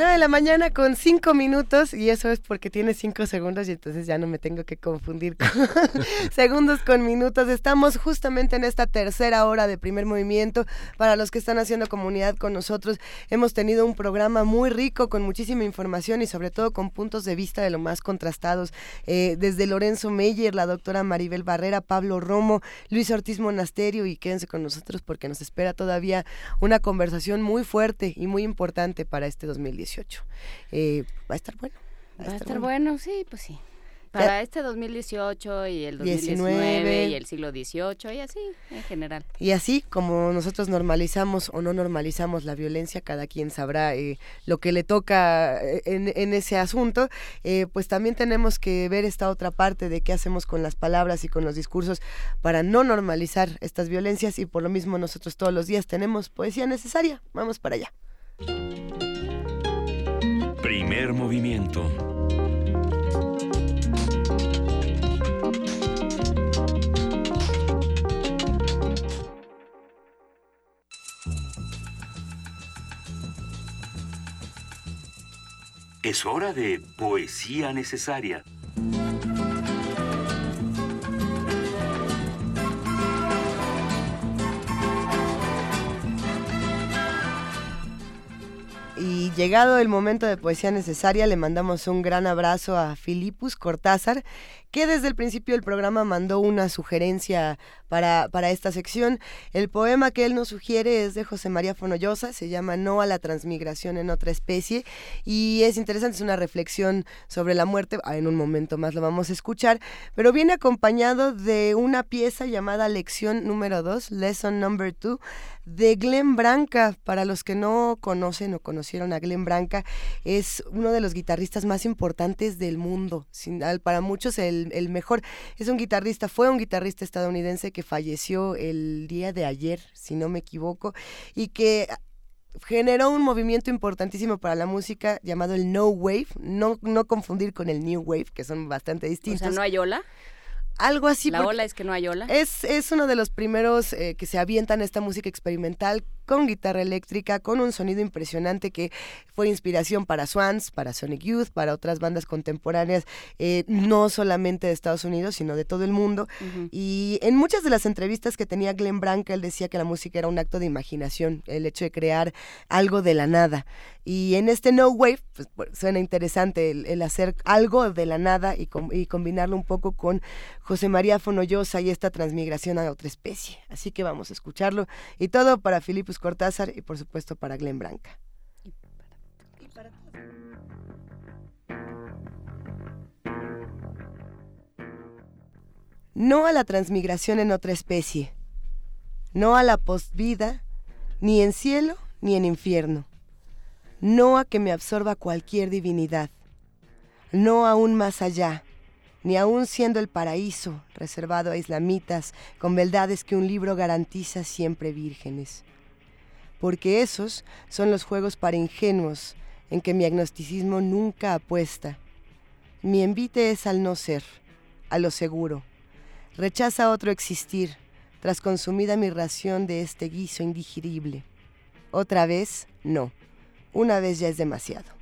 9 de la mañana con 5 minutos y eso es porque tiene 5 segundos y entonces ya no me tengo que confundir con segundos con minutos. Estamos justamente en esta tercera hora de primer movimiento. Para los que están haciendo comunidad con nosotros, hemos tenido un programa muy rico con muchísima información y sobre todo con puntos de vista de lo más contrastados. Eh, desde Lorenzo Meyer, la doctora Maribel Barrera, Pablo Romo, Luis Ortiz Monasterio y quédense con nosotros porque nos espera todavía una conversación muy fuerte y muy importante para este 2018. Eh, va a estar bueno. Va, a estar, bueno. sí, pues sí. Para este 2018 y el 2019 y el siglo XVIII y así en general. Y así como nosotros normalizamos o no normalizamos la violencia, cada quien sabrá eh, lo que le toca eh, en, ese asunto, pues también tenemos que ver esta otra parte de qué hacemos con las palabras y con los discursos para no normalizar estas violencias y por lo mismo nosotros todos los días tenemos poesía necesaria. Vamos para allá. Primer movimiento. Es hora de poesía necesaria. Y llegado el momento de poesía necesaria, le mandamos un gran abrazo a Filipus Cortázar, que desde el principio del programa mandó una sugerencia para, para esta sección. El poema que él nos sugiere es de José María Fonollosa, se llama No a la transmigración en otra especie y es interesante, es una reflexión sobre la muerte, ah, en un momento más lo vamos a escuchar, pero viene acompañado de una pieza llamada Lección número 2, Lesson Number 2, de Glenn Branca. Para los que no conocen o conocieron a Glenn Branca, es uno de los guitarristas más importantes del mundo. para muchos el el, mejor. Es un guitarrista, fue un guitarrista estadounidense que falleció el día de ayer, si no me equivoco, y que generó un movimiento importantísimo para la música llamado el No Wave, no, no confundir con el New Wave, que son bastante distintos. O sea, ¿no hay ola? Algo así. ¿La ola es que no hay ola? Es, es uno de los primeros eh, que se avientan esta música experimental con guitarra eléctrica, con un sonido impresionante que fue inspiración para Swans, para Sonic Youth, para otras bandas contemporáneas, eh, no solamente de Estados Unidos, sino de todo el mundo. Y en muchas de las entrevistas que tenía Glenn Branca, él decía que la música era un acto de imaginación, el hecho de crear algo de la nada. Y en este No Wave, pues, pues suena interesante el, hacer algo de la nada y, y combinarlo un poco con José María Fonollosa y esta transmigración a otra especie. Así que vamos a escucharlo. Y todo para Filipus Cortázar y por supuesto para Glenn Branca. No a la transmigración en otra especie, no a la postvida, ni en cielo ni en infierno, no a que me absorba cualquier divinidad, no aún más allá, ni aún siendo el paraíso reservado a islamitas con beldades que un libro garantiza siempre vírgenes porque esos son los juegos para ingenuos en que mi agnosticismo nunca apuesta. Mi envite es al no ser, a lo seguro. Rechaza otro existir, tras consumida mi ración de este guiso indigerible. Otra vez, no. Una vez ya es demasiado.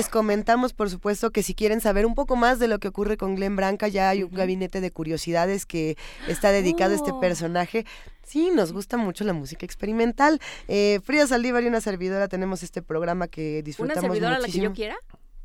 Les comentamos, por supuesto, que si quieren saber un poco más de lo que ocurre con Glenn Branca, ya hay un gabinete de curiosidades que está dedicado a este oh. personaje. Sí, nos gusta mucho la música experimental. Eh, Frida Saldívar y una servidora tenemos este programa que disfrutamos ¿Una servidora la que yo quiera?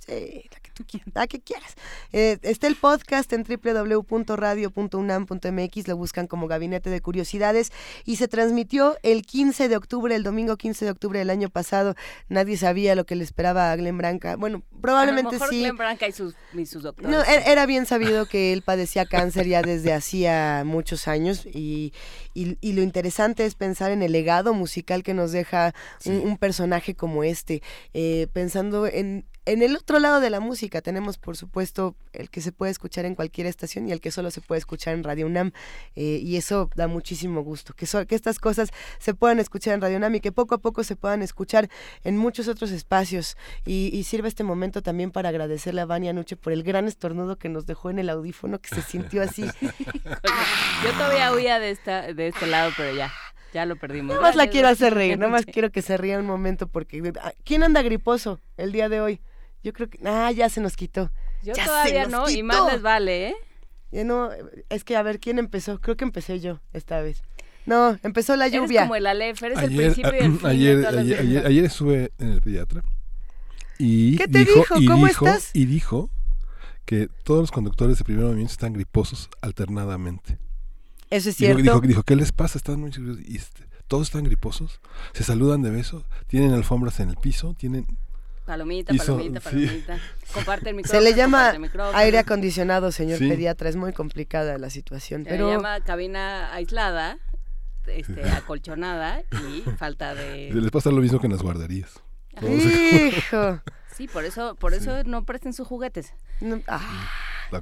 Sí, la tú quieras, la que quieras. Eh, está el podcast en www.radio.unam.mx, lo buscan como Gabinete de Curiosidades y se transmitió el 15 de octubre, el domingo 15 de octubre del año pasado. Nadie sabía lo que le esperaba a Glenn Branca. Bueno, probablemente sí. Glenn Branca y sus, doctores. No, e-, era bien sabido que él padecía cáncer ya desde hacía muchos años y, y, lo interesante es pensar en el legado musical que nos deja un, personaje como este, eh, pensando en en el otro lado de la música tenemos, por supuesto, el que se puede escuchar en cualquier estación y el que solo se puede escuchar en Radio UNAM. Eh, y eso da muchísimo gusto, que, que estas cosas se puedan escuchar en Radio UNAM y que poco a poco se puedan escuchar en muchos otros espacios. Y, sirve este momento también para agradecerle a Vania Nuche por el gran estornudo que nos dejó en el audífono, que se sintió así. Yo todavía huía de, esta, de este lado, pero ya. Ya lo perdimos. Nada más la quiero hacer reír, nada más quiero que se ría un momento porque... Ah, ¿Quién anda griposo el día de hoy? Yo creo que. Ah, ya se nos quitó. Yo todavía no, y más les vale, ¿eh? no, es que a ver, ¿quién empezó? Creo que empecé yo esta vez. No, empezó la lluvia. Eres como el Aleph, eres el principio y el fin ayer, ayer, ayer, estuve en el pediatra y ¿Qué te dijo, y ¿Cómo dijo, estás? Y dijo que todos los conductores de primer movimiento están griposos alternadamente. Eso es cierto. Dijo, dijo, ¿qué les pasa? Están muy y este, todos están griposos, se saludan de beso, tienen alfombras en el piso, tienen Palomita, palomita, palomita. Comparte el micrófono. Se le llama aire acondicionado, señor pediatra. Es muy complicada la situación. Se pero... le llama cabina aislada, este, acolchonada y falta de. Les pasa lo mismo que en las guarderías. Hijo. Sí, por eso, por eso no presten sus juguetes. ah. La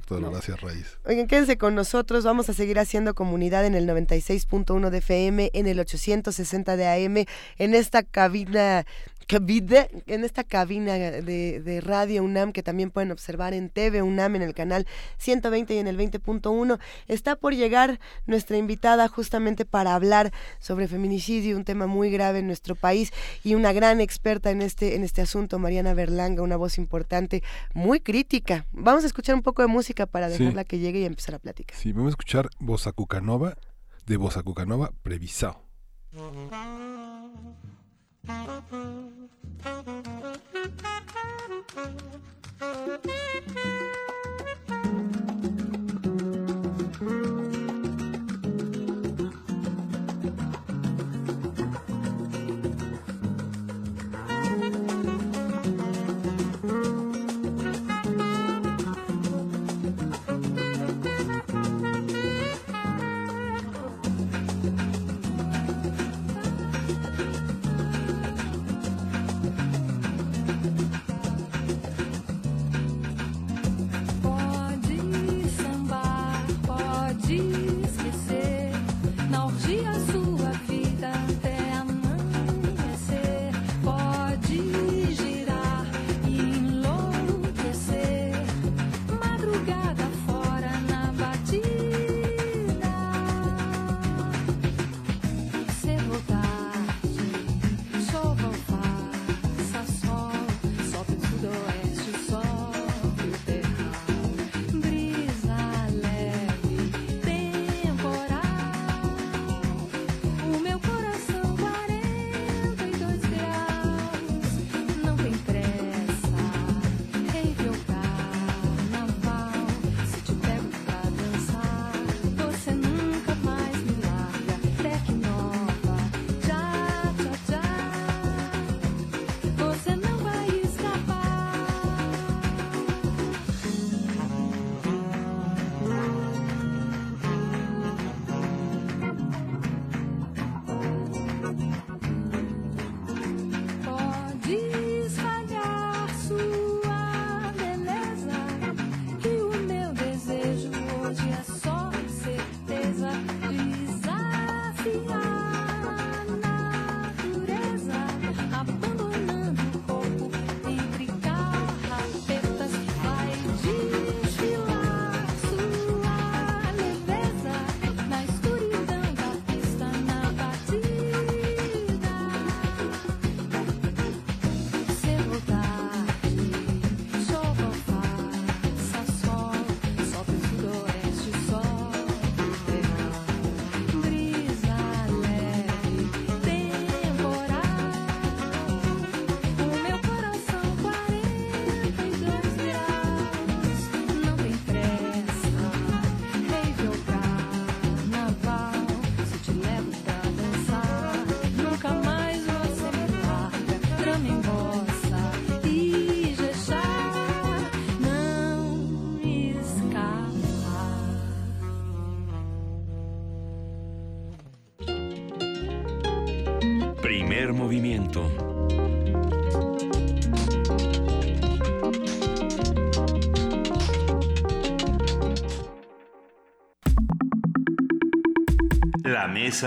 Raíz. Oigan, quédense con nosotros. Vamos a seguir haciendo comunidad en el 96.1 de FM, en el 860 de AM, en esta cabina en esta cabina de, Radio UNAM que también pueden observar en TV UNAM en el canal 120 y en el 20.1. Está por llegar nuestra invitada justamente para hablar sobre feminicidio, un tema muy grave en nuestro país y una gran experta en este, en este asunto, Mariana Berlanga, una voz importante, muy crítica. Vamos a escuchar un poco de música para dejarla que llegue y empezar a platicar. Sí, vamos a escuchar Bosacucanova de Bosacucanova Previsao. Thank you.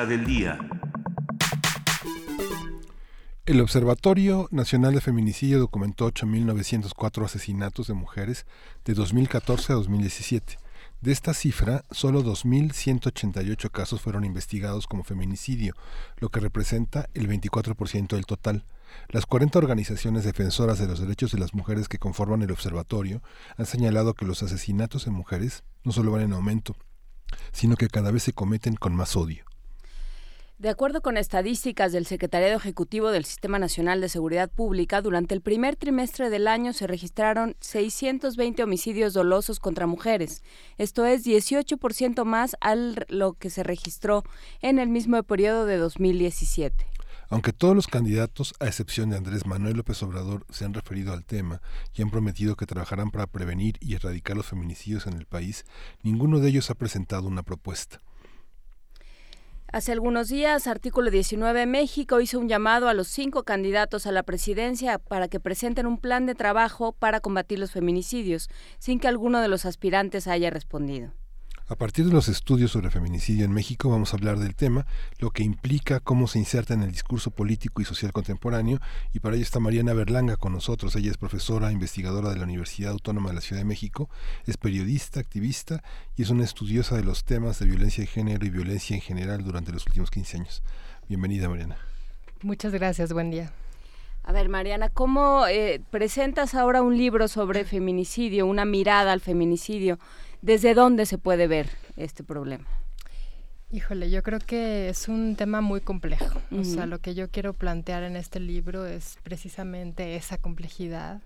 Del día. El Observatorio Nacional de Feminicidio documentó 8.904 asesinatos de mujeres de 2014 a 2017. De esta cifra, solo 2.188 casos fueron investigados como feminicidio, lo que representa el 24% del total. Las 40 organizaciones defensoras de los derechos de las mujeres que conforman el observatorio han señalado que los asesinatos en mujeres no solo van en aumento, sino que cada vez se cometen con más odio. De acuerdo con estadísticas del Secretariado Ejecutivo del Sistema Nacional de Seguridad Pública, durante el primer trimestre del año se registraron 620 homicidios dolosos contra mujeres. Esto es 18% más a lo que se registró en el mismo periodo de 2017. Aunque todos los candidatos, a excepción de Andrés Manuel López Obrador, se han referido al tema y han prometido que trabajarán para prevenir y erradicar los feminicidios en el país, ninguno de ellos ha presentado una propuesta. Hace algunos días, Artículo 19 México hizo un llamado a los cinco candidatos a la presidencia para que presenten un plan de trabajo para combatir los feminicidios, sin que alguno de los aspirantes haya respondido. A partir de los estudios sobre feminicidio en México vamos a hablar del tema, lo que implica, cómo se inserta en el discurso político y social contemporáneo, y para ello está Mariana Berlanga con nosotros. Ella es profesora, investigadora de la Universidad Autónoma de la Ciudad de México, es periodista, activista y es una estudiosa de los temas de violencia de género y violencia en general durante los últimos 15 años. Bienvenida, Mariana. Muchas gracias, buen día. A ver, Mariana, ¿cómo eh, presentas ahora un libro sobre feminicidio, una mirada al feminicidio? ¿Desde dónde se puede ver este problema? Híjole, yo creo que es un tema muy complejo. O sea, lo que yo quiero plantear en este libro es precisamente esa complejidad,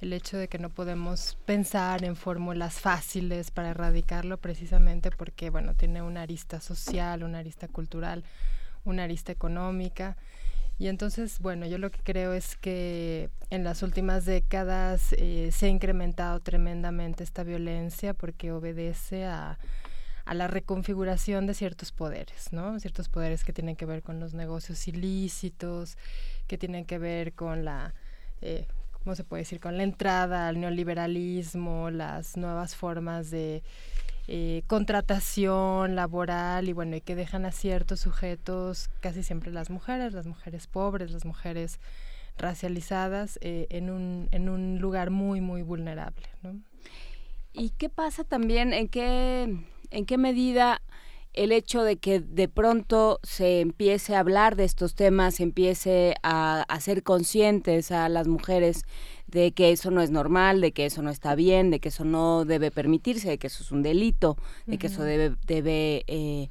el hecho de que no podemos pensar en fórmulas fáciles para erradicarlo precisamente porque, bueno, tiene una arista social, una arista cultural, una arista económica y entonces, bueno, yo lo que creo es que en las últimas décadas eh, se ha incrementado tremendamente esta violencia porque obedece a, a la reconfiguración de ciertos poderes, ¿no? Ciertos poderes que tienen que ver con los negocios ilícitos, que tienen que ver con la, eh, ¿cómo se puede decir? Con la entrada al neoliberalismo, las nuevas formas de eh, contratación laboral y bueno, y que dejan a ciertos sujetos, casi siempre las mujeres, las mujeres pobres, las mujeres racializadas, eh, en, un, en un lugar muy, muy vulnerable. ¿no? ¿Y qué pasa también? ¿En qué, en qué medida el hecho de que de pronto se empiece a hablar de estos temas, se empiece a hacer conscientes a las mujeres de que eso no es normal, de que eso no está bien, de que eso no debe permitirse, de que eso es un delito, de que eso debe, debe, eh,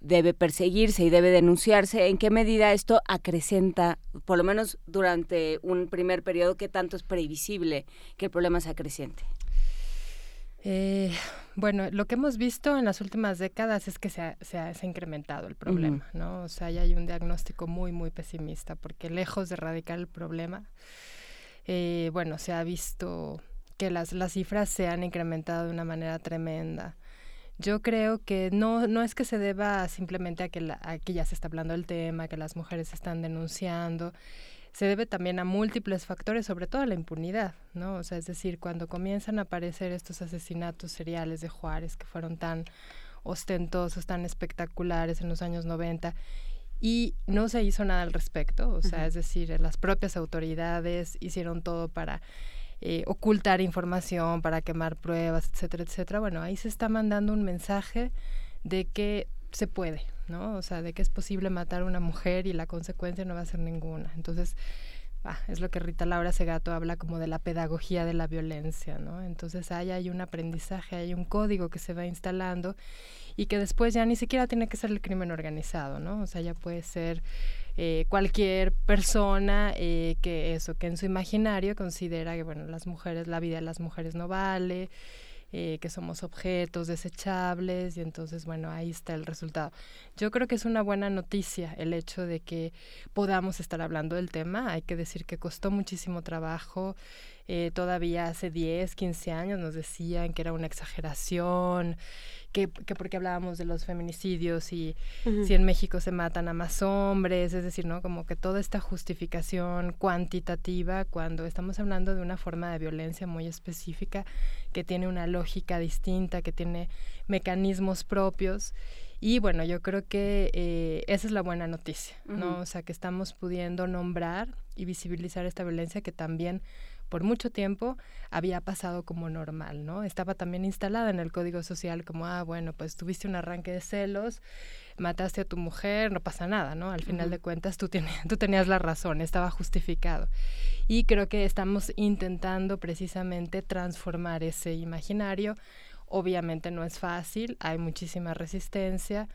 debe perseguirse y debe denunciarse, ¿en qué medida esto acrecenta, por lo menos durante un primer periodo, qué tanto es previsible que el problema se acreciente? Eh, bueno, lo que hemos visto en las últimas décadas es que se ha, se ha, incrementado el problema, ¿no? O sea, ya hay un diagnóstico muy, muy pesimista, porque lejos de erradicar el problema, eh, bueno, se ha visto que las, las cifras se han incrementado de una manera tremenda. Yo creo que no, no es que se deba simplemente a que, la, a que ya se está hablando del tema, que las mujeres están denunciando, se debe también a múltiples factores, sobre todo a la impunidad, ¿no? O sea, es decir, cuando comienzan a aparecer estos asesinatos seriales de Juárez que fueron tan ostentosos, tan espectaculares en los años 90 y no se hizo nada al respecto, o sea, es decir, las propias autoridades hicieron todo para eh, ocultar información, para quemar pruebas, etcétera, etcétera. Bueno, ahí se está mandando un mensaje de que se puede, ¿no? O sea, de que es posible matar a una mujer y la consecuencia no va a ser ninguna. Entonces, ah, es lo que Rita Laura Segato habla como de la pedagogía de la violencia, ¿no? Entonces, ahí hay un aprendizaje, hay un código que se va instalando y que después ya ni siquiera tiene que ser el crimen organizado, ¿no? O sea, ya puede ser eh, cualquier persona eh, que eso, que en su imaginario considera que, bueno, las mujeres, la vida de las mujeres no vale, eh, que somos objetos desechables y entonces, bueno, ahí está el resultado. Yo creo que es una buena noticia el hecho de que podamos estar hablando del tema. Hay que decir que costó muchísimo trabajo eh, todavía hace 10, 15 años nos decían que era una exageración, que, que porque hablábamos de los feminicidios y si en México se matan a más hombres, es decir, ¿no? Como que toda esta justificación cuantitativa cuando estamos hablando de una forma de violencia muy específica que tiene una lógica distinta, que tiene mecanismos propios. Y bueno, yo creo que eh, esa es la buena noticia, ¿no? O sea, que estamos pudiendo nombrar y visibilizar esta violencia que también por mucho tiempo había pasado como normal, ¿no? Estaba también instalada en el código social como, ah, bueno, pues tuviste un arranque de celos, mataste a tu mujer, no pasa nada, ¿no? Al final de cuentas tú, tú tenías la razón, estaba justificado. Y creo que estamos intentando precisamente transformar ese imaginario. Obviamente no es fácil, hay muchísima resistencia,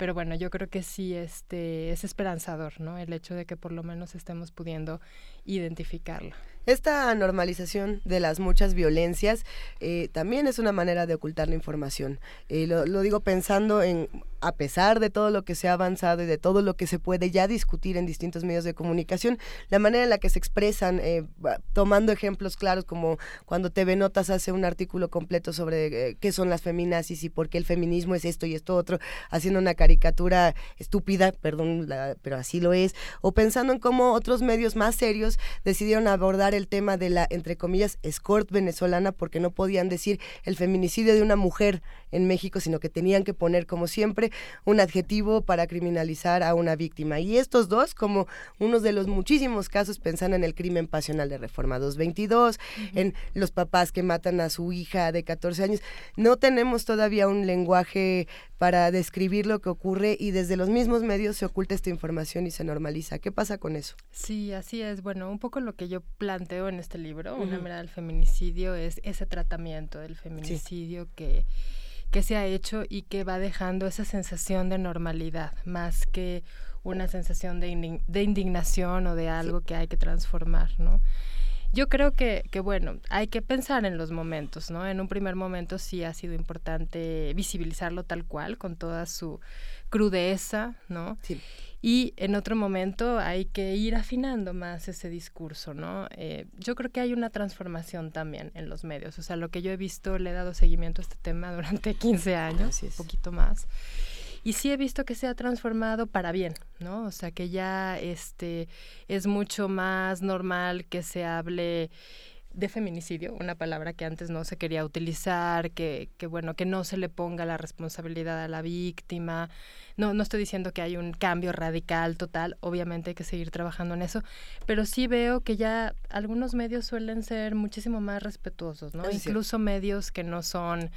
pero bueno, yo creo que sí este, es esperanzador, ¿no? El hecho de que por lo menos estemos pudiendo identificarlo. Esta normalización de las muchas violencias eh, también es una manera de ocultar la información. Eh, lo, digo pensando en, a pesar de todo lo que se ha avanzado y de todo lo que se puede ya discutir en distintos medios de comunicación, la manera en la que se expresan, eh, tomando ejemplos claros como cuando TV Notas hace un artículo completo sobre qué son las feminazis y por qué el feminismo es esto y esto otro, haciendo una caricatura estúpida, perdón, pero así lo es, o pensando en cómo otros medios más serios decidieron abordar el tema de la, entre comillas, escort venezolana porque no podían decir el feminicidio de una mujer en México, sino que tenían que poner, como siempre, un adjetivo para criminalizar a una víctima. Y estos dos, como unos de los muchísimos casos, pensando en el crimen pasional de Reforma 222, en los papás que matan a su hija de 14 años, no tenemos todavía un lenguaje para describir lo que ocurre y desde los mismos medios se oculta esta información y se normaliza. ¿Qué pasa con eso? Sí, así es. Bueno, un poco lo que yo planteo en este libro, Una mirada del feminicidio, es ese tratamiento del feminicidio que que se ha hecho y que va dejando esa sensación de normalidad, más que una sensación de, indignación o de algo que hay que transformar, ¿no? Yo creo que, que, bueno, hay que pensar en los momentos, ¿no? En un primer momento sí ha sido importante visibilizarlo tal cual, con toda su crudeza, ¿no? Sí. Y en otro momento hay que ir afinando más ese discurso, ¿no? Eh, yo creo que hay una transformación también en los medios. O sea, lo que yo he visto, le he dado seguimiento a este tema durante 15 años, un poquito más. Y sí he visto que se ha transformado para bien, ¿no? O sea, que ya este, es mucho más normal que se hable de feminicidio, una palabra que antes no se quería utilizar, que, que bueno, que no se le ponga la responsabilidad a la víctima. No, no estoy diciendo que hay un cambio radical total, obviamente hay que seguir trabajando en eso, pero sí veo que ya algunos medios suelen ser muchísimo más respetuosos, ¿no? Incluso medios que no son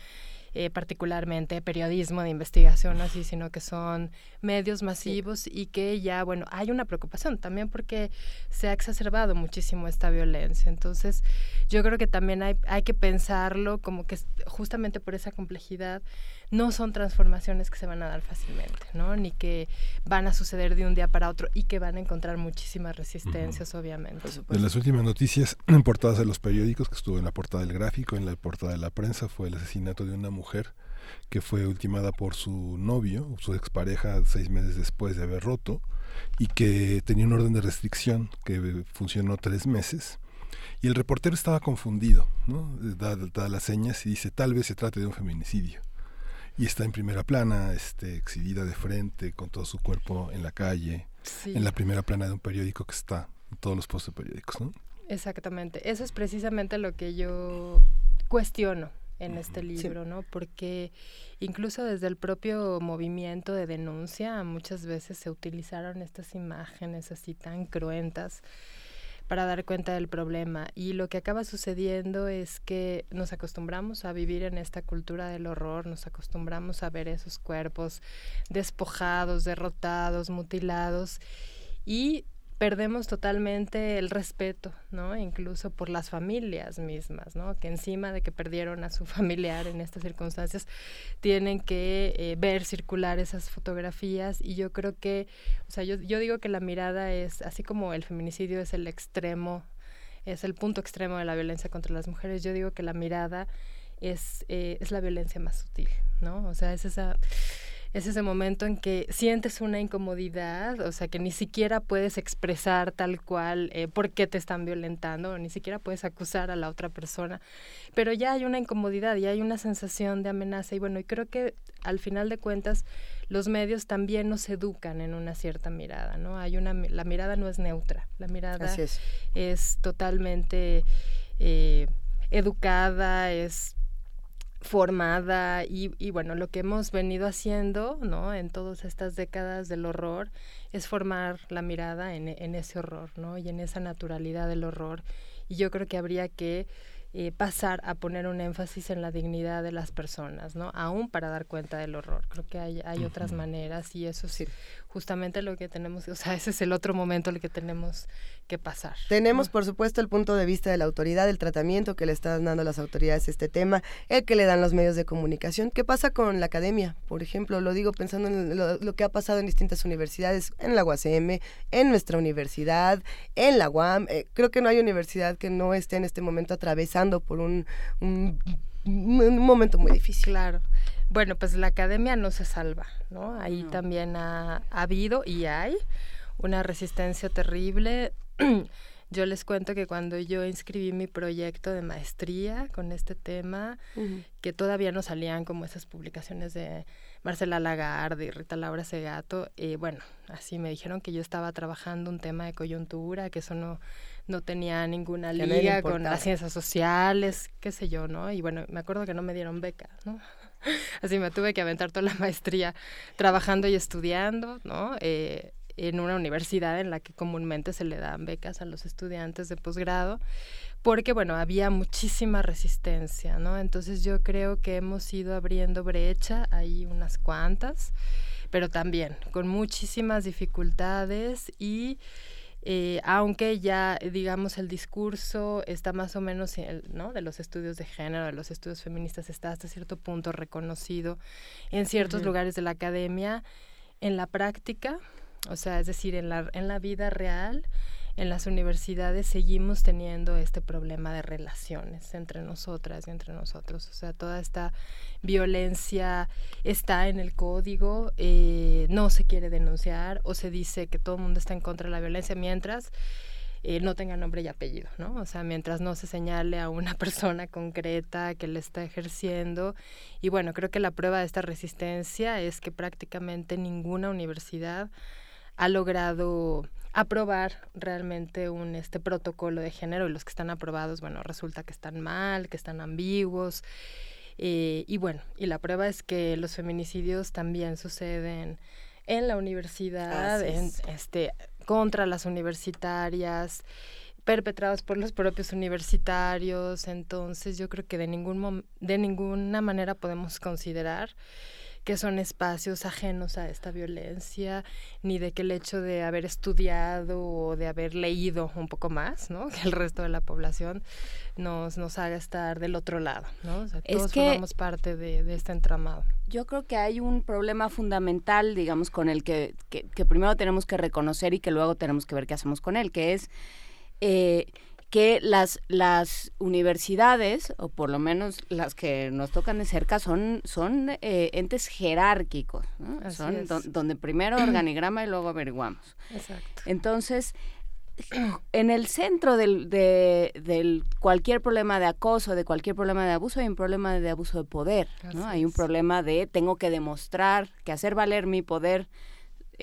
eh, particularmente periodismo de investigación así, sino que son medios masivos y que ya, bueno, hay una preocupación también porque se ha exacerbado muchísimo esta violencia. Entonces, yo creo que también hay, hay que pensarlo como que justamente por esa complejidad no son transformaciones que se van a dar fácilmente, ¿no? Ni que van a suceder de un día para otro y que van a encontrar muchísimas resistencias, obviamente. De las últimas noticias en portadas de los periódicos, que estuvo en la portada del gráfico, en la portada de la prensa, fue el asesinato de una mujer que fue ultimada por su novio, su expareja, seis meses después de haber roto, y que tenía un orden de restricción que funcionó tres meses. Y el reportero estaba confundido, ¿no? da, da las señas y dice, tal vez se trate de un feminicidio y está en primera plana, este, exhibida de frente, con todo su cuerpo en la calle, en la primera plana de un periódico que está en todos los postes periódicos, ¿no? Exactamente, eso es precisamente lo que yo cuestiono en este libro, ¿no? Porque incluso desde el propio movimiento de denuncia muchas veces se utilizaron estas imágenes así tan cruentas para dar cuenta del problema. Y lo que acaba sucediendo es que nos acostumbramos a vivir en esta cultura del horror, nos acostumbramos a ver esos cuerpos despojados, derrotados, mutilados y perdemos totalmente el respeto, ¿no? Incluso por las familias mismas, ¿no? Que encima de que perdieron a su familiar en estas circunstancias, tienen que eh, ver circular esas fotografías y yo creo que, o sea, yo, yo digo que la mirada es, así como el feminicidio es el extremo, es el punto extremo de la violencia contra las mujeres, yo digo que la mirada es, eh, es la violencia más sutil, ¿no? O sea, es esa es ese momento en que sientes una incomodidad, o sea, que ni siquiera puedes expresar tal cual eh, por qué te están violentando, o ni siquiera puedes acusar a la otra persona, pero ya hay una incomodidad, ya hay una sensación de amenaza y bueno, y creo que al final de cuentas los medios también nos educan en una cierta mirada, ¿no? Hay una, la mirada no es neutra, la mirada es. totalmente eh, educada, es formada y, y, bueno, lo que hemos venido haciendo, ¿no? En todas estas décadas del horror es formar la mirada en, en ese horror, ¿no? Y en esa naturalidad del horror. Y yo creo que habría que eh, pasar a poner un énfasis en la dignidad de las personas, ¿no? Aún para dar cuenta del horror. Creo que hay, hay otras maneras y eso sí, justamente lo que tenemos, o sea, ese es el otro momento el que tenemos que pasar. Tenemos, por supuesto, el punto de vista de la autoridad, el tratamiento que le están dando las autoridades a este tema, el que le dan los medios de comunicación. ¿Qué pasa con la academia? Por ejemplo, lo digo pensando en lo, que ha pasado en distintas universidades, en la UACM, en nuestra universidad, en la UAM. Eh, creo que no hay universidad que no esté en este momento atravesando por un, un, momento muy difícil. Claro. Bueno, pues la academia no se salva, ¿no? Ahí también ha, habido y hay una resistencia terrible. Yo les cuento que cuando yo inscribí mi proyecto de maestría con este tema, que todavía no salían como esas publicaciones de Marcela Lagarde y Rita Laura Segato, y bueno, así me dijeron que yo estaba trabajando un tema de coyuntura, que eso no, no tenía ninguna liga con las ciencias sociales, qué sé yo, ¿no? Y bueno, me acuerdo que no me dieron beca, ¿no? Así me tuve que aventar toda la maestría trabajando y estudiando, ¿no? Eh, en una universidad en la que comúnmente se le dan becas a los estudiantes de posgrado, porque bueno, había muchísima resistencia, ¿no? Entonces yo creo que hemos ido abriendo brecha, hay unas cuantas, pero también con muchísimas dificultades y eh, aunque ya, digamos, el discurso está más o menos, ¿no? De los estudios de género, de los estudios feministas, está hasta cierto punto reconocido en ciertos lugares de la academia, en la práctica, o sea, es decir, en la, en la vida real, en las universidades seguimos teniendo este problema de relaciones entre nosotras y entre nosotros. O sea, toda esta violencia está en el código, eh, no se quiere denunciar o se dice que todo el mundo está en contra de la violencia mientras eh, no tenga nombre y apellido, ¿no? O sea, mientras no se señale a una persona concreta que le está ejerciendo. Y bueno, creo que la prueba de esta resistencia es que prácticamente ninguna universidad ha logrado aprobar realmente un este protocolo de género y los que están aprobados, bueno, resulta que están mal, que están ambiguos. Eh, y bueno, y la prueba es que los feminicidios también suceden en la universidad, en, este, contra las universitarias, perpetrados por los propios universitarios. Entonces, yo creo que de ningún de ninguna manera podemos considerar que son espacios ajenos a esta violencia, ni de que el hecho de haber estudiado o de haber leído un poco más, ¿no? Que el resto de la población nos, nos haga estar del otro lado, ¿no? O sea, todos formamos parte de, de, este entramado. Yo creo que hay un problema fundamental, digamos, con el que, que, que primero tenemos que reconocer y que luego tenemos que ver qué hacemos con él, que es... Eh, que las, las universidades, o por lo menos las que nos tocan de cerca, son, son eh, entes jerárquicos, son donde primero organigrama y luego averiguamos. Exacto. Entonces, en el centro del, de, del cualquier problema de acoso, de cualquier problema de abuso, hay un problema de abuso de poder, ¿no? Hay un problema de tengo que demostrar, que hacer valer mi poder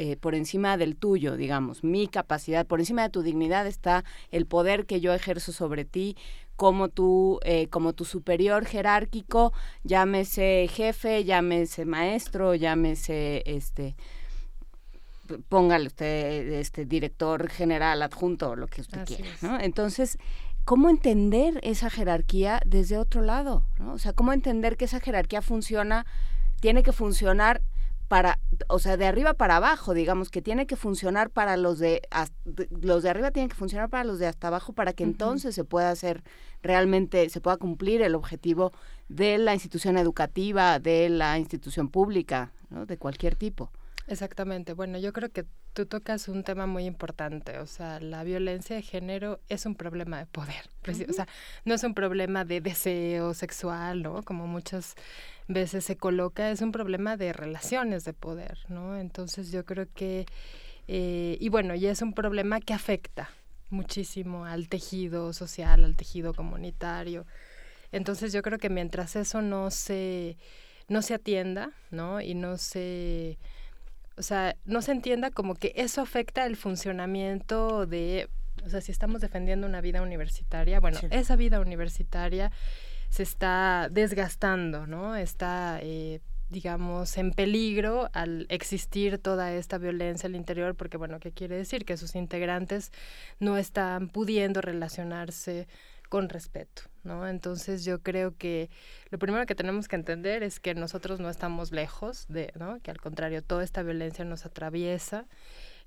eh, por encima del tuyo, digamos, mi capacidad, por encima de tu dignidad está el poder que yo ejerzo sobre ti como tu, eh, como tu superior jerárquico, llámese jefe, llámese maestro, llámese este póngale usted este director general adjunto lo que usted quiera, ¿no? Entonces, ¿cómo entender esa jerarquía desde otro lado? ¿no? O sea, ¿cómo entender que esa jerarquía funciona, tiene que funcionar para, o sea, de arriba para abajo, digamos, que tiene que funcionar para los de, los de arriba tienen que funcionar para los de hasta abajo para que entonces se pueda hacer realmente, se pueda cumplir el objetivo de la institución educativa, de la institución pública, ¿no? de cualquier tipo. Exactamente. Bueno, yo creo que tú tocas un tema muy importante. O sea, la violencia de género es un problema de poder. O sea, no es un problema de deseo sexual, ¿no? Como muchas veces se coloca, es un problema de relaciones de poder, ¿no? Entonces yo creo que, eh, y bueno, y es un problema que afecta muchísimo al tejido social, al tejido comunitario. Entonces yo creo que mientras eso no se, no se atienda, ¿no? Y no se, o sea, no se entienda como que eso afecta el funcionamiento de, o sea, si estamos defendiendo una vida universitaria, bueno, esa vida universitaria se está desgastando, ¿no? Está, eh, digamos, en peligro al existir toda esta violencia al interior, porque, bueno, ¿qué quiere decir? Que sus integrantes no están pudiendo relacionarse con respeto, ¿no? Entonces yo creo que lo primero que tenemos que entender es que nosotros no estamos lejos de, ¿no? Que al contrario, toda esta violencia nos atraviesa,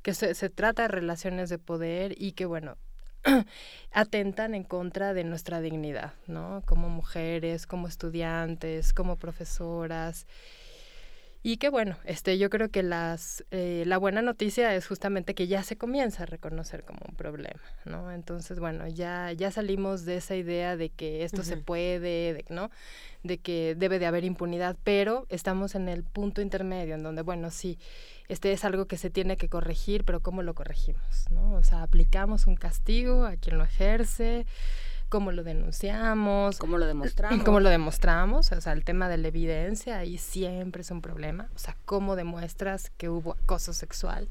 que se, se trata de relaciones de poder y que, bueno, atentan en contra de nuestra dignidad, ¿no? Como mujeres, como estudiantes, como profesoras. Y que bueno, este, yo creo que las, eh, la buena noticia es justamente que ya se comienza a reconocer como un problema, ¿no? Entonces, bueno, ya, ya salimos de esa idea de que esto se puede, de, ¿no? De que debe de haber impunidad, pero estamos en el punto intermedio en donde, bueno, sí, este es algo que se tiene que corregir, pero ¿cómo lo corregimos, no? O sea, aplicamos un castigo a quien lo ejerce, cómo lo denunciamos, cómo lo demostramos. Cómo lo demostramos, o sea, el tema de la evidencia ahí siempre es un problema, o sea, cómo demuestras que hubo acoso sexual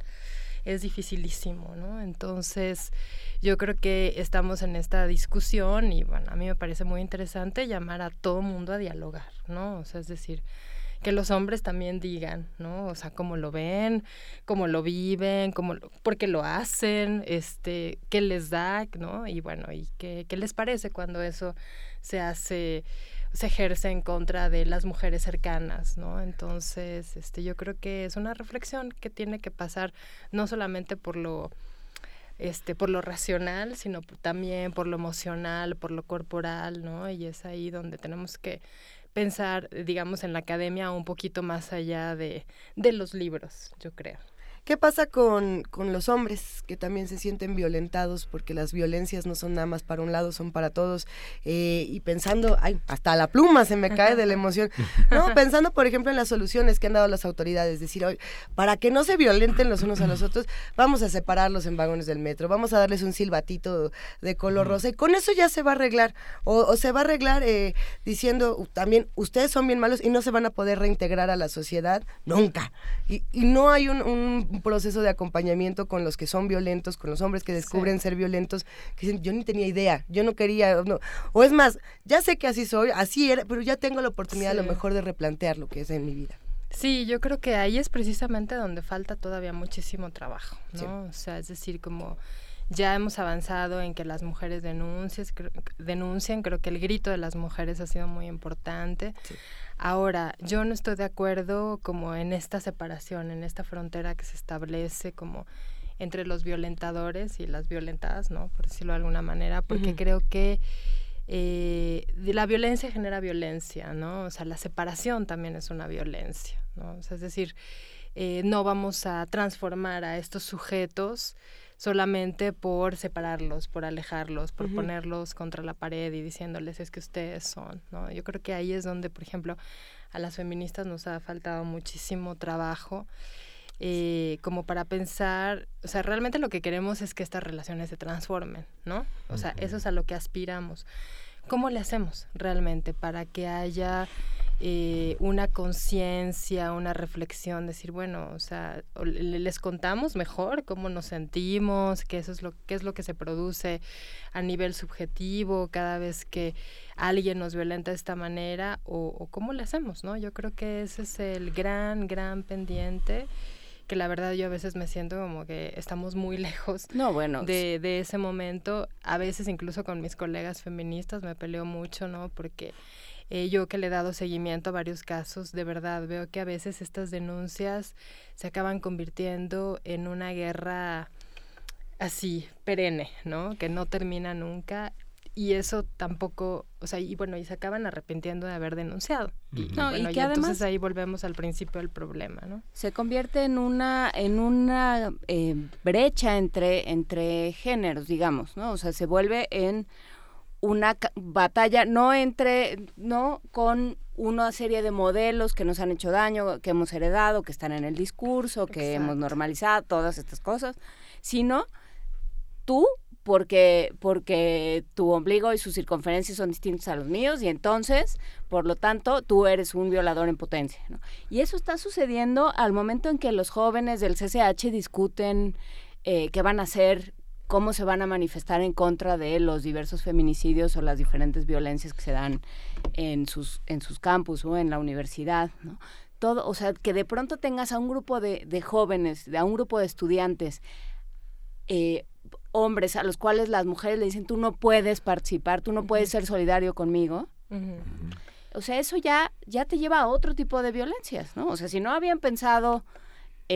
es dificilísimo, ¿no? Entonces, yo creo que estamos en esta discusión y bueno, a mí me parece muy interesante llamar a todo mundo a dialogar, ¿no? O sea, es decir, que los hombres también digan, ¿no? O sea, cómo lo ven, cómo lo viven, cómo lo, por qué lo hacen, este, qué les da, ¿no? Y bueno, y qué, qué les parece cuando eso se hace se ejerce en contra de las mujeres cercanas, ¿no? Entonces, este, yo creo que es una reflexión que tiene que pasar no solamente por lo este, por lo racional, sino también por lo emocional, por lo corporal, ¿no? Y es ahí donde tenemos que pensar, digamos, en la academia un poquito más allá de, de los libros, yo creo. ¿Qué pasa con, con, los hombres que también se sienten violentados porque las violencias no son nada más para un lado, son para todos? Eh, y pensando, ay, hasta la pluma se me cae de la emoción. No, pensando, por ejemplo, en las soluciones que han dado las autoridades, decir, hoy, para que no se violenten los unos a los otros, vamos a separarlos en vagones del metro, vamos a darles un silbatito de color rosa y con eso ya se va a arreglar. O, se va a arreglar eh, diciendo también, ustedes son bien malos y no se van a poder reintegrar a la sociedad nunca. Y, y no hay un un proceso de acompañamiento con los que son violentos, con los hombres que descubren ser violentos, que dicen, yo ni tenía idea, yo no quería, o es más, ya sé que así soy, así era, pero ya tengo la oportunidad a lo mejor de replantear lo que es en mi vida. Sí, yo creo que ahí es precisamente donde falta todavía muchísimo trabajo, ¿no? O sea, es decir, como ya hemos avanzado en que las mujeres denuncias, denuncian, creo que el grito de las mujeres ha sido muy importante. Ahora, yo no estoy de acuerdo como en esta separación, en esta frontera que se establece como entre los violentadores y las violentadas, ¿no? Por decirlo de alguna manera, porque creo que eh, la violencia genera violencia, ¿no? O sea, la separación también es una violencia, ¿no? O sea, es decir, eh, no vamos a transformar a estos sujetos solamente por separarlos, por alejarlos, por ponerlos contra la pared y diciéndoles es que ustedes son, ¿no? Yo creo que ahí es donde, por ejemplo, a las feministas nos ha faltado muchísimo trabajo. Eh, como para pensar, o sea, realmente lo que queremos es que estas relaciones se transformen, ¿no? O sea, eso es a lo que aspiramos. ¿Cómo le hacemos realmente para que haya eh, una conciencia, una reflexión, decir, bueno, o sea, les contamos mejor cómo nos sentimos, qué eso es lo, qué es lo que se produce a nivel subjetivo cada vez que alguien nos violenta de esta manera o, o cómo le hacemos, ¿no? Yo creo que ese es el gran, gran pendiente que la verdad yo a veces me siento como que estamos muy lejos no, bueno, de, de ese momento. A veces incluso con mis colegas feministas me peleo mucho, ¿no? Porque eh, yo que le he dado seguimiento a varios casos, de verdad veo que a veces estas denuncias se acaban convirtiendo en una guerra así, perenne, ¿no? Que no termina nunca y eso tampoco, o sea, y bueno, y se acaban arrepintiendo de haber denunciado. Y, no, y, que además, entonces ahí volvemos al principio del problema, ¿no? Se convierte en una en una eh, brecha entre entre géneros, digamos, ¿no? O sea, se vuelve en una batalla no entre no con una serie de modelos que nos han hecho daño, que hemos heredado, que están en el discurso, que hemos normalizado, todas estas cosas, sino tú porque, porque tu ombligo y sus circunferencias son distintos a los míos y entonces, por lo tanto, tú eres un violador en potencia. Y eso está sucediendo al momento en que los jóvenes del CCH discuten eh, qué van a hacer, cómo se van a manifestar en contra de los diversos feminicidios o las diferentes violencias que se dan en sus, en sus campus o en la universidad. Todo, o sea, que de pronto tengas a un grupo de, de jóvenes, a un grupo de estudiantes, eh, hombres a los cuales las mujeres le dicen, tú no puedes participar, tú no puedes ser solidario conmigo. O sea, eso ya, ya te lleva a otro tipo de violencias, ¿no? O sea, si no habían pensado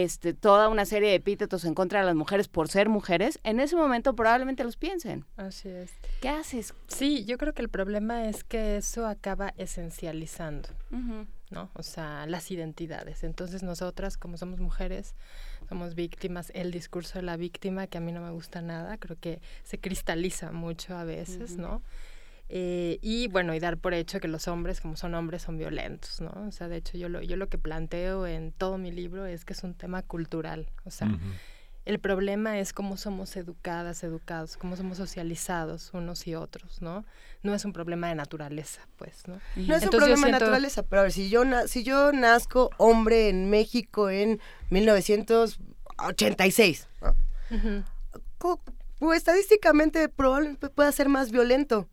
este, toda una serie de epítetos en contra de las mujeres por ser mujeres, en ese momento probablemente los piensen. Así es. ¿Qué haces? Sí, yo creo que el problema es que eso acaba esencializando, ¿no? O sea, las identidades. Entonces nosotras, como somos mujeres, somos víctimas, el discurso de la víctima, que a mí no me gusta nada, creo que se cristaliza mucho a veces, ¿no? Eh, y bueno, y dar por hecho que los hombres, como son hombres, son violentos, ¿no? O sea, de hecho, yo lo, yo lo que planteo en todo mi libro es que es un tema cultural, o sea, el problema es cómo somos educadas, educados, cómo somos socializados unos y otros, ¿no? No es un problema de naturaleza, pues, ¿no? No es un problema de naturaleza, pero a ver, si yo, si yo nazco hombre en México en 1986, pues estadísticamente probablemente pueda ser más violento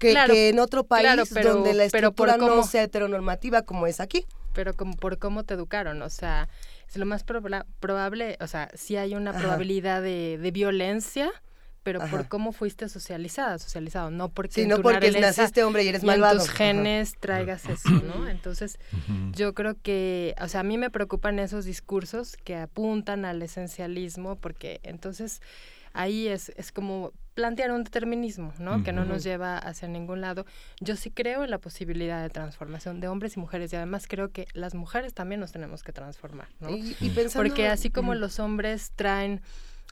que, en otro país donde la estructura no sea heteronormativa como es aquí. Pero como por cómo te educaron, o sea, es lo más probable, o sea, sí hay una probabilidad de, de, violencia, pero por cómo fuiste socializada, socializado, no porque sí, no porque naciste hombre y eres malvado. en tus genes traigas eso, ¿no? Entonces, yo creo que, o sea, a mí me preocupan esos discursos que apuntan al esencialismo, porque entonces ahí es, es como plantear un determinismo, ¿no? Que no nos lleva hacia ningún lado. Yo sí creo en la posibilidad de transformación de hombres y mujeres y además creo que las mujeres también nos tenemos que transformar, ¿no? Y, Porque así como los hombres traen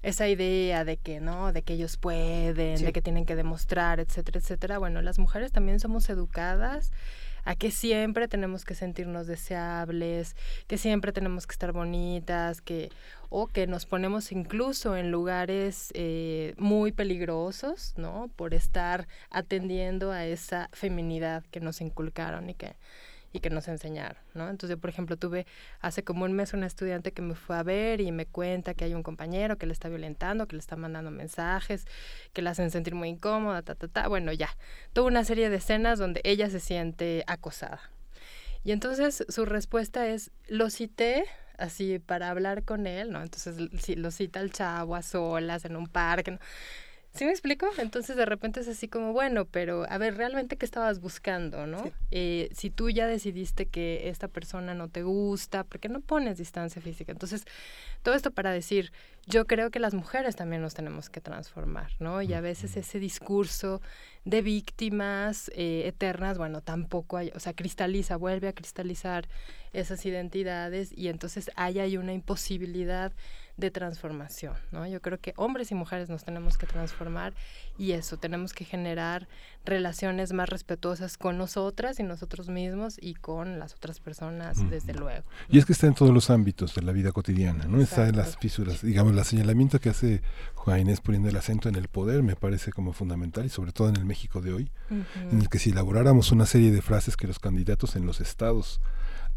esa idea de que no, de que ellos pueden, de que tienen que demostrar, etcétera, etcétera. Bueno, las mujeres también somos educadas a que siempre tenemos que sentirnos deseables, que siempre tenemos que estar bonitas, que o que nos ponemos incluso en lugares eh, muy peligrosos, ¿no? Por estar atendiendo a esa feminidad que nos inculcaron y que y que nos enseñaron, ¿no? Entonces, por ejemplo, tuve hace como un mes una estudiante que me fue a ver y me cuenta que hay un compañero que le está violentando, que le está mandando mensajes, que la hacen sentir muy incómoda, ta, ta, ta. Bueno, ya, tuvo una serie de escenas donde ella se siente acosada. Y entonces su respuesta es, lo cité así para hablar con él, ¿no? Entonces lo cita el chavo a solas en un parque. ¿Sí me explico? Entonces de repente es así como, bueno, pero a ver, realmente qué estabas buscando, ¿no? Eh, si tú ya decidiste que esta persona no te gusta, ¿por qué no pones distancia física? Entonces, todo esto para decir, yo creo que las mujeres también nos tenemos que transformar, ¿no? Y a veces ese discurso de víctimas eh, eternas, bueno, tampoco hay, o sea, cristaliza, vuelve a cristalizar esas identidades y entonces ahí hay una imposibilidad de transformación, ¿no? Yo creo que hombres y mujeres nos tenemos que transformar y eso, tenemos que generar relaciones más respetuosas con nosotras y nosotros mismos y con las otras personas, desde luego. Y es que está en todos los ámbitos de la vida cotidiana, ¿no? Está en las fisuras, digamos, el señalamiento que hace Juan Inés poniendo el acento en el poder me parece como fundamental y sobre todo en el México de hoy, en el que si elaboráramos una serie de frases que los candidatos en los estados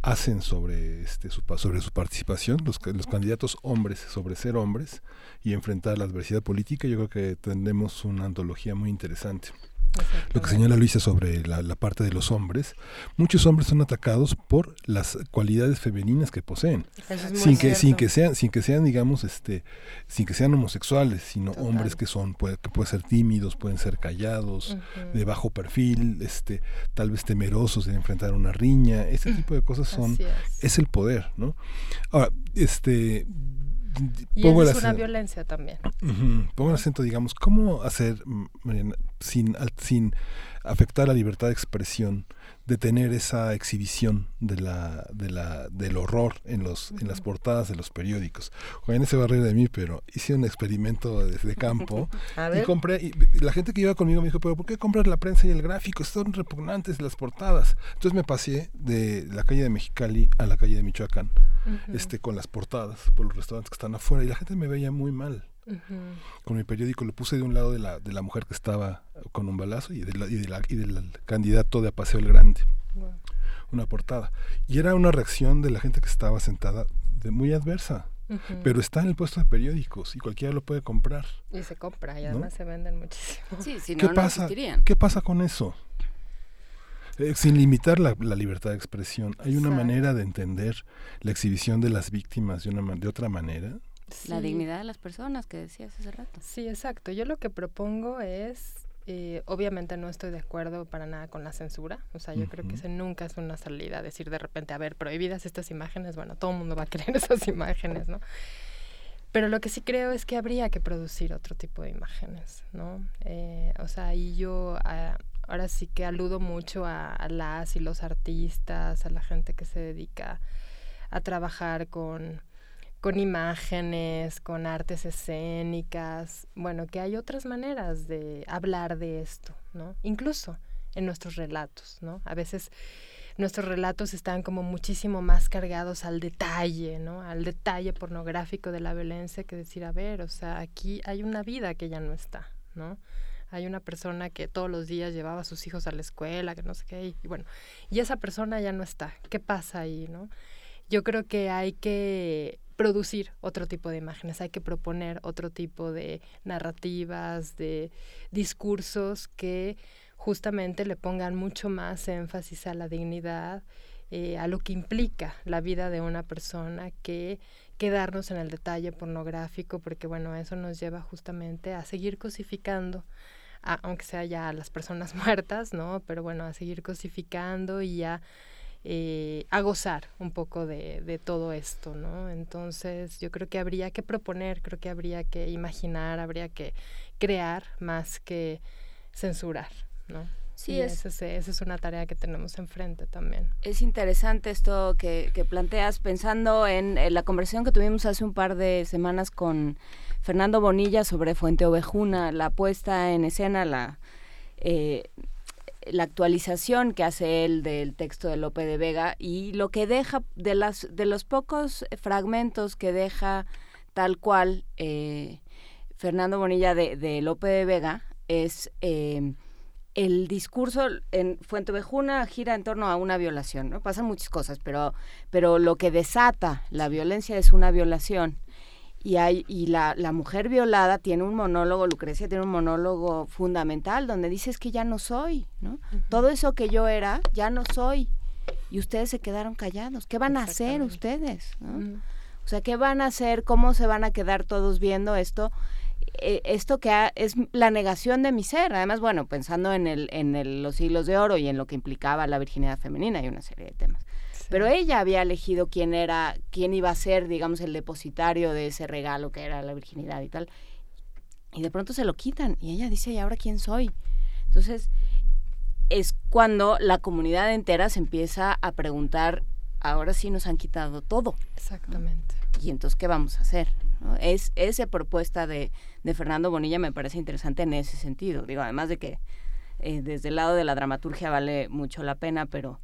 hacen sobre este su sobre su participación los, los candidatos hombres sobre ser hombres y enfrentar la adversidad política yo creo que tendremos una antología muy interesante lo que señala Luisa sobre la, parte de los hombres, muchos hombres son atacados por las cualidades femeninas que poseen, sin que sin que sean sin que sean digamos este sin que sean homosexuales, sino hombres que son puede, que pueden ser tímidos, pueden ser callados, de bajo perfil, este tal vez temerosos de enfrentar una riña, ese tipo de cosas son es. el poder, ¿no? Ahora, este y es una violencia también. Pongo el acento, digamos, ¿cómo hacer, mm, sin, sin afectar la libertad de expresión, de tener esa exhibición de la, de la, del horror en, los, en las portadas de los periódicos. en ese barrio de mí, pero hice un experimento desde campo y compré, y la gente que iba conmigo me dijo, pero ¿por qué compras la prensa y el gráfico? Son repugnantes las portadas. Entonces me pasé de la calle de Mexicali a la calle de Michoacán, este, con las portadas por los restaurantes que están afuera y la gente me veía muy mal. Con mi periódico lo puse de un lado de la, de la mujer que estaba con un balazo y, de la, y, y del candidato de a Paseo el Grande. Una portada. Y era una reacción de la gente que estaba sentada de muy adversa. Pero está en el puesto de periódicos y cualquiera lo puede comprar. Y se compra y además se venden muchísimo. ¿Qué pasa, ¿Qué pasa con eso? Eh, sin limitar la, libertad de expresión, ¿hay una manera de entender la exhibición de las víctimas de, una, de otra manera? La dignidad de las personas que decías hace rato. Sí, exacto. Yo lo que propongo es, eh, obviamente no estoy de acuerdo para nada con la censura. O sea, yo creo que ese nunca es una salida. Decir de repente, a ver, prohibidas estas imágenes, bueno, todo el mundo va a querer esas imágenes, ¿no? Pero lo que sí creo es que habría que producir otro tipo de imágenes, ¿no? Eh, o sea, y yo ah, ahora sí que aludo mucho a, a, las y los artistas, a la gente que se dedica a trabajar con con imágenes, con artes escénicas, bueno, que hay otras maneras de hablar de esto, ¿no? Incluso en nuestros relatos, ¿no? A veces nuestros relatos están como muchísimo más cargados al detalle, ¿no? Al detalle pornográfico de la violencia que decir, a ver, o sea, aquí hay una vida que ya no está, ¿no? Hay una persona que todos los días llevaba a sus hijos a la escuela, que no sé qué, y bueno, y esa persona ya no está. ¿Qué pasa ahí, no? Yo creo que hay que producir otro tipo de imágenes, hay que proponer otro tipo de narrativas, de discursos que justamente le pongan mucho más énfasis a la dignidad, eh, a lo que implica la vida de una persona que quedarnos en el detalle pornográfico, porque bueno, eso nos lleva justamente a seguir cosificando, aunque sea ya a las personas muertas, ¿no? Pero bueno, a seguir cosificando y a eh, a gozar un poco de, de, todo esto, ¿no? Entonces yo creo que habría que proponer, creo que habría que imaginar, habría que crear más que censurar, ¿no? Sí, es, esa, es una tarea que tenemos enfrente también. Es interesante esto que, que planteas, pensando en, la conversación que tuvimos hace un par de semanas con Fernando Bonilla sobre Fuente Ovejuna, la puesta en escena, la eh, la actualización que hace él del texto de Lope de Vega y lo que deja de las de los pocos fragmentos que deja tal cual eh, Fernando Bonilla de, de, Lope de Vega es eh, el discurso en Fuente Vejuna gira en torno a una violación, ¿no? Pasan muchas cosas, pero, pero lo que desata la violencia es una violación y, hay, y la, la, mujer violada tiene un monólogo, Lucrecia tiene un monólogo fundamental donde dice que ya no soy, ¿no? Todo eso que yo era, ya no soy. Y ustedes se quedaron callados. ¿Qué van a hacer ustedes? O sea, ¿qué van a hacer? ¿Cómo se van a quedar todos viendo esto? Eh, esto que es la negación de mi ser. Además, bueno, pensando en, el, en el, los siglos de oro y en lo que implicaba la virginidad femenina y una serie de temas. Pero ella había elegido quién era, quién iba a ser, digamos, el depositario de ese regalo que era la virginidad y tal. Y de pronto se lo quitan y ella dice, ¿y ahora quién soy? Entonces, es cuando la comunidad entera se empieza a preguntar, ahora sí nos han quitado todo. Exactamente. Y entonces, ¿qué vamos a hacer? Es, esa propuesta de, de, Fernando Bonilla me parece interesante en ese sentido. Digo, además de que eh, desde el lado de la dramaturgia vale mucho la pena, pero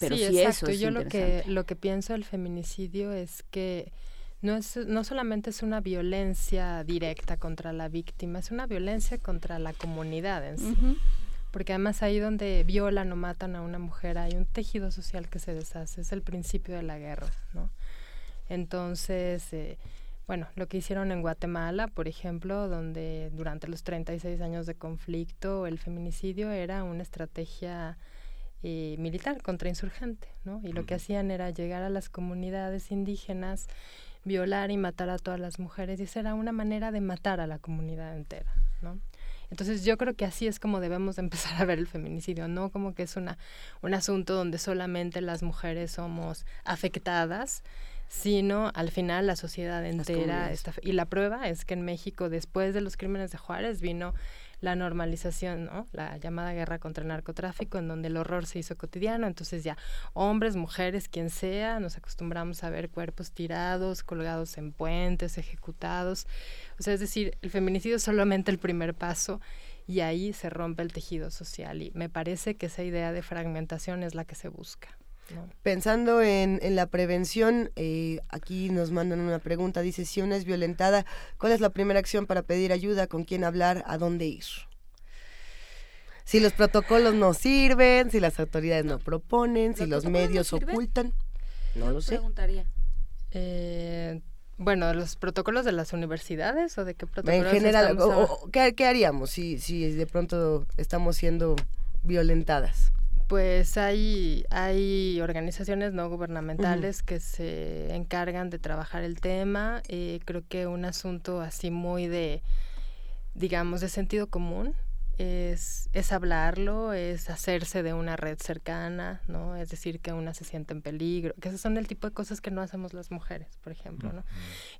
pero sí, exacto. eso Yo lo que, lo que pienso del feminicidio es que no, es, no solamente es una violencia directa contra la víctima, es una violencia contra la comunidad en sí. Porque además ahí donde violan o matan a una mujer hay un tejido social que se deshace, es el principio de la guerra, ¿no? Entonces, eh, bueno, lo que hicieron en Guatemala, por ejemplo, donde durante los 36 años de conflicto el feminicidio era una estrategia eh, militar contrainsurgente, ¿no? Y lo que hacían era llegar a las comunidades indígenas, violar y matar a todas las mujeres, y esa era una manera de matar a la comunidad entera, ¿no? Entonces yo creo que así es como debemos empezar a ver el feminicidio, no como que es una, un asunto donde solamente las mujeres somos afectadas, sino al final la sociedad entera está... Y la prueba es que en México, después de los crímenes de Juárez, vino la normalización, ¿no? La llamada guerra contra el narcotráfico, en donde el horror se hizo cotidiano. Entonces ya hombres, mujeres, quien sea, nos acostumbramos a ver cuerpos tirados, colgados en puentes, ejecutados. O sea, es decir, el feminicidio es solamente el primer paso y ahí se rompe el tejido social. Y me parece que esa idea de fragmentación es la que se busca. Pensando en, en, la prevención, eh, aquí nos mandan una pregunta, dice, si una es violentada, ¿cuál es la primera acción para pedir ayuda? ¿Con quién hablar? ¿A dónde ir? Si los protocolos no sirven, si las autoridades no proponen, si los medios ocultan. No lo sé. Preguntaría. Eh, bueno, los protocolos de las universidades o de qué protocolos. En general, ¿qué, ¿qué, haríamos si, si de pronto estamos siendo violentadas? Pues hay, hay organizaciones no gubernamentales que se encargan de trabajar el tema. Eh, creo que un asunto así muy de, digamos, de sentido común es, es hablarlo, es hacerse de una red cercana, ¿no? Es decir, que una se siente en peligro, que esos son el tipo de cosas que no hacemos las mujeres, por ejemplo, ¿no?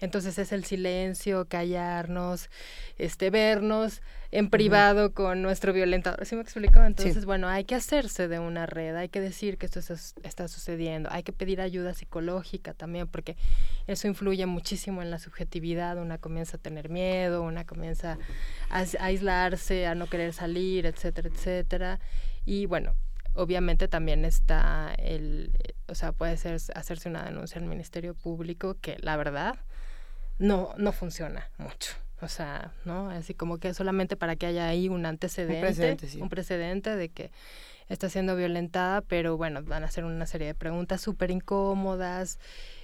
Entonces es el silencio, callarnos, este, vernos en privado con nuestro violentador, ¿sí me explico? Entonces, bueno, hay que hacerse de una red, hay que decir que esto está sucediendo, hay que pedir ayuda psicológica también, porque eso influye muchísimo en la subjetividad, una comienza a tener miedo, una comienza a aislarse, a no querer salir, etcétera, etcétera. Y bueno, obviamente también está el, o sea, puede ser hacerse una denuncia al Ministerio Público que la verdad no, no funciona mucho. O sea, ¿no? Así como que solamente para que haya ahí un antecedente, un precedente, de que está siendo violentada, pero bueno, van a hacer una serie de preguntas súper incómodas.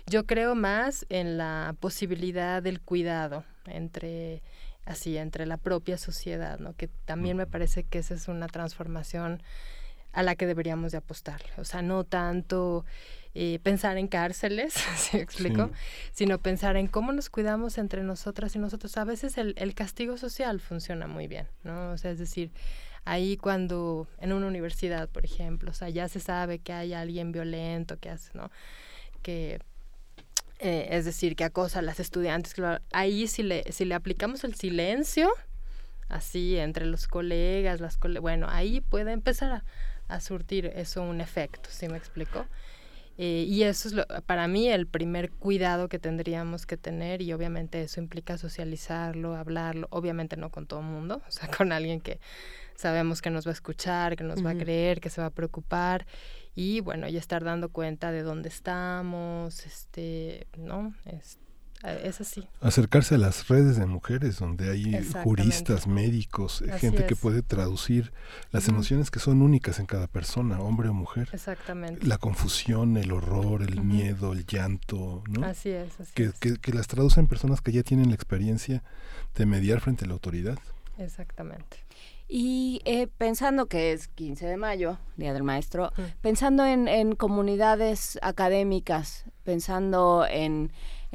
Yo creo más en la posibilidad del cuidado entre así entre la propia sociedad, ¿no? Que también me parece que esa es una transformación a la que deberíamos de apostarle. O sea, no tanto eh, pensar en cárceles, ¿se explico? Sino pensar en cómo nos cuidamos entre nosotras y nosotros. A veces el, el castigo social funciona muy bien, ¿no? O sea, es decir, ahí cuando en una universidad, por ejemplo, o sea, ya se sabe que hay alguien violento que hace, ¿no? Que eh, es decir, que acosa a las estudiantes. Ahí si le, si le aplicamos el silencio, así entre los colegas, las bueno, ahí puede empezar a, surtir eso un efecto, ¿sí me explico? Eh, y eso es lo, para mí el primer cuidado que tendríamos que tener y obviamente eso implica socializarlo, hablarlo, obviamente no con todo el mundo, o sea, con alguien que sabemos que nos va a escuchar, que nos va a creer, que se va a preocupar y bueno, ya estar dando cuenta de dónde estamos, este, ¿no? Es, es así. Acercarse a las redes de mujeres donde hay juristas, médicos, eh, gente que puede traducir las emociones que son únicas en cada persona, hombre o mujer. Exactamente. La confusión, el horror, el miedo, el llanto, ¿no? Así es. Así que, es. Que, que las traducen personas que ya tienen la experiencia de mediar frente a la autoridad. Exactamente. Y eh, pensando que es 15 de mayo, Día del Maestro, pensando en, comunidades académicas, pensando en,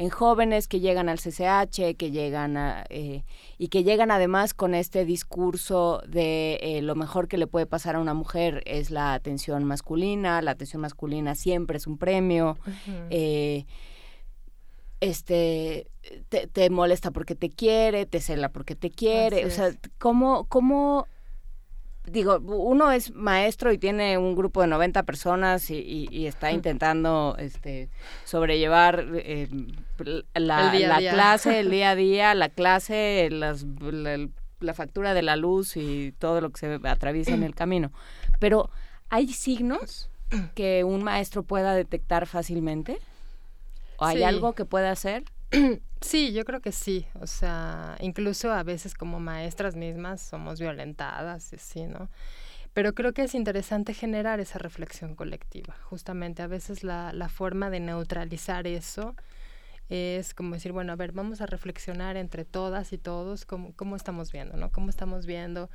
jóvenes que llegan al CCH, que llegan a, eh, y que llegan además con este discurso de eh, lo mejor que le puede pasar a una mujer es la atención masculina, la atención masculina siempre es un premio este te, molesta porque te quiere, te cela porque te quiere, o sea, ¿cómo, cómo, digo, uno es maestro y tiene un grupo de 90 personas y, está intentando este, sobrellevar eh, la, clase, el día a día, la clase, las, la, factura de la luz y todo lo que se atraviesa en el camino. Pero, ¿hay signos que un maestro pueda detectar fácilmente? Hay algo que pueda hacer? Sí, yo creo que sí. O sea, incluso a veces como maestras mismas somos violentadas, sí, ¿no? Pero creo que es interesante generar esa reflexión colectiva. Justamente a veces la, la forma de neutralizar eso es como decir, bueno, a ver, vamos a reflexionar entre todas y todos cómo, cómo estamos viendo, ¿no? Cómo estamos viendo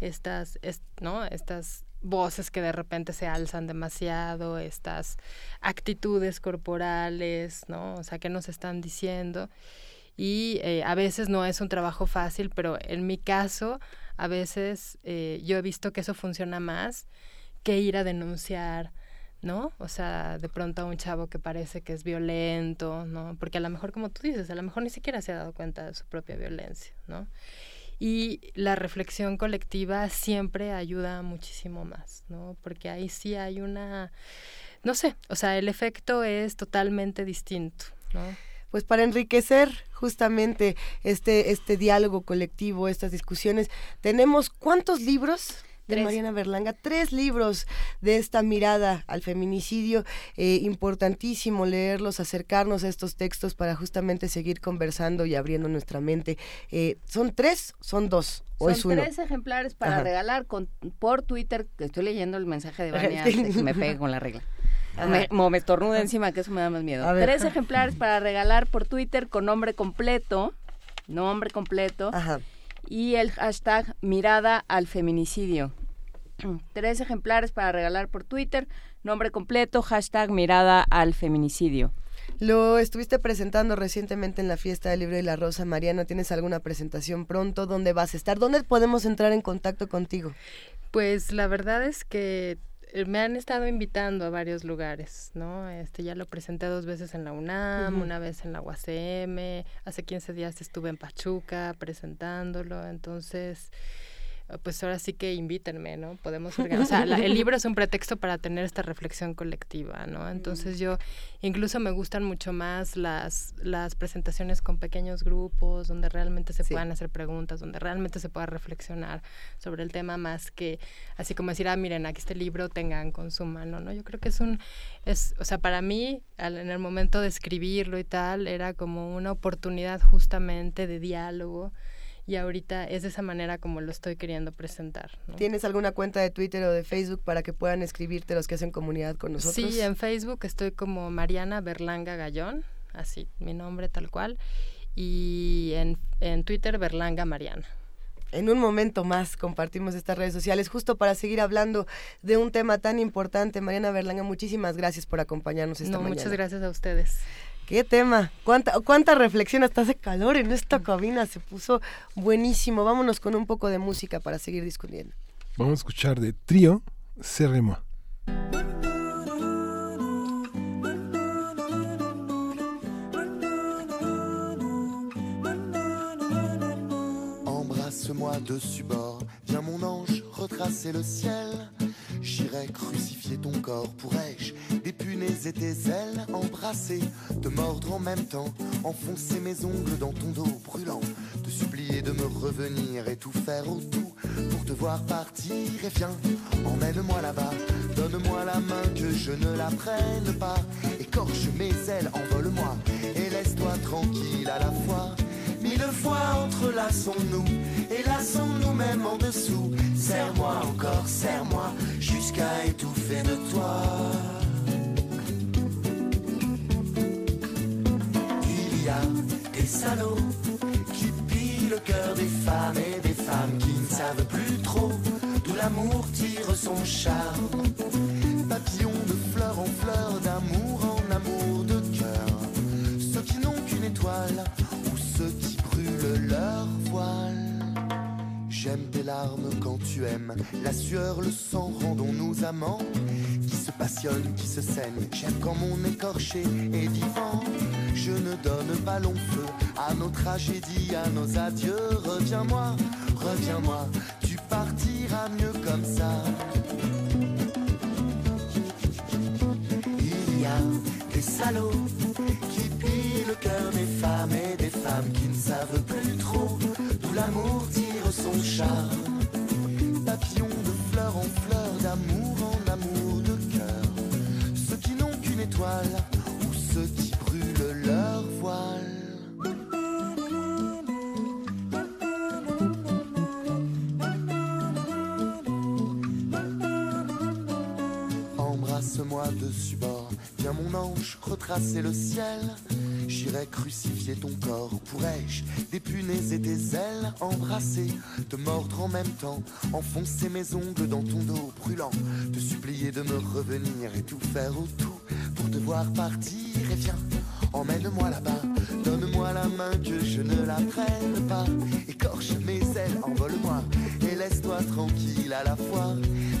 estas, ¿no? Estas voces que de repente se alzan demasiado, estas actitudes corporales, ¿no? O sea, ¿qué nos están diciendo? Y eh, a veces no es un trabajo fácil, pero en mi caso, a veces eh, yo he visto que eso funciona más que ir a denunciar, ¿no? O sea, de pronto a un chavo que parece que es violento, ¿no? Porque a lo mejor, como tú dices, a lo mejor ni siquiera se ha dado cuenta de su propia violencia, ¿no? Y la reflexión colectiva siempre ayuda muchísimo más, ¿no? Porque ahí sí hay una, no sé, o sea, el efecto es totalmente distinto, ¿no? Pues para enriquecer justamente este, este diálogo colectivo, estas discusiones, tenemos cuántos libros de Mariana Berlanga, tres libros de esta mirada al feminicidio, eh, importantísimo leerlos, acercarnos a estos textos para justamente seguir conversando y abriendo nuestra mente. Eh, ¿Son tres? ¿Son dos? ¿O Son es tres ejemplares para regalar con, por Twitter, que estoy leyendo el mensaje de Vania, que me pegue con la regla. Me, me estornuda encima, que eso me da más miedo. Tres ejemplares para regalar por Twitter con nombre completo, nombre completo, y el hashtag mirada al feminicidio. Tres ejemplares para regalar por Twitter, nombre completo, hashtag mirada al feminicidio. Lo estuviste presentando recientemente en la fiesta del libro y la rosa. Mariana, ¿tienes alguna presentación pronto? ¿Dónde vas a estar? ¿Dónde podemos entrar en contacto contigo? Pues la verdad es que me han estado invitando a varios lugares, ¿no? Este ya lo presenté dos veces en la UNAM, una vez en la UACM, hace 15 días estuve en Pachuca presentándolo, entonces pues ahora sí que invítenme, ¿no? Podemos organizar. O sea, el libro es un pretexto para tener esta reflexión colectiva, ¿no? Entonces yo incluso me gustan mucho más las, las presentaciones con pequeños grupos, donde realmente se puedan hacer preguntas, donde realmente se pueda reflexionar sobre el tema más que así como decir, ah, miren, aquí este libro, tengan, consuman, ¿no? ¿no? Yo creo que es un, es, o sea, para mí, en el momento de escribirlo y tal, era como una oportunidad justamente de diálogo y ahorita es de esa manera como lo estoy queriendo presentar. ¿Tienes alguna cuenta de Twitter o de Facebook para que puedan escribirte los que hacen comunidad con nosotros? Sí, en Facebook estoy como Mariana Berlanga Gallón, así, mi nombre tal cual, y en, en Twitter Berlanga Mariana. En un momento más compartimos estas redes sociales justo para seguir hablando de un tema tan importante. Mariana Berlanga, muchísimas gracias por acompañarnos esta no, Muchas gracias a ustedes. Qué tema, cuánta, cuánta reflexión, hasta hace calor en esta cabina, se puso buenísimo. Vámonos con un poco de música para seguir discutiendo. Vamos a escuchar de trío Cerremo. Embrasse-moi dessus bord, viens mon ange, retracer le ciel. J'irai crucifier ton corps, pourrais-je dépunaise tes ailes, embrasser, te mordre en même temps, enfoncer mes ongles dans ton dos brûlant, te supplier de me revenir et tout faire au tout pour te voir partir et viens, emmène-moi là-bas, donne-moi la main que je ne la prenne pas, écorche mes ailes, envole-moi et laisse-toi tranquille à la fois. Mille fois entrelaçons-nous et lassons-nous même en dessous. Serre-moi encore, serre-moi jusqu'à étouffer de toi. Salauds qui pillent le cœur des femmes et des femmes qui ne savent plus trop d'où l'amour tire son charme. Papillons de fleur en fleur, d'amour en amour de cœur. Ceux qui n'ont qu'une étoile leur voile. J'aime tes larmes quand tu aimes, la sueur, le sang, rendons-nous amants qui se saignent. J'aime quand mon écorché est vivant. Je ne donne pas long feu à nos tragédies, à nos adieux. Reviens-moi, reviens-moi, tu partiras mieux comme ça. Il y a des salauds qui pillent le cœur des femmes et des femmes qui ne savent plus trop d'où l'amour tire son charme. Ou ceux qui brûlent leur voile. Embrasse-moi dessus bord, viens mon ange retracer le ciel. J'irai crucifier ton corps, pourrais-je? Dépunaiser tes ailes, embrasser, te mordre en même temps, enfoncer mes ongles dans ton dos brûlant, te supplier de me revenir et tout faire au tout pour te partir et viens. Emmène-moi là-bas, donne-moi la main que je ne la prenne pas. Écorche mes ailes, envole-moi et laisse-toi tranquille à la fois.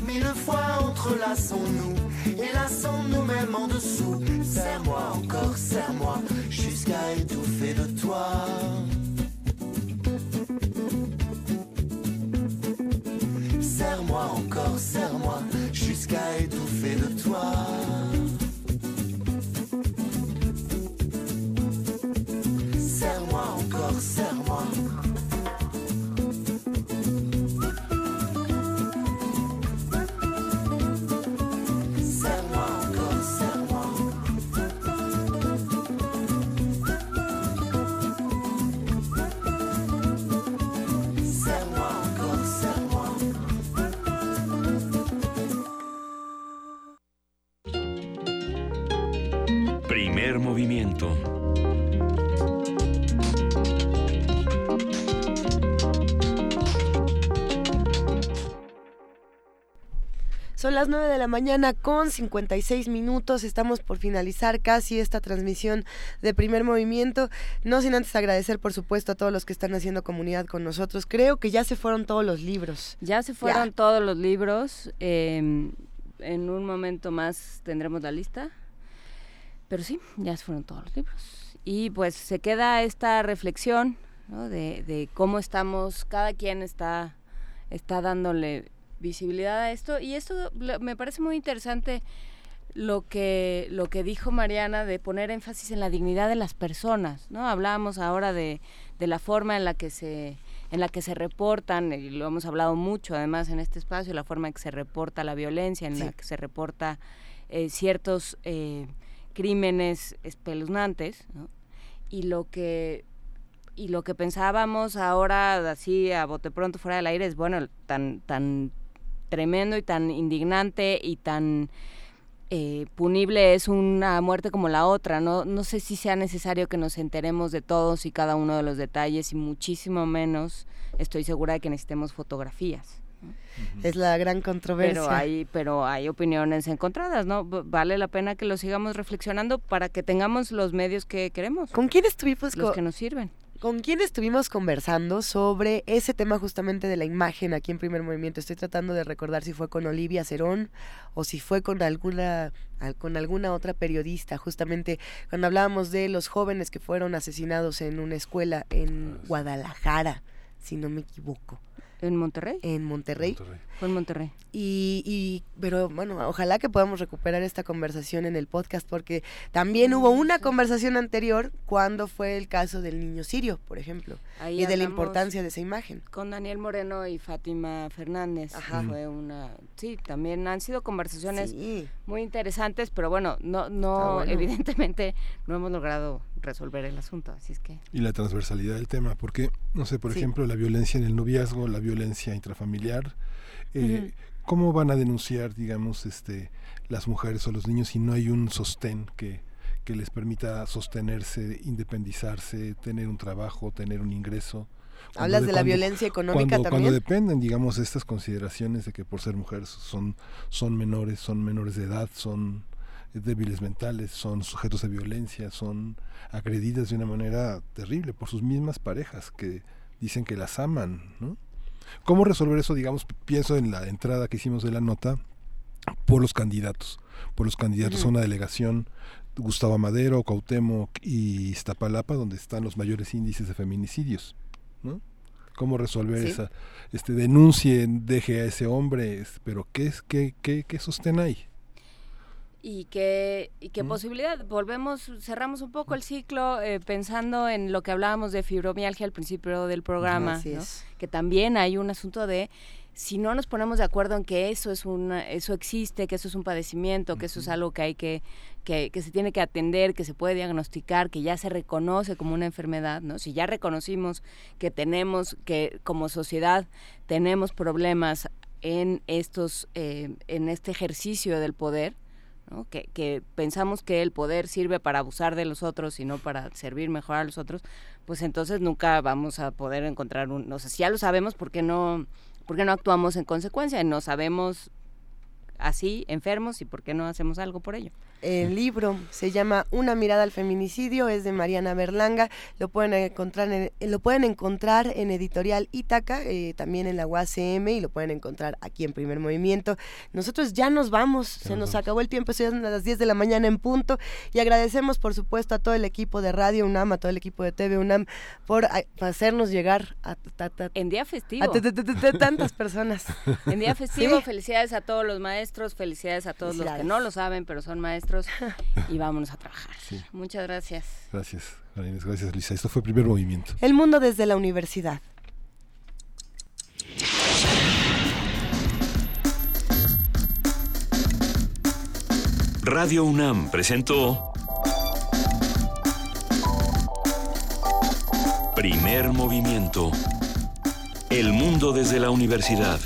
Mille fois entrelaçons-nous Et là sans nous-mêmes en dessous Serre-moi encore, serre-moi Jusqu'à étouffer de toi Serre-moi encore, serre-moi Jusqu'à étouffer de toi movimiento. Son las 9 de la mañana con 56 minutos. Estamos por finalizar casi esta transmisión de primer movimiento. No sin antes agradecer, por supuesto, a todos los que están haciendo comunidad con nosotros. Creo que ya se fueron todos los libros. Ya se fueron todos los libros. Em, en un momento más tendremos la lista. Pero sí, ya se fueron todos los libros. Y pues se queda esta reflexión de, cómo estamos, cada quien está, está dándole visibilidad a esto. Y esto me parece muy interesante lo que, lo que dijo Mariana de poner énfasis en la dignidad de las personas. ¿no? Hablábamos ahora de, de la forma en la que se en la que se reportan, y lo hemos hablado mucho además en este espacio, la forma en que se reporta la violencia, en la que se reporta eh, ciertos eh, crímenes espeluznantes, Y lo que y lo que pensábamos ahora así a bote pronto fuera del aire es bueno tan tan tremendo y tan indignante y tan eh, punible es una muerte como la otra. No, no sé si sea necesario que nos enteremos de todos y cada uno de los detalles y muchísimo menos estoy segura de que necesitemos fotografías. Es la gran controversia. Pero hay, pero hay opiniones encontradas, ¿no? Vale la pena que lo sigamos reflexionando para que tengamos los medios que queremos. ¿Con quién estuvimos? Los que nos sirven. ¿Con quién estuvimos conversando sobre ese tema justamente de la imagen aquí en Primer Movimiento? Estoy tratando de recordar si fue con Olivia Cerón o si fue con alguna con alguna otra periodista, justamente cuando hablábamos de los jóvenes que fueron asesinados en una escuela en Guadalajara, si no me equivoco. ¿En Monterrey? En Monterrey. Fue en Monterrey. Y, y, pero bueno, ojalá que podamos recuperar esta conversación en el podcast, porque también hubo una conversación anterior cuando fue el caso del niño sirio, por ejemplo, y de la importancia de esa imagen. Con Daniel Moreno y Fátima Fernández. Ajá. Fue una, sí, también han sido conversaciones muy interesantes, pero bueno, no, no, evidentemente no hemos logrado resolver el asunto, así es que... Y la transversalidad del tema, porque, no sé, por ejemplo, la violencia en el noviazgo, la violencia intrafamiliar, eh, ¿cómo van a denunciar, digamos, este, las mujeres o los niños si no hay un sostén que, que les permita sostenerse, independizarse, tener un trabajo, tener un ingreso? Hablas de, la violencia económica también. Cuando dependen, digamos, estas consideraciones de que por ser mujeres son, son menores, son menores de edad, son débiles mentales, son sujetos de violencia, son agredidas de una manera terrible por sus mismas parejas que dicen que las aman, ¿no? ¿Cómo resolver eso? Digamos, pienso en la entrada que hicimos de la nota por los candidatos, por los candidatos a una delegación Gustavo Madero, Cautemo y Iztapalapa, donde están los mayores índices de feminicidios, ¿no? ¿Cómo resolver esa, este, denuncien, deje a ese hombre, pero qué es, qué, qué, qué sostén hay? Y qué, y qué posibilidad. Volvemos, cerramos un poco el ciclo eh, pensando en lo que hablábamos de fibromialgia al principio del programa, que también hay un asunto de si no nos ponemos de acuerdo en que eso es una, eso existe, que eso es un padecimiento, que eso es algo que hay que, que, que, se tiene que atender, que se puede diagnosticar, que ya se reconoce como una enfermedad, ¿no? Si ya reconocimos que tenemos, que como sociedad tenemos problemas en estos, eh, en este ejercicio del poder, que, pensamos que el poder sirve para abusar de los otros y no para servir mejor a los otros, pues entonces nunca vamos a poder encontrar un... O sea, si ya lo sabemos, ¿por qué no, por qué no actuamos en consecuencia? No sabemos así, enfermos, y por qué no hacemos algo por ello. El libro se llama Una mirada al feminicidio, es de Mariana Berlanga. Lo pueden encontrar en, lo pueden encontrar en Editorial Ítaca, eh, también en la UACM y lo pueden encontrar aquí en Primer Movimiento. Nosotros ya nos vamos, se nos acabó el tiempo, son las 10 de la mañana en punto y agradecemos por supuesto a todo el equipo de Radio UNAM, a todo el equipo de TV UNAM por hacernos llegar a, en día festivo tantas personas. En día festivo, felicidades a todos los maestros, felicidades a todos los que no lo saben, pero son maestros y vámonos a trabajar. Muchas gracias. Gracias, gracias Lisa. Esto fue primer movimiento. El mundo desde la universidad. Radio UNAM presentó Primer movimiento. El mundo desde la universidad.